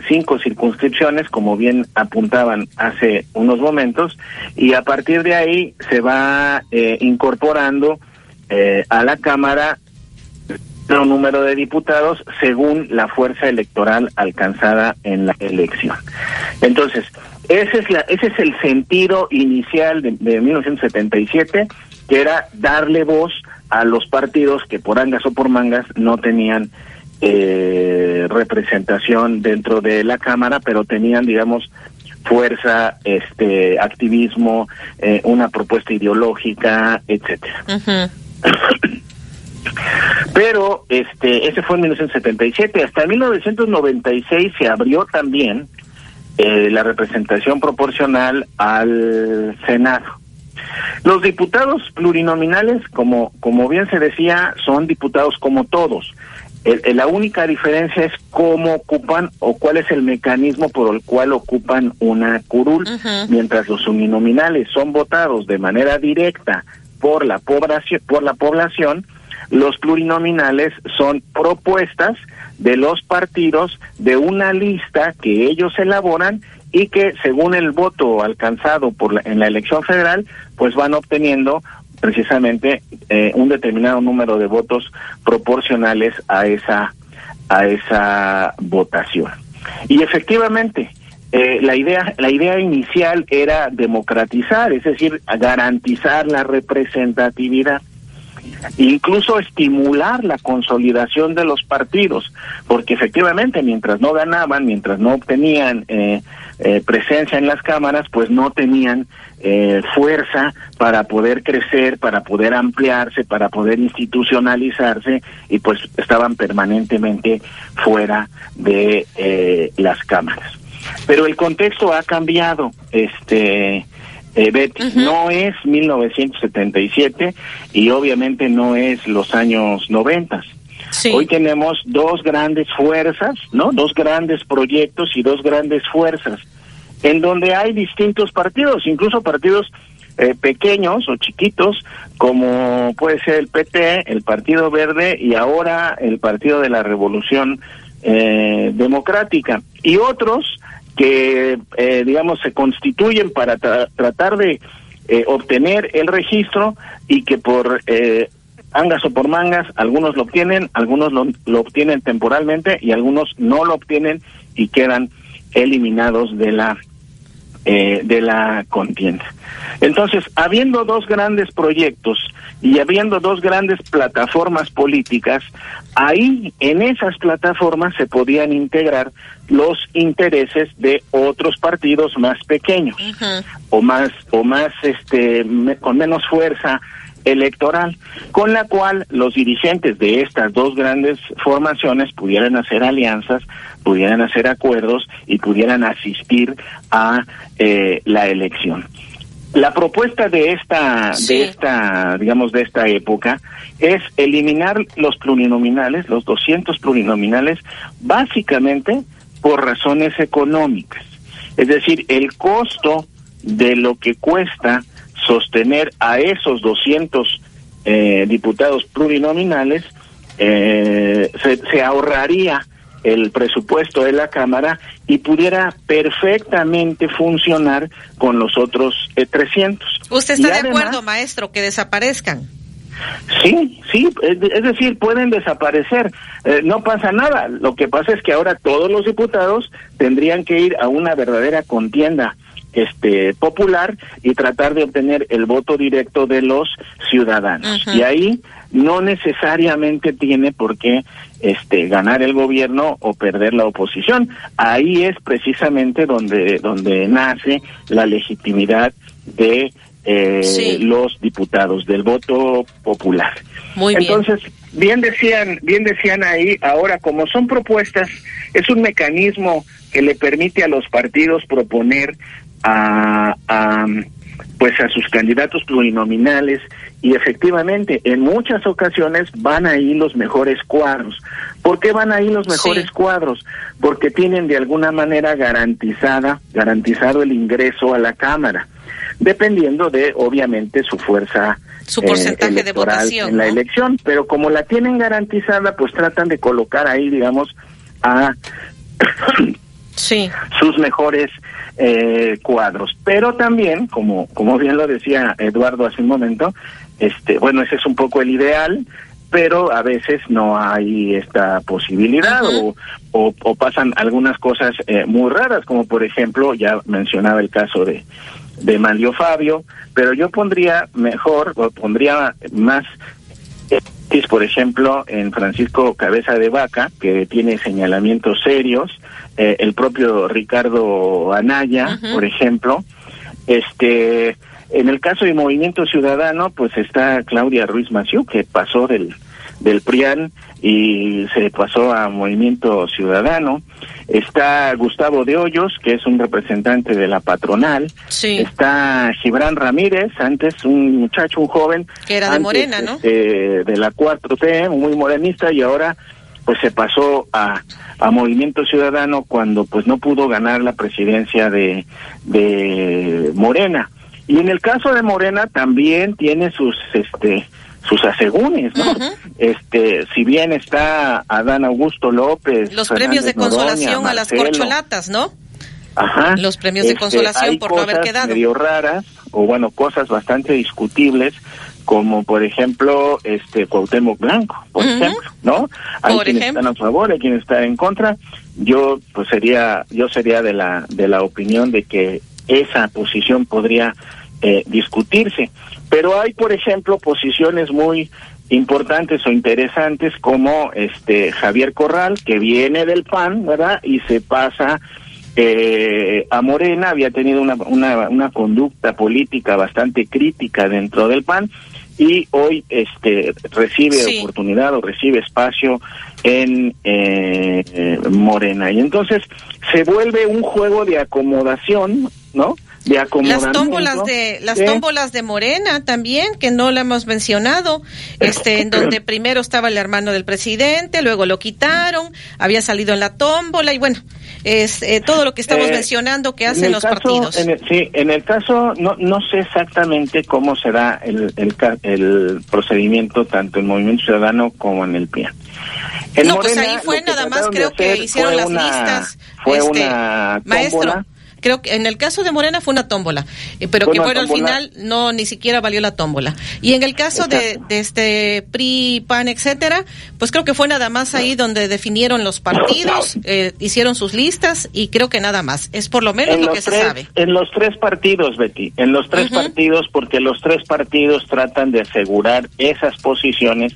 cinco circunscripciones, como bien apuntaban hace unos momentos, y a partir de ahí se va eh, incorporando eh, a la Cámara un número de diputados según la fuerza electoral alcanzada en la elección. Entonces, ese es, la, ese es el sentido inicial de, de 1977, que era darle voz a los partidos que por angas o por mangas no tenían eh, representación dentro de la Cámara, pero tenían, digamos, fuerza, este, activismo, eh, una propuesta ideológica, etcétera. *coughs* Pero este ese fue en 1977. Hasta 1996 se abrió también eh, la representación proporcional al Senado. Los diputados plurinominales, como, como bien se decía, son diputados como todos. la única diferencia es cómo ocupan o cuál es el mecanismo por el cual ocupan una curul, mientras los uninominales son votados de manera directa por la población, por la población los plurinominales son propuestas de los partidos de una lista que ellos elaboran y que según el voto alcanzado por en la elección federal, pues van obteniendo precisamente eh, un determinado número de votos proporcionales a esa a esa votación. Y efectivamente, eh, la idea la idea inicial era democratizar, es decir, garantizar la representatividad incluso estimular la consolidación de los partidos, porque efectivamente mientras no ganaban, mientras no obtenían eh, eh, presencia en las cámaras, pues no tenían eh, fuerza para poder crecer, para poder ampliarse, para poder institucionalizarse y pues estaban permanentemente fuera de las cámaras. Pero el contexto ha cambiado, este eh, Betty, no es 1977 y obviamente no es los años 90. Hoy tenemos dos grandes fuerzas, ¿no? Dos grandes proyectos y dos grandes fuerzas, en donde hay distintos partidos, incluso partidos eh, pequeños o chiquitos, como puede ser el PT, el Partido Verde y ahora el Partido de la Revolución eh, Democrática, y otros que, eh, digamos, se constituyen para tratar de eh, obtener el registro y que por eh, angas o por mangas, algunos lo obtienen, algunos lo, lo obtienen temporalmente y algunos no lo obtienen y quedan eliminados de la eh, de la contienda. Entonces, habiendo dos grandes proyectos y habiendo dos grandes plataformas políticas, ahí en esas plataformas se podían integrar los intereses de otros partidos más pequeños o más o más este con menos fuerza electoral, con la cual los dirigentes de estas dos grandes formaciones pudieran hacer alianzas, pudieran hacer acuerdos y pudieran asistir a eh, la elección. La propuesta de esta, de esta, digamos, de esta época es eliminar los plurinominales, los 200 plurinominales, básicamente por razones económicas. Es decir, el costo de lo que cuesta sostener a esos 200 eh, diputados plurinominales, eh, se, ahorraría el presupuesto de la Cámara y pudiera perfectamente funcionar con los otros 300. Eh, ¿Usted está de acuerdo, maestro, que desaparezcan? Sí, sí, es, decir, pueden desaparecer, no pasa nada. Lo que pasa es que ahora todos los diputados tendrían que ir a una verdadera contienda este popular y tratar de obtener el voto directo de los ciudadanos. Y ahí no necesariamente tiene por qué este ganar el gobierno o perder la oposición. Ahí es precisamente donde donde nace la legitimidad de eh, los diputados del voto popular. Muy Entonces, bien decían, bien decían ahí, ahora como son propuestas, es un mecanismo que le permite a los partidos proponer a, pues a sus candidatos plurinominales y efectivamente en muchas ocasiones van ahí los mejores cuadros. ¿Por qué van ahí los mejores cuadros? Porque tienen de alguna manera garantizada, garantizado el ingreso a la Cámara, dependiendo de obviamente su fuerza su porcentaje eh, de votación en la elección, pero como la tienen garantizada, pues tratan de colocar ahí, digamos, a sí. sus mejores eh, cuadros. Pero también, como, como bien lo decía Eduardo hace un momento, este, bueno, ese es un poco el ideal, pero a veces no hay esta posibilidad o, o, pasan algunas cosas eh, muy raras, como por ejemplo, ya mencionaba el caso de, de Manlio Fabio, pero yo pondría mejor, o pondría más por ejemplo, en Francisco Cabeza de Vaca, que tiene señalamientos serios, eh, el propio Ricardo Anaya, por ejemplo, este, en el caso de Movimiento Ciudadano, pues está Claudia Ruiz Maciú, que pasó del, del PRIAN y se pasó a Movimiento Ciudadano. Está Gustavo de Hoyos, que es un representante de la patronal. Está Gibran Ramírez, antes un muchacho, un joven. Que era de Morena, ¿no? Este, de la 4T, muy morenista, y ahora pues se pasó a, a Movimiento Ciudadano cuando pues no pudo ganar la presidencia de, de Morena. Y en el caso de Morena también tiene sus este sus asegúnes, ¿no? Este, si bien está Adán Augusto López, los premios de consolación a las corcholatas, ¿no? Ajá. Los premios de este, consolación por no haber quedado. medio raras o bueno, cosas bastante discutibles como por ejemplo este Cuauhtémoc Blanco, por ejemplo, ¿no? Hay quienes están a favor, hay quienes están en contra. Yo pues sería yo sería de la de la opinión de que esa posición podría eh, discutirse. Pero hay, por ejemplo, posiciones muy importantes o interesantes como este Javier Corral, que viene del PAN, ¿verdad? Y se pasa eh, a Morena, había tenido una, una, una conducta política bastante crítica dentro del PAN y hoy este recibe oportunidad o recibe espacio en eh, Morena. Y entonces se vuelve un juego de acomodación, ¿no? Las tómbolas de las tómbolas de Morena también que no la hemos mencionado este en donde *clears throat* primero estaba el hermano del presidente luego lo quitaron había salido en la tómbola y bueno es eh, todo lo que estamos eh, mencionando que hacen los partidos en sí en el caso no no sé exactamente cómo será el, el, el procedimiento tanto en Movimiento Ciudadano como en el PIA En no, pues ahí fue nada más, creo que hicieron las una- listas. Fue este, una Maestro. Creo que en el caso de Morena fue una tómbola, eh, pero Fue que bueno, al final no, ni siquiera valió la tómbola. Y en el caso de, de este PRI, PAN, etcétera, pues creo que fue nada más ahí donde definieron los partidos, eh, hicieron sus listas y creo que nada más. Es por lo menos en lo que se sabe. En los tres partidos, Betty, en los tres partidos, porque los tres partidos tratan de asegurar esas posiciones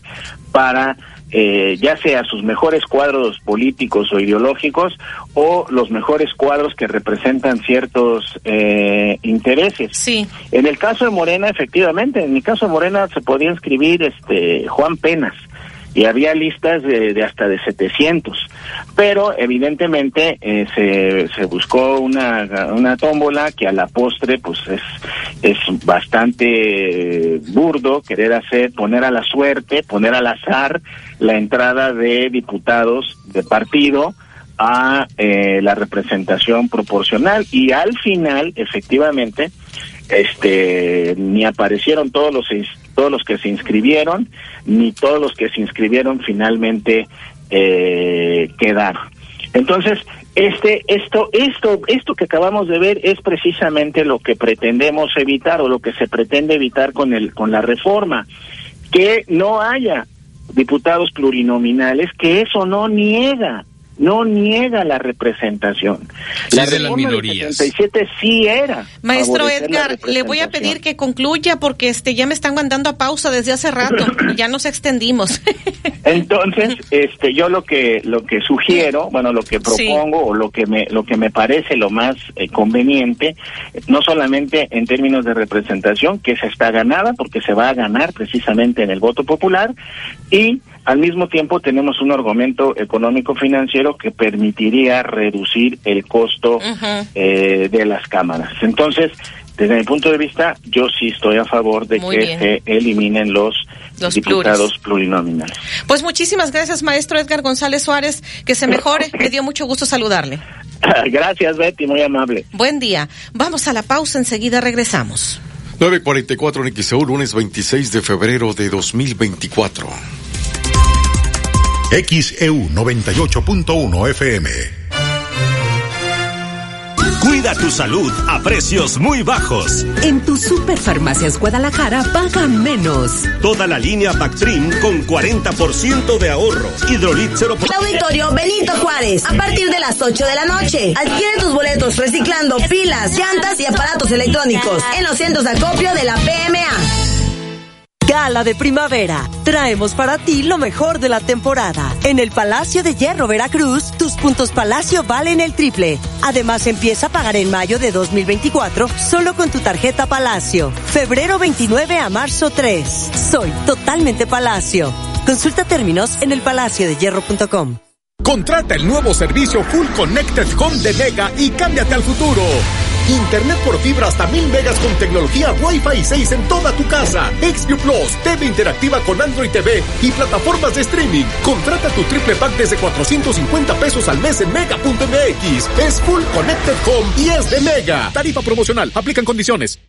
para eh, ya sea sus mejores cuadros políticos o ideológicos o los mejores cuadros que representan ciertos eh, intereses. Sí. En el caso de Morena, efectivamente, en mi caso de Morena se podía inscribir este Juan Penas y había listas de, de hasta de 700, pero evidentemente eh, se, se buscó una, una tómbola que a la postre pues es, es bastante eh, burdo querer hacer, poner a la suerte, poner al azar la entrada de diputados de partido a eh, la representación proporcional. Y al final efectivamente este ni aparecieron todos los todos los que se inscribieron ni todos los que se inscribieron finalmente eh, quedaron. Entonces este esto esto esto que acabamos de ver es precisamente lo que pretendemos evitar o lo que se pretende evitar con el con la reforma. Que no haya diputados plurinominales que eso no niega no niega la representación. Sí, la es de las minorías. 77 sí era. Maestro Edgar, le voy a pedir que concluya porque este ya me están mandando a pausa desde hace rato. ya nos extendimos. *laughs* Entonces, este, yo lo que lo que sugiero, bueno, lo que propongo o lo que me lo que me parece lo más eh, conveniente, no solamente en términos de representación, que se está ganada porque se va a ganar precisamente en el voto popular y al mismo tiempo tenemos un argumento económico financiero que permitiría reducir el costo eh, de las cámaras. Entonces, desde mi punto de vista, yo sí estoy a favor de Muy que bien. se eliminen los, Los diputados plurinominales. Pues muchísimas gracias, maestro Edgar González Suárez. Que se mejore. Me dio mucho gusto saludarle. *laughs* Gracias, Betty, muy amable. Buen día. Vamos a la pausa. Enseguida regresamos. 944 en XEU, lunes 26 de febrero de 2024. XEU 98.1 FM. Cuida tu salud a precios muy bajos. En tu Superfarmacias Guadalajara paga menos. Toda la línea Bactrim con 40% de ahorro. Hidrolit 0%. Auditorio Benito Juárez, a partir de las 8 de la noche. Adquiere tus boletos reciclando pilas, llantas y aparatos electrónicos en los centros de acopio de la PMA. Gala de primavera. Traemos para ti lo mejor de la temporada. En el Palacio de Hierro Veracruz, tus puntos Palacio valen el triple. Además, empieza a pagar en mayo de 2024 solo con tu tarjeta Palacio. Febrero 29 a marzo 3. Soy totalmente Palacio. Consulta términos en elpalaciodehierro.com. Contrata el nuevo servicio Full Connected Home de Mega y cámbiate al futuro. Internet por fibra hasta mil megas con tecnología Wi-Fi 6 en toda tu casa. XView Plus, TV interactiva con Android TV y plataformas de streaming. Contrata tu triple pack desde 450 pesos al mes en mega.mx. Es Full Connected Home y de Mega. Tarifa promocional. Aplican condiciones.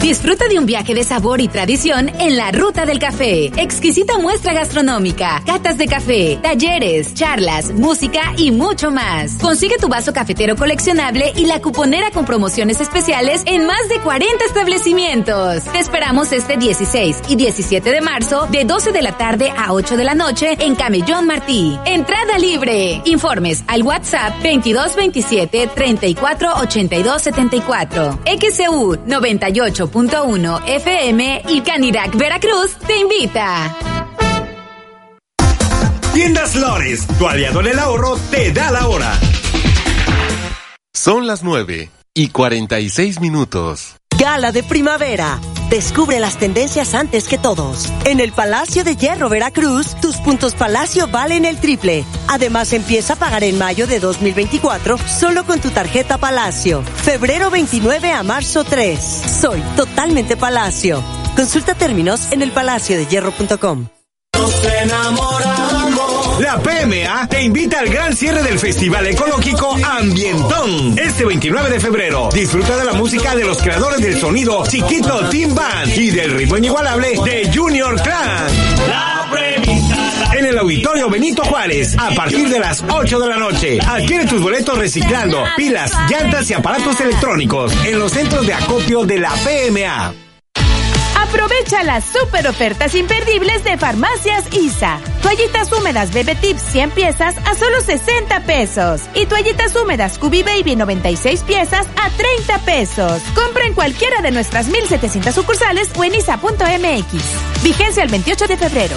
Disfruta de un viaje de sabor y tradición en la Ruta del Café. Exquisita muestra gastronómica, catas de café, talleres, charlas, música y mucho más. Consigue tu vaso cafetero coleccionable y la cuponera con promociones especiales en más de 40 establecimientos. Te esperamos este 16 y 17 de marzo de 12 de la tarde a 8 de la noche en Camellón Martí. Entrada libre. Informes al WhatsApp 2227 348274 74. XCU 98 104.1 FM y Canirac Veracruz te invita. Tiendas Lores, tu aliado en el ahorro, te da la hora. Son las 9 y 46 minutos. Gala de primavera. Descubre las tendencias antes que todos. En el Palacio de Hierro Veracruz, tus puntos Palacio valen el triple. Además, empieza a pagar en mayo de 2024 solo con tu tarjeta Palacio. Febrero 29 a marzo 3. Soy totalmente Palacio. Consulta términos en elpalaciodehierro.com. Nos enamoramos. La PMA te invita al gran cierre del Festival Ecológico Ambientón. Este 29 de febrero, disfruta de la música de los creadores del sonido Chiquito Team Band y del ritmo inigualable de Junior Clan. En el Auditorio Benito Juárez a partir de las 8 de la noche. Adquiere tus boletos reciclando pilas, llantas y aparatos electrónicos en los centros de acopio de la PMA. Aprovecha las super ofertas imperdibles de Farmacias ISA. Toallitas húmedas Bebe Tips 100 piezas a solo 60 pesos. Y toallitas húmedas Cubi Baby 96 piezas a 30 pesos. Compra en cualquiera de nuestras 1700 sucursales o en isa.mx. Vigencia el 28 de febrero.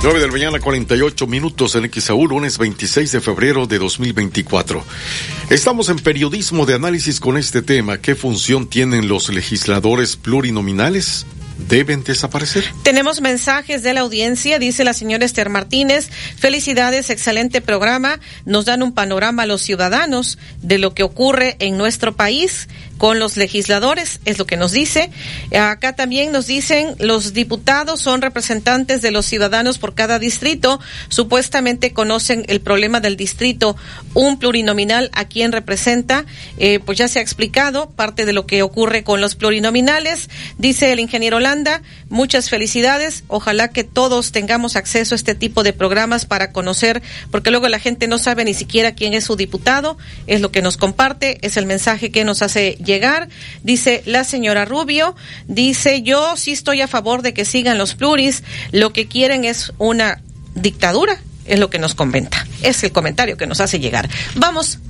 9 del mañana, 48 minutos en XAU, lunes 26 de febrero de 2024. Estamos en periodismo de análisis con este tema. ¿Qué función tienen los legisladores plurinominales? deben desaparecer. Tenemos mensajes de la audiencia, dice la señora Esther Martínez. Felicidades, excelente programa. Nos dan un panorama a los ciudadanos de lo que ocurre en nuestro país con los legisladores, es lo que nos dice. Acá también nos dicen los diputados son representantes de los ciudadanos por cada distrito. Supuestamente conocen el problema del distrito, un plurinominal a quien representa. Eh, pues ya se ha explicado parte de lo que ocurre con los plurinominales. Dice el ingeniero Holanda, muchas felicidades. Ojalá que todos tengamos acceso a este tipo de programas para conocer, porque luego la gente no sabe ni siquiera quién es su diputado. Es lo que nos comparte, es el mensaje que nos hace llegar. Dice la señora Rubio, dice yo sí estoy a favor de que sigan los pluris, lo que quieren es una dictadura, es lo que nos comenta. Es el comentario que nos hace llegar. Vamos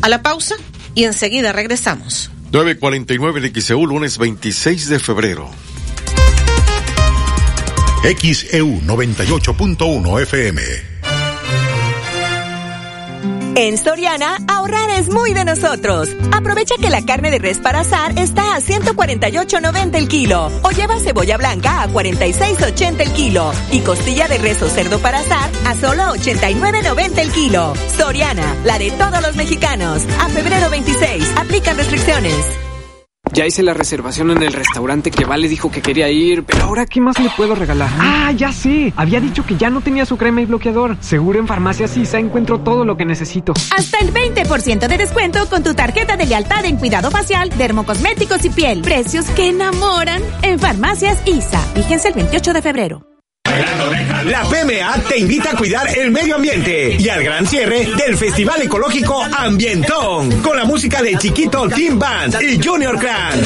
a la pausa y enseguida regresamos. 949 de XEU, lunes 26 de febrero. XEU 98.1 FM. En Soriana, ahorrar es muy de nosotros. Aprovecha que la carne de res para asar está a 148.90 el kilo. O lleva cebolla blanca a 46.80 el kilo. Y costilla de res o cerdo para asar a solo 89.90 el kilo. Soriana, la de todos los mexicanos. A febrero 26, aplican restricciones. Ya hice la reservación en el restaurante que Vale dijo que quería ir, pero ahora ¿qué más le puedo regalar? Ah, ya sé. Había dicho que ya no tenía su crema y bloqueador. Seguro en Farmacia Sisa encuentro todo lo que necesito. Hasta el 20% de descuento con tu tarjeta de lealtad en cuidado facial, dermocosméticos y piel. Precios que enamoran en Farmacias ISA. Fíjense el 28 de febrero. La PMA te invita a cuidar el medio ambiente y al gran cierre del Festival Ecológico Ambientón con la música de Chiquito Team Band y Junior Clan.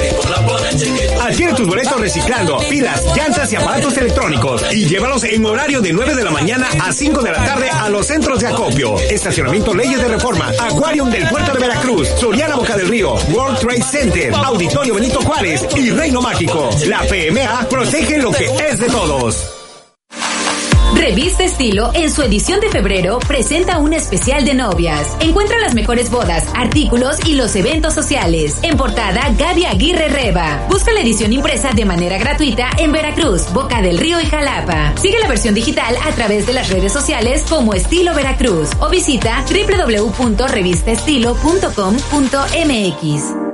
Adquiere tus boletos reciclando pilas, llantas y aparatos electrónicos y llévalos en horario de 9 de la mañana a 5 de la tarde a los centros de acopio, estacionamiento Leyes de Reforma, Aquarium del Puerto de Veracruz, Soriana Boca del Río, World Trade Center, Auditorio Benito Juárez y Reino Mágico. La PMA protege lo que es de todos. Revista Estilo, en su edición de febrero, presenta un especial de novias. Encuentra las mejores bodas, artículos y los eventos sociales. En portada, Gaby Aguirre Reba. Busca la edición impresa de manera gratuita en Veracruz, Boca del Río y Jalapa. Sigue la versión digital a través de las redes sociales como Estilo Veracruz o visita www.revistaestilo.com.mx.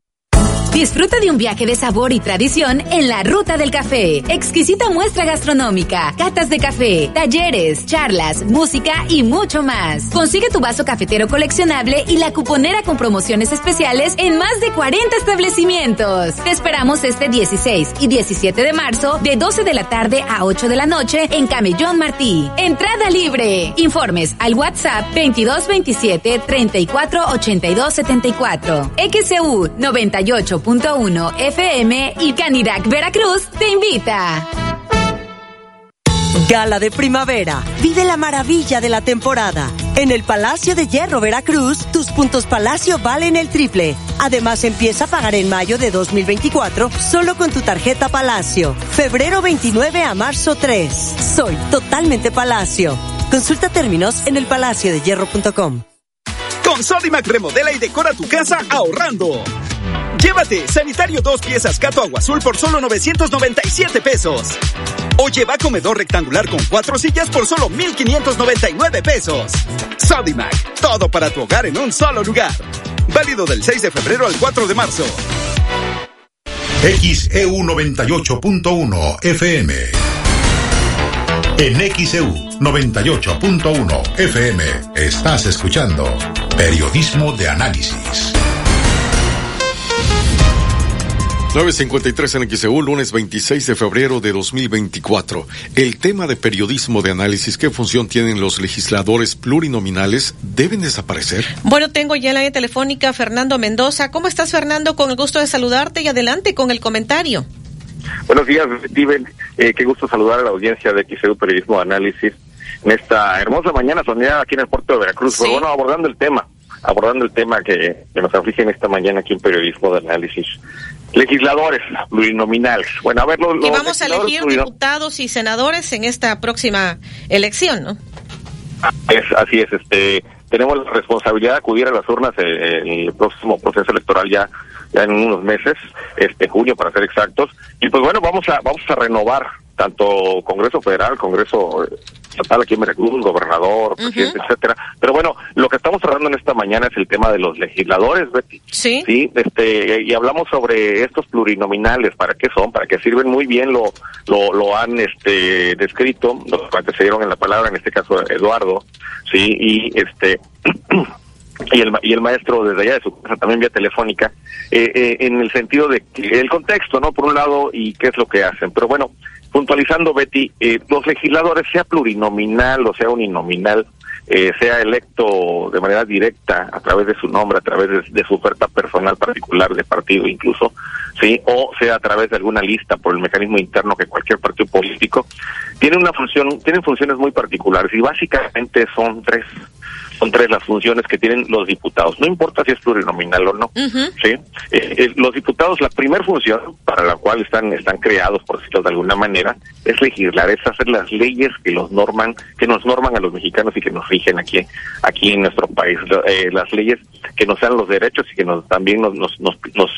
Disfruta de un viaje de sabor y tradición en la Ruta del Café. Exquisita muestra gastronómica, catas de café, talleres, charlas, música y mucho más. Consigue tu vaso cafetero coleccionable y la cuponera con promociones especiales en más de 40 establecimientos. Te esperamos este 16 y 17 de marzo de 12 de la tarde a 8 de la noche en Camellón Martí. Entrada libre. Informes al WhatsApp 2227 34 82 74. XCU 98 1 FM y Canirac Veracruz te invita. Gala de primavera. Vive la maravilla de la temporada. En el Palacio de Hierro Veracruz, tus puntos Palacio valen el triple. Además, empieza a pagar en mayo de 2024 solo con tu tarjeta Palacio. Febrero 29 a marzo 3. Soy totalmente Palacio. Consulta términos en elpalaciodehierro.com. Con Sodimac remodela y decora tu casa ahorrando. Llévate sanitario dos piezas Cato Agua Azul por solo 997 pesos. O lleva comedor rectangular con cuatro sillas por solo 1599 pesos. Sodimac, todo para tu hogar en un solo lugar. Válido del 6 de febrero al 4 de marzo. XEU 98.1 FM. En XEU 98.1 FM estás escuchando Periodismo de Análisis. 953 en XEU, lunes 26 de febrero de 2024. El tema de periodismo de análisis, ¿qué función tienen los legisladores plurinominales? ¿Deben desaparecer? Bueno, tengo ya en la línea telefónica Fernando Mendoza. ¿Cómo estás, Fernando? Con el gusto de saludarte y adelante con el comentario. Buenos días, Steven. Eh, qué gusto saludar a la audiencia de XEU Periodismo de Análisis en esta hermosa mañana soñada aquí en el puerto de Veracruz. Pero bueno, abordando el tema, abordando el tema que, que nos aflige en esta mañana aquí en Periodismo de Análisis. Legisladores plurinominales. Bueno, a ver, los, y vamos a elegir diputados y senadores en esta próxima elección, ¿no? Es, así es, este, tenemos la responsabilidad de acudir a las urnas en el próximo proceso electoral ya ya en unos meses, este junio para ser exactos, y pues bueno, vamos a vamos a renovar tanto Congreso Federal, Congreso estatal aquí en Veracruz, gobernador, presidente, etcétera. Pero bueno, lo que estamos hablando en esta mañana es el tema de los legisladores, Betty. Sí. Sí, este, y hablamos sobre estos plurinominales, para qué son, para qué sirven muy bien, lo, lo, lo han este descrito, los que antecedieron en la palabra, en este caso Eduardo, sí, y este *clears throat* y el, y el maestro desde allá de su casa también vía telefónica, eh, eh, en el sentido de que el contexto, ¿no? Por un lado, y qué es lo que hacen. Pero bueno, puntualizando, Betty, eh, los legisladores, sea plurinominal o sea uninominal, eh, sea electo de manera directa a través de su nombre, a través de, de, su oferta personal particular de partido incluso, sí, o sea a través de alguna lista por el mecanismo interno que cualquier partido político, tienen una función, tienen funciones muy particulares y básicamente son tres son tres las funciones que tienen los diputados. No importa si es plurinominal o no. ¿sí? Eh, eh, los diputados, la primera función para la cual están están creados, por decirlo de alguna manera, es legislar, es hacer las leyes que los norman, que nos norman a los mexicanos y que nos rigen aquí aquí en nuestro país. Eh, las leyes que nos dan los derechos y que nos también nos nos, nos, nos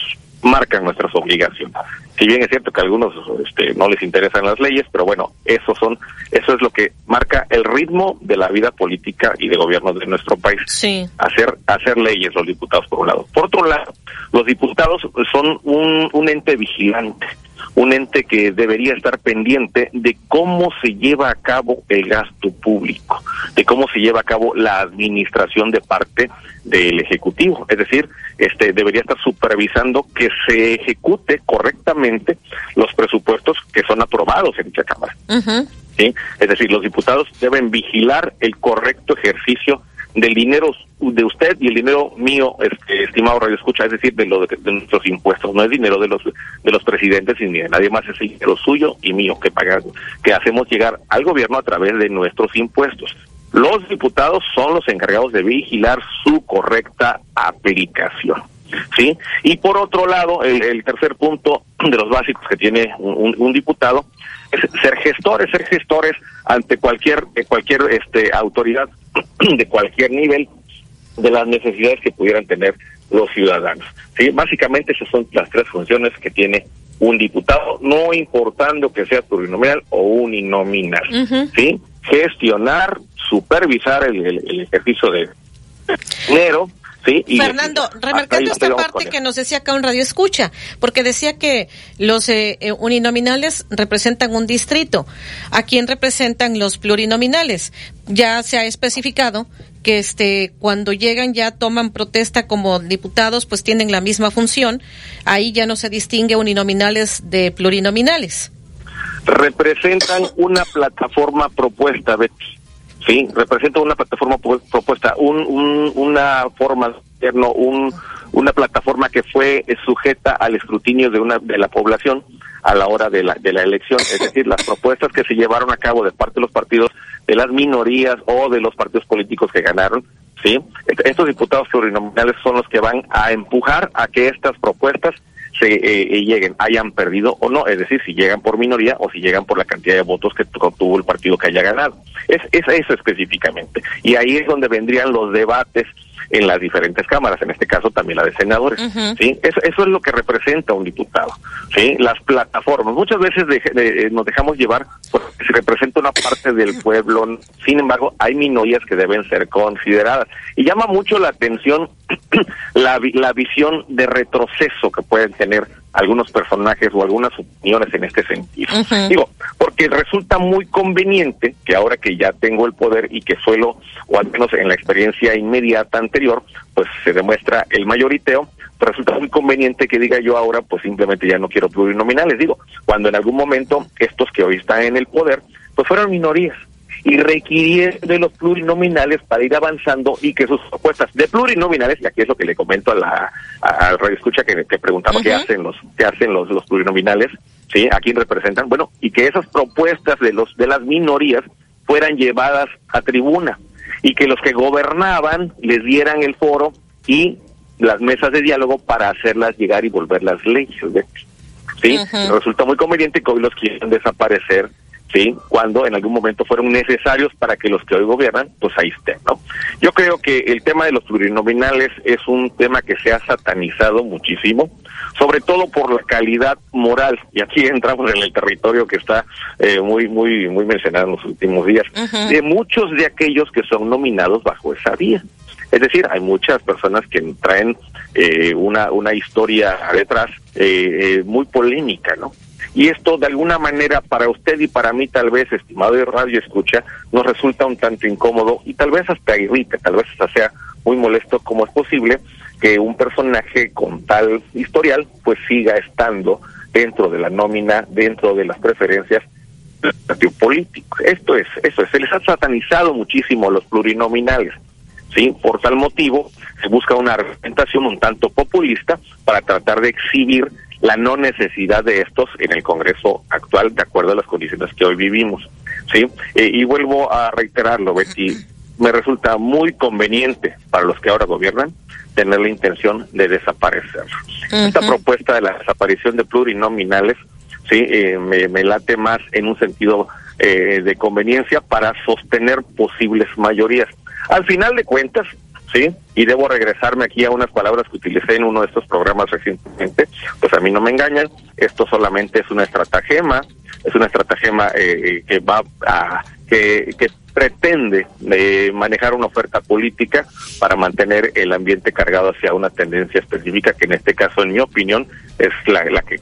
marcan nuestras obligaciones. Si bien es cierto que a algunos este, no les interesan las leyes, pero bueno, eso son, eso es lo que marca el ritmo de la vida política y de gobierno de nuestro país. Sí. Hacer, hacer leyes los diputados por un lado. Por otro lado, los diputados son un, un ente vigilante un ente que debería estar pendiente de cómo se lleva a cabo el gasto público, de cómo se lleva a cabo la administración de parte del ejecutivo, es decir, este debería estar supervisando que se ejecute correctamente los presupuestos que son aprobados en dicha cámara. Uh -huh. ¿sí? Es decir, los diputados deben vigilar el correcto ejercicio del dinero de usted y el dinero mío, este, estimado Radio Escucha, es decir, de, lo de, nuestros impuestos. No es dinero de los de los presidentes ni de nadie más, es el dinero suyo y mío que pagamos, que hacemos llegar al gobierno a través de nuestros impuestos. Los diputados son los encargados de vigilar su correcta aplicación. ¿Sí? Y por otro lado, el, el tercer punto de los básicos que tiene un, un diputado es ser gestores, ser gestores ante cualquier cualquier este autoridad *clears throat* de cualquier nivel de las necesidades que pudieran tener los ciudadanos. Sí, básicamente esas son las tres funciones que tiene un diputado, no importando que sea plurinominal o uninominal. Uh -huh. Sí, gestionar, supervisar el, el, el ejercicio de dinero, Sí, y Fernando, remarcando esta parte que nos decía acá un radio escucha, porque decía que los eh, uninominales representan un distrito. ¿A quién representan los plurinominales? Ya se ha especificado que este cuando llegan ya toman protesta como diputados, pues tienen la misma función. Ahí ya no se distingue uninominales de plurinominales. Representan una plataforma propuesta, Betty. Sí, representa una plataforma propuesta, un, un, una forma un, una plataforma que fue sujeta al escrutinio de una de la población a la hora de la, de la elección. Es decir, las propuestas que se llevaron a cabo de parte de los partidos de las minorías o de los partidos políticos que ganaron, ¿sí? Estos diputados plurinominales son los que van a empujar a que estas propuestas se eh, eh, lleguen, hayan perdido o no, es decir, si llegan por minoría o si llegan por la cantidad de votos que obtuvo el partido que haya ganado. Es, es eso específicamente. Y ahí es donde vendrían los debates en las diferentes cámaras, en este caso también la de senadores. ¿sí? Eso, eso es lo que representa un diputado. ¿sí? Las plataformas. Muchas veces de- nos dejamos llevar porque se representa una parte del pueblo. Sin embargo, hay minorías que deben ser consideradas. Y llama mucho la atención *clears throat* la, la visión de retroceso que pueden tener algunos personajes o algunas opiniones en este sentido. Digo, porque resulta muy conveniente que ahora que ya tengo el poder y que suelo, o al menos en la experiencia inmediata anterior, pues se demuestra el mayoriteo, pues resulta muy conveniente que diga yo ahora, pues simplemente ya no quiero plurinominales. Digo, cuando en algún momento estos que hoy están en el poder, pues fueron minorías y requirieron de los plurinominales para ir avanzando y que sus propuestas de plurinominales, y aquí es lo que le comento a la a- al radio escucha que, que preguntaba qué hacen los qué hacen los, los plurinominales, sí, a quién representan, bueno, y que esas propuestas de los de las minorías fueran llevadas a tribuna y que los que gobernaban les dieran el foro y las mesas de diálogo para hacerlas llegar y volverlas leyes. ¿sí? Resulta muy conveniente que hoy los quieran desaparecer, ¿sí? Cuando en algún momento fueron necesarios para que los que hoy gobiernan, pues ahí estén, ¿no? Yo creo que el tema de los plurinominales es un tema que se ha satanizado muchísimo, sobre todo por la calidad moral, y aquí *laughs* entramos en el territorio que está eh, muy, muy, muy mencionado en los últimos días, de muchos de aquellos que son nominados bajo esa vía. Es decir, hay muchas personas que traen eh, una, una historia detrás eh, eh, muy polémica, ¿no? Y esto de alguna manera para usted y para mí tal vez, estimado de radio escucha, nos resulta un tanto incómodo y tal vez hasta irrita, tal vez hasta sea muy molesto como es posible que un personaje con tal historial pues siga estando dentro de la nómina, dentro de las preferencias del partido político. Esto es, eso es, se les ha satanizado muchísimo los plurinominales. ¿sí? Por tal motivo, se busca una representación un tanto populista para tratar de exhibir la no necesidad de estos en el Congreso actual, de acuerdo a las condiciones que hoy vivimos. ¿sí? Eh, y vuelvo a reiterarlo, Betty, me resulta muy conveniente para los que ahora gobiernan tener la intención de desaparecer. Esta propuesta de la desaparición de plurinominales sí eh, me, me late más en un sentido eh, de conveniencia para sostener posibles mayorías. Al final de cuentas, sí, y debo regresarme aquí a unas palabras que utilicé en uno de estos programas recientemente, pues a mí no me engañan, esto solamente es una estratagema, es una estratagema eh, eh, que va a que, que pretende eh, manejar una oferta política para mantener el ambiente cargado hacia una tendencia específica que en este caso, en mi opinión, es la, la que